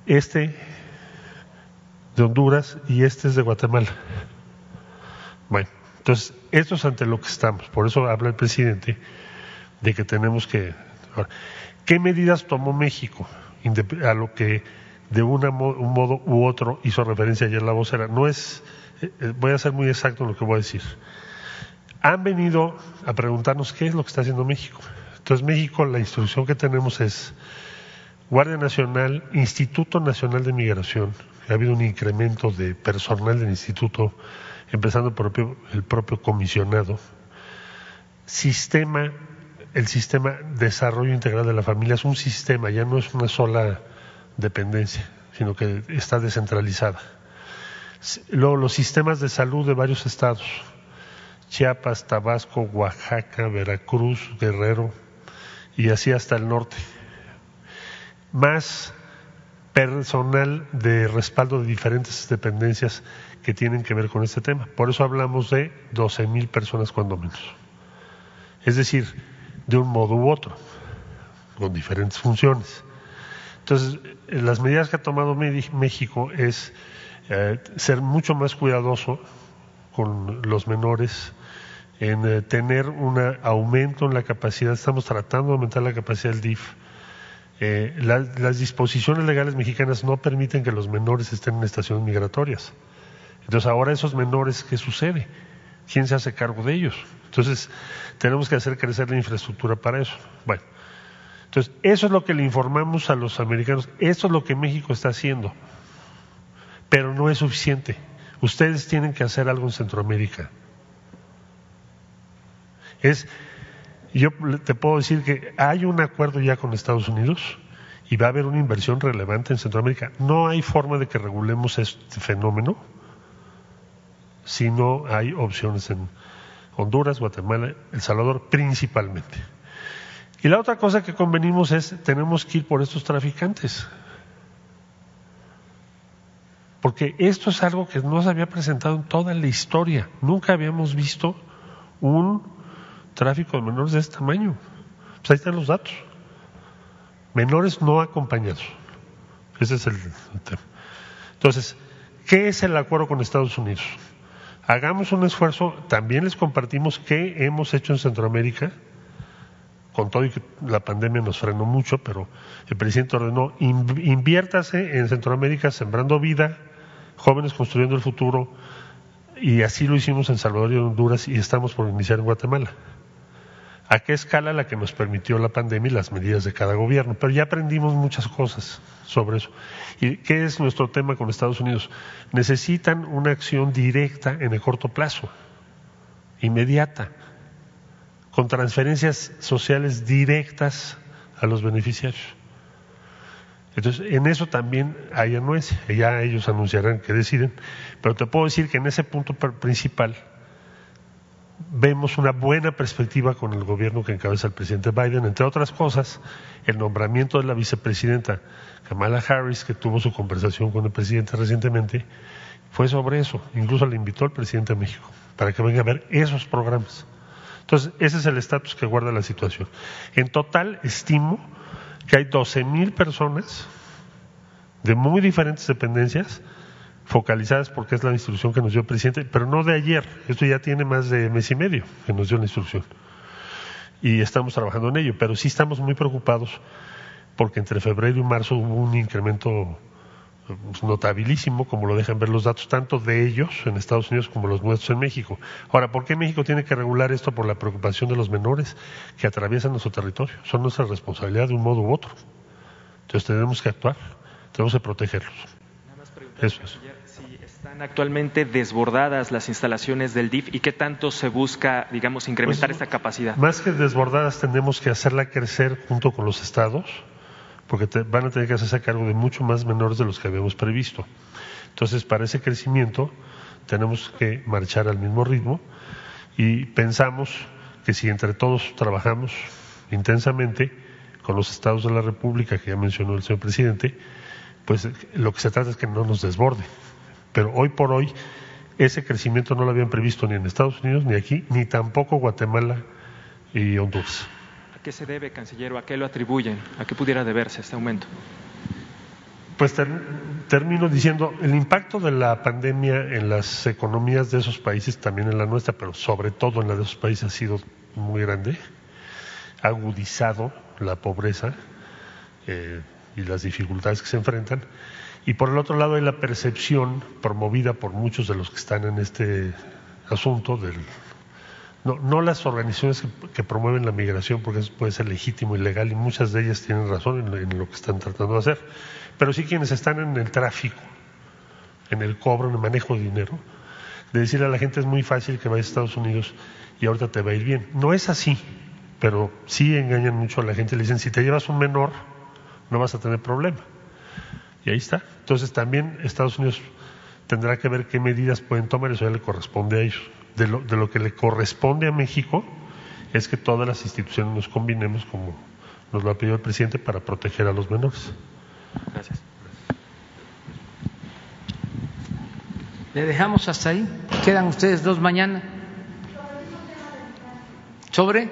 este de Honduras y este es de Guatemala. Bueno, entonces, esto es ante lo que estamos. Por eso habla el presidente de que tenemos que... ¿Qué medidas tomó México? A lo que de un modo u otro hizo referencia ayer la vocera. No es, eh, eh, voy a ser muy exacto en lo que voy a decir. Han venido a preguntarnos qué es lo que está haciendo México. Entonces México, la instrucción que tenemos es Guardia Nacional, Instituto Nacional de Migración. Ha habido un incremento de personal del instituto, empezando por el propio comisionado. Sistema, el sistema Desarrollo Integral de la Familia es un sistema, ya no es una sola dependencia, sino que está descentralizada. Luego, los sistemas de salud de varios estados, Chiapas, Tabasco, Oaxaca, Veracruz, Guerrero, y así hasta el norte. Más personal de respaldo de diferentes dependencias que tienen que ver con este tema. Por eso hablamos de 12 mil personas cuando menos. Es decir, de un modo u otro, con diferentes funciones. Entonces, las medidas que ha tomado México es eh, ser mucho más cuidadoso con los menores, en eh, tener un aumento en la capacidad, estamos tratando de aumentar la capacidad del DIF. Eh, las disposiciones legales mexicanas no permiten que los menores estén en estaciones migratorias. Entonces, ahora esos menores, ¿qué sucede? ¿Quién se hace cargo de ellos? Entonces, tenemos que hacer crecer la infraestructura para eso. Bueno, entonces, eso es lo que le informamos a los americanos, eso es lo que México está haciendo, pero no es suficiente. Ustedes tienen que hacer algo en Centroamérica. Es, yo te puedo decir que hay un acuerdo ya con Estados Unidos y va a haber una inversión relevante en Centroamérica. No hay forma de que regulemos este fenómeno si no hay opciones en Honduras, Guatemala, El Salvador principalmente. Y la otra cosa que convenimos es, tenemos que ir por estos traficantes. Porque esto es algo que no se había presentado en toda la historia. Nunca habíamos visto un tráfico de menores de este tamaño. Pues ahí están los datos. Menores no acompañados. Ese es el, el tema. Entonces, ¿qué es el acuerdo con Estados Unidos? Hagamos un esfuerzo, también les compartimos qué hemos hecho en Centroamérica. Con todo y que la pandemia nos frenó mucho, pero el presidente ordenó inviértase en Centroamérica sembrando vida, jóvenes construyendo el futuro, y así lo hicimos en Salvador y Honduras y estamos por iniciar en Guatemala. ¿A qué escala la que nos permitió la pandemia y las medidas de cada gobierno? Pero ya aprendimos muchas cosas sobre eso. ¿Y qué es nuestro tema con Estados Unidos? Necesitan una acción directa en el corto plazo, inmediata con transferencias sociales directas a los beneficiarios. Entonces, en eso también hay anuencia, ya ellos anunciarán que deciden, pero te puedo decir que en ese punto principal vemos una buena perspectiva con el gobierno que encabeza el presidente Biden, entre otras cosas, el nombramiento de la vicepresidenta Kamala Harris, que tuvo su conversación con el presidente recientemente, fue sobre eso, incluso le invitó al presidente de México para que venga a ver esos programas. Entonces, ese es el estatus que guarda la situación. En total, estimo que hay 12 mil personas de muy diferentes dependencias focalizadas porque es la instrucción que nos dio el presidente, pero no de ayer, esto ya tiene más de mes y medio que nos dio la instrucción. Y estamos trabajando en ello, pero sí estamos muy preocupados porque entre febrero y marzo hubo un incremento pues, notabilísimo, como lo dejan ver los datos, tanto de ellos en Estados Unidos como los nuestros en México. Ahora, ¿por qué México tiene que regular esto por la preocupación de los menores que atraviesan nuestro territorio? Son nuestra responsabilidad de un modo u otro. Entonces tenemos que actuar, tenemos que protegerlos. Eso es. Están actualmente desbordadas las instalaciones del DIF y qué tanto se busca, digamos, incrementar pues, esta capacidad. Más que desbordadas, tenemos que hacerla crecer junto con los estados porque van a tener que hacerse cargo de mucho más menores de los que habíamos previsto. Entonces, para ese crecimiento tenemos que marchar al mismo ritmo y pensamos que si entre todos trabajamos intensamente con los estados de la República, que ya mencionó el señor presidente, pues lo que se trata es que no nos desborde. Pero hoy por hoy, Ese crecimiento no lo habían previsto ni en Estados Unidos, ni aquí, ni tampoco Guatemala y Honduras. ¿A qué se debe, canciller, a qué lo atribuyen? ¿A qué pudiera deberse este aumento? Pues termino diciendo, el impacto de la pandemia en las economías de esos países, también en la nuestra, pero sobre todo en la de esos países ha sido muy grande, ha agudizado la pobreza eh, y las dificultades que se enfrentan. Y por el otro lado hay la percepción promovida por muchos de los que están en este asunto del no, no las organizaciones que, promueven la migración, porque eso puede ser legítimo y legal, y muchas de ellas tienen razón en lo que están tratando de hacer, pero sí quienes están en el tráfico, en el cobro, en el manejo de dinero, de decirle a la gente es muy fácil que vayas a Estados Unidos y ahorita te va a ir bien. No es así, pero sí engañan mucho a la gente, le dicen si te llevas un menor no vas a tener problema. Y ahí está. Entonces también Estados Unidos tendrá que ver qué medidas pueden tomar, eso ya le corresponde a ellos. De lo, que le corresponde a México es que todas las instituciones nos combinemos como nos lo ha pedido el presidente para proteger a los menores. Gracias. Le dejamos hasta ahí. Quedan ustedes dos mañana. ¿Sobre?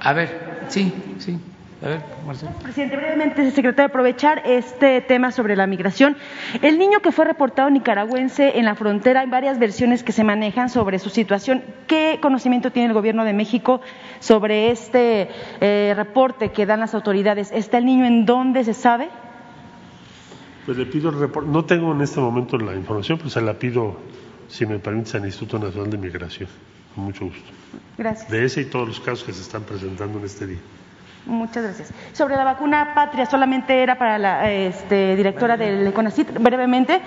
A ver, sí, sí. A ver, Marcelo. Presidente, brevemente, secretario, aprovechar este tema sobre la migración. El niño que fue reportado nicaragüense en la frontera, hay varias versiones que se manejan sobre su situación. ¿Qué conocimiento tiene el gobierno de México sobre este eh, reporte que dan las autoridades? ¿Está el niño en dónde se sabe? Pues le pido el reporte. No tengo en este momento la información, pues se la pido, si me permite, al Instituto Nacional de Migración. Con mucho gusto. Gracias. De ese y todos los casos que se están presentando en este día. Muchas gracias. Sobre la vacuna patria, solamente era para la este, directora del CONACIT, brevemente.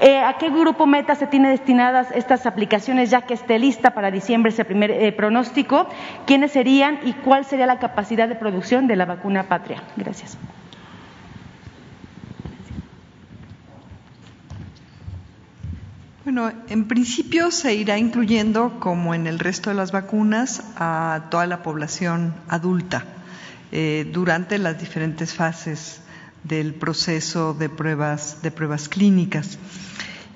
Eh, ¿A qué grupo meta se tiene destinadas estas aplicaciones ya que esté lista para diciembre ese primer eh, pronóstico? ¿Quiénes serían y cuál sería la capacidad de producción de la vacuna patria? Gracias. Bueno, en principio se irá incluyendo, como en el resto de las vacunas, a toda la población adulta eh, durante las diferentes fases del proceso de pruebas, de pruebas clínicas.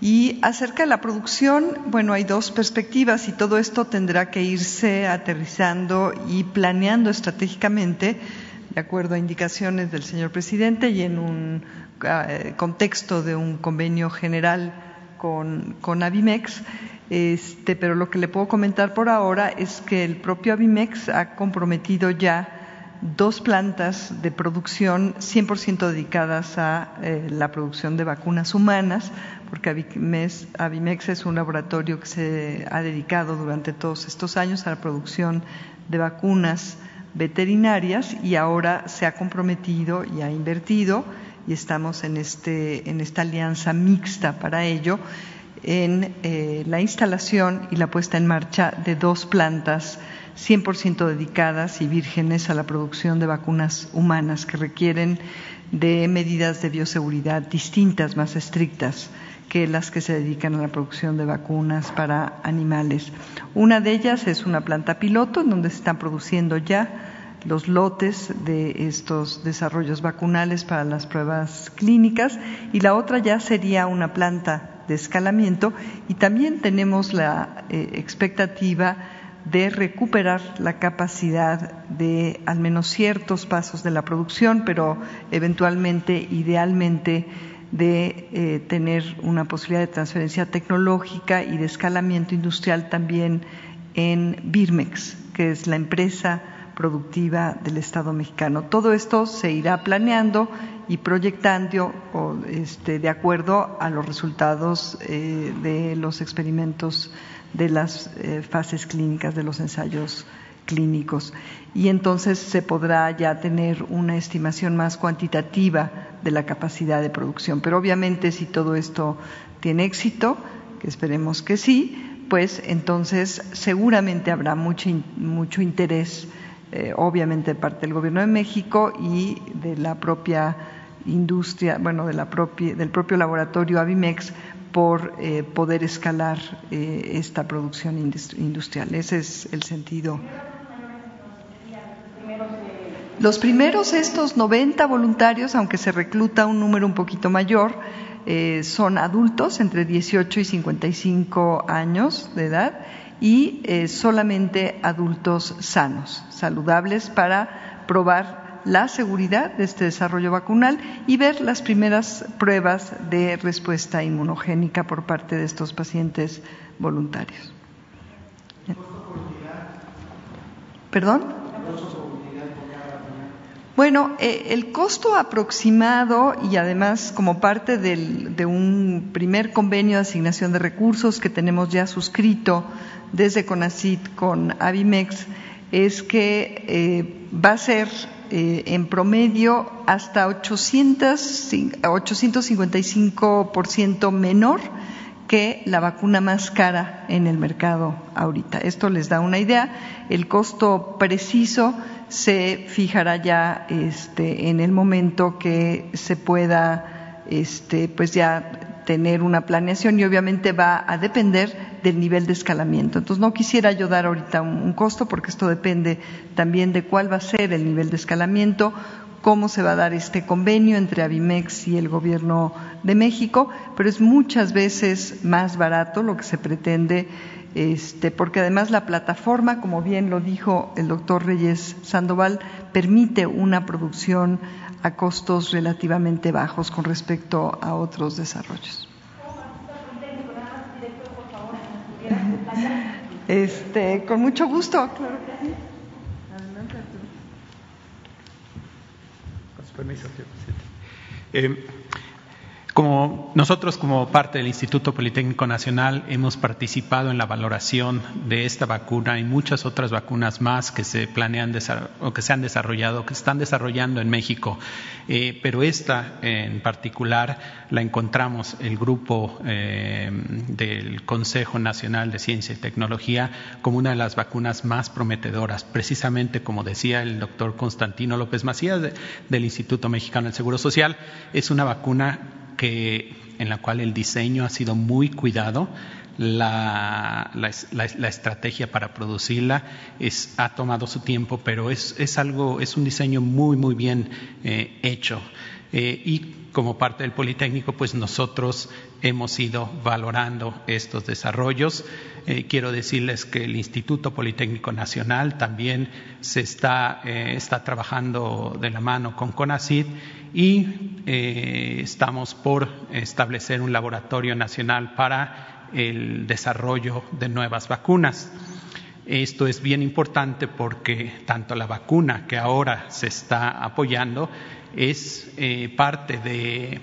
Y acerca de la producción, bueno, hay dos perspectivas y todo esto tendrá que irse aterrizando y planeando estratégicamente de acuerdo a indicaciones del señor presidente y en un eh, contexto de un convenio general con, con Avimex. Este, pero lo que le puedo comentar por ahora es que el propio Avimex ha comprometido ya dos plantas de producción 100% dedicadas a eh, la producción de vacunas humanas, porque Avimex, es un laboratorio que se ha dedicado durante todos estos años a la producción de vacunas veterinarias y ahora se ha comprometido y ha invertido y estamos en, este, en esta alianza mixta para ello en eh, la instalación y la puesta en marcha de dos plantas 100% dedicadas y vírgenes a la producción de vacunas humanas que requieren de medidas de bioseguridad distintas, más estrictas que las que se dedican a la producción de vacunas para animales. Una de ellas es una planta piloto en donde se están produciendo ya los lotes de estos desarrollos vacunales para las pruebas clínicas y la otra ya sería una planta de escalamiento y también tenemos la eh, expectativa de recuperar la capacidad de al menos ciertos pasos de la producción, pero eventualmente, idealmente, de eh, tener una posibilidad de transferencia tecnológica y de escalamiento industrial también en Birmex, que es la empresa productiva del Estado mexicano. Todo esto se irá planeando y proyectando este, de acuerdo a los resultados eh, de los experimentos de las eh, fases clínicas de los ensayos clínicos y entonces se podrá ya tener una estimación más cuantitativa de la capacidad de producción. Pero obviamente si todo esto tiene éxito, que esperemos que sí, pues entonces seguramente habrá mucho, mucho interés, eh, obviamente de parte del Gobierno de México y de la propia industria, bueno, de la propia, del propio laboratorio Avimex por eh, poder escalar eh, esta producción industrial. Ese es el sentido. Los primeros, estos 90 voluntarios, aunque se recluta un número un poquito mayor, eh, son adultos entre 18 y 55 años de edad y solamente adultos sanos, saludables, para probar la seguridad de este desarrollo vacunal y ver las primeras pruebas de respuesta inmunogénica por parte de estos pacientes voluntarios. ¿Perdón? Bueno, eh, el costo aproximado y además como parte de un primer convenio de asignación de recursos que tenemos ya suscrito desde CONACIT con Avimex es que eh, va a ser eh, en promedio hasta 800, 855% menor que la vacuna más cara en el mercado ahorita. Esto les da una idea. El costo preciso se fijará ya este, en el momento que se pueda este, pues ya tener una planeación y obviamente va a depender del nivel de escalamiento. Entonces no quisiera yo dar ahorita un costo porque esto depende también de cuál va a ser el nivel de escalamiento, cómo se va a dar este convenio entre Avimex y el Gobierno de México, pero es muchas veces más barato lo que se pretende, este, porque además la plataforma, como bien lo dijo el doctor Reyes Sandoval, permite una producción a costos relativamente bajos con respecto a otros desarrollos. Este, con mucho gusto. permiso, eh, como nosotros, como parte del Instituto Politécnico Nacional, hemos participado en la valoración de esta vacuna y muchas otras vacunas más que se planean o que se han desarrollado, que están desarrollando en México. Eh, pero esta en particular la encontramos el grupo eh, del Consejo Nacional de Ciencia y Tecnología como una de las vacunas más prometedoras, precisamente como decía el doctor Constantino López Macías del Instituto Mexicano del Seguro Social, es una vacuna en la cual el diseño ha sido muy cuidado. La, estrategia para producirla ha tomado su tiempo, pero es, algo, es un diseño muy, muy bien eh, hecho. Eh, como parte del Politécnico, pues nosotros hemos ido valorando estos desarrollos. Eh, quiero decirles que el Instituto Politécnico Nacional también se está, está trabajando de la mano con CONACID y eh, estamos por establecer un laboratorio nacional para el desarrollo de nuevas vacunas. Esto es bien importante porque tanto la vacuna que ahora se está apoyando es eh, parte de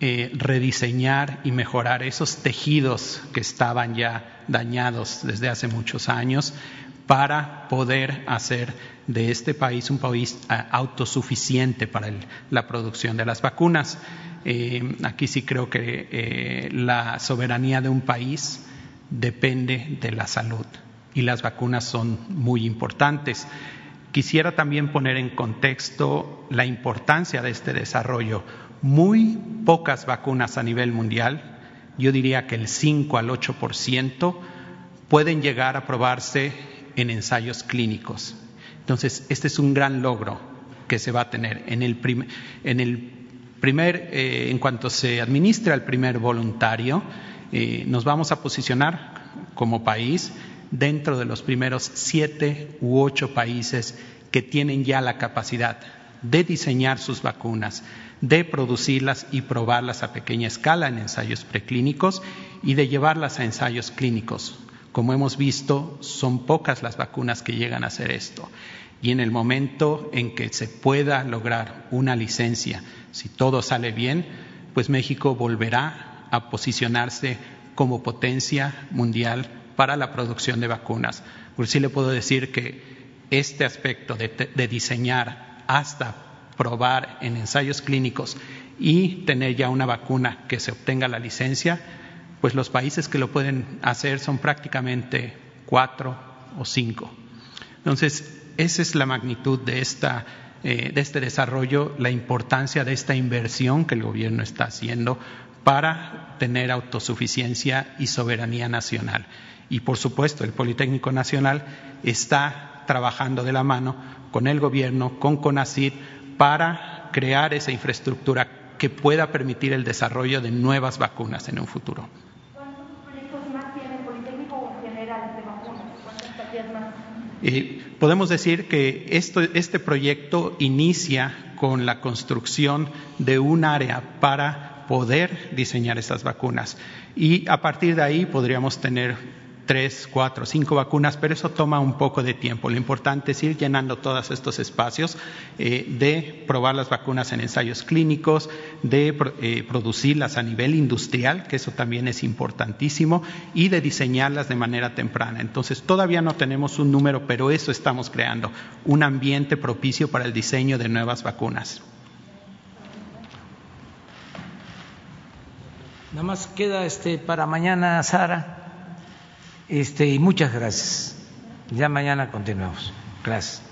eh, rediseñar y mejorar esos tejidos que estaban ya dañados desde hace muchos años para poder hacer de este país un país ah, autosuficiente para la producción de las vacunas. Eh, aquí sí creo que eh, la soberanía de un país depende de la salud y las vacunas son muy importantes. Quisiera también poner en contexto la importancia de este desarrollo. Muy pocas vacunas a nivel mundial, yo diría que el 5 al 8%, pueden llegar a probarse en ensayos clínicos. Entonces, este es un gran logro que se va a tener en el, en el primer, eh, en cuanto se administra el primer voluntario, eh, nos vamos a posicionar como país dentro de los primeros siete u ocho países que tienen ya la capacidad de diseñar sus vacunas, de producirlas y probarlas a pequeña escala en ensayos preclínicos y de llevarlas a ensayos clínicos como hemos visto, son pocas las vacunas que llegan a hacer esto. Y en el momento en que se pueda lograr una licencia, si todo sale bien, pues México volverá a posicionarse como potencia mundial para la producción de vacunas. Por sí le puedo decir que este aspecto de, diseñar hasta probar en ensayos clínicos y tener ya una vacuna que se obtenga la licencia, pues los países que lo pueden hacer son prácticamente cuatro o cinco. Entonces, esa es la magnitud de, eh, de este desarrollo, la importancia de esta inversión que el gobierno está haciendo para tener autosuficiencia y soberanía nacional. Y, por supuesto, el Politécnico Nacional está trabajando de la mano con el gobierno, con CONACID, para crear esa infraestructura que pueda permitir el desarrollo de nuevas vacunas en un futuro. ¿Cuántos proyectos más tiene el Politécnico general de vacunas? ¿Cuántas más? Eh, podemos decir que esto, este proyecto inicia con la construcción de un área para poder diseñar estas vacunas y a partir de ahí podríamos tener tres, cuatro, cinco vacunas, pero eso toma un poco de tiempo. Lo importante es ir llenando todos estos espacios eh, de probar las vacunas en ensayos clínicos, de eh, producirlas a nivel industrial, que eso también es importantísimo, y de diseñarlas de manera temprana. Entonces, todavía no tenemos un número, pero eso estamos creando, un ambiente propicio para el diseño de nuevas vacunas. Nada más queda este para mañana, Sara. Este, y muchas gracias. Ya mañana continuamos. Gracias.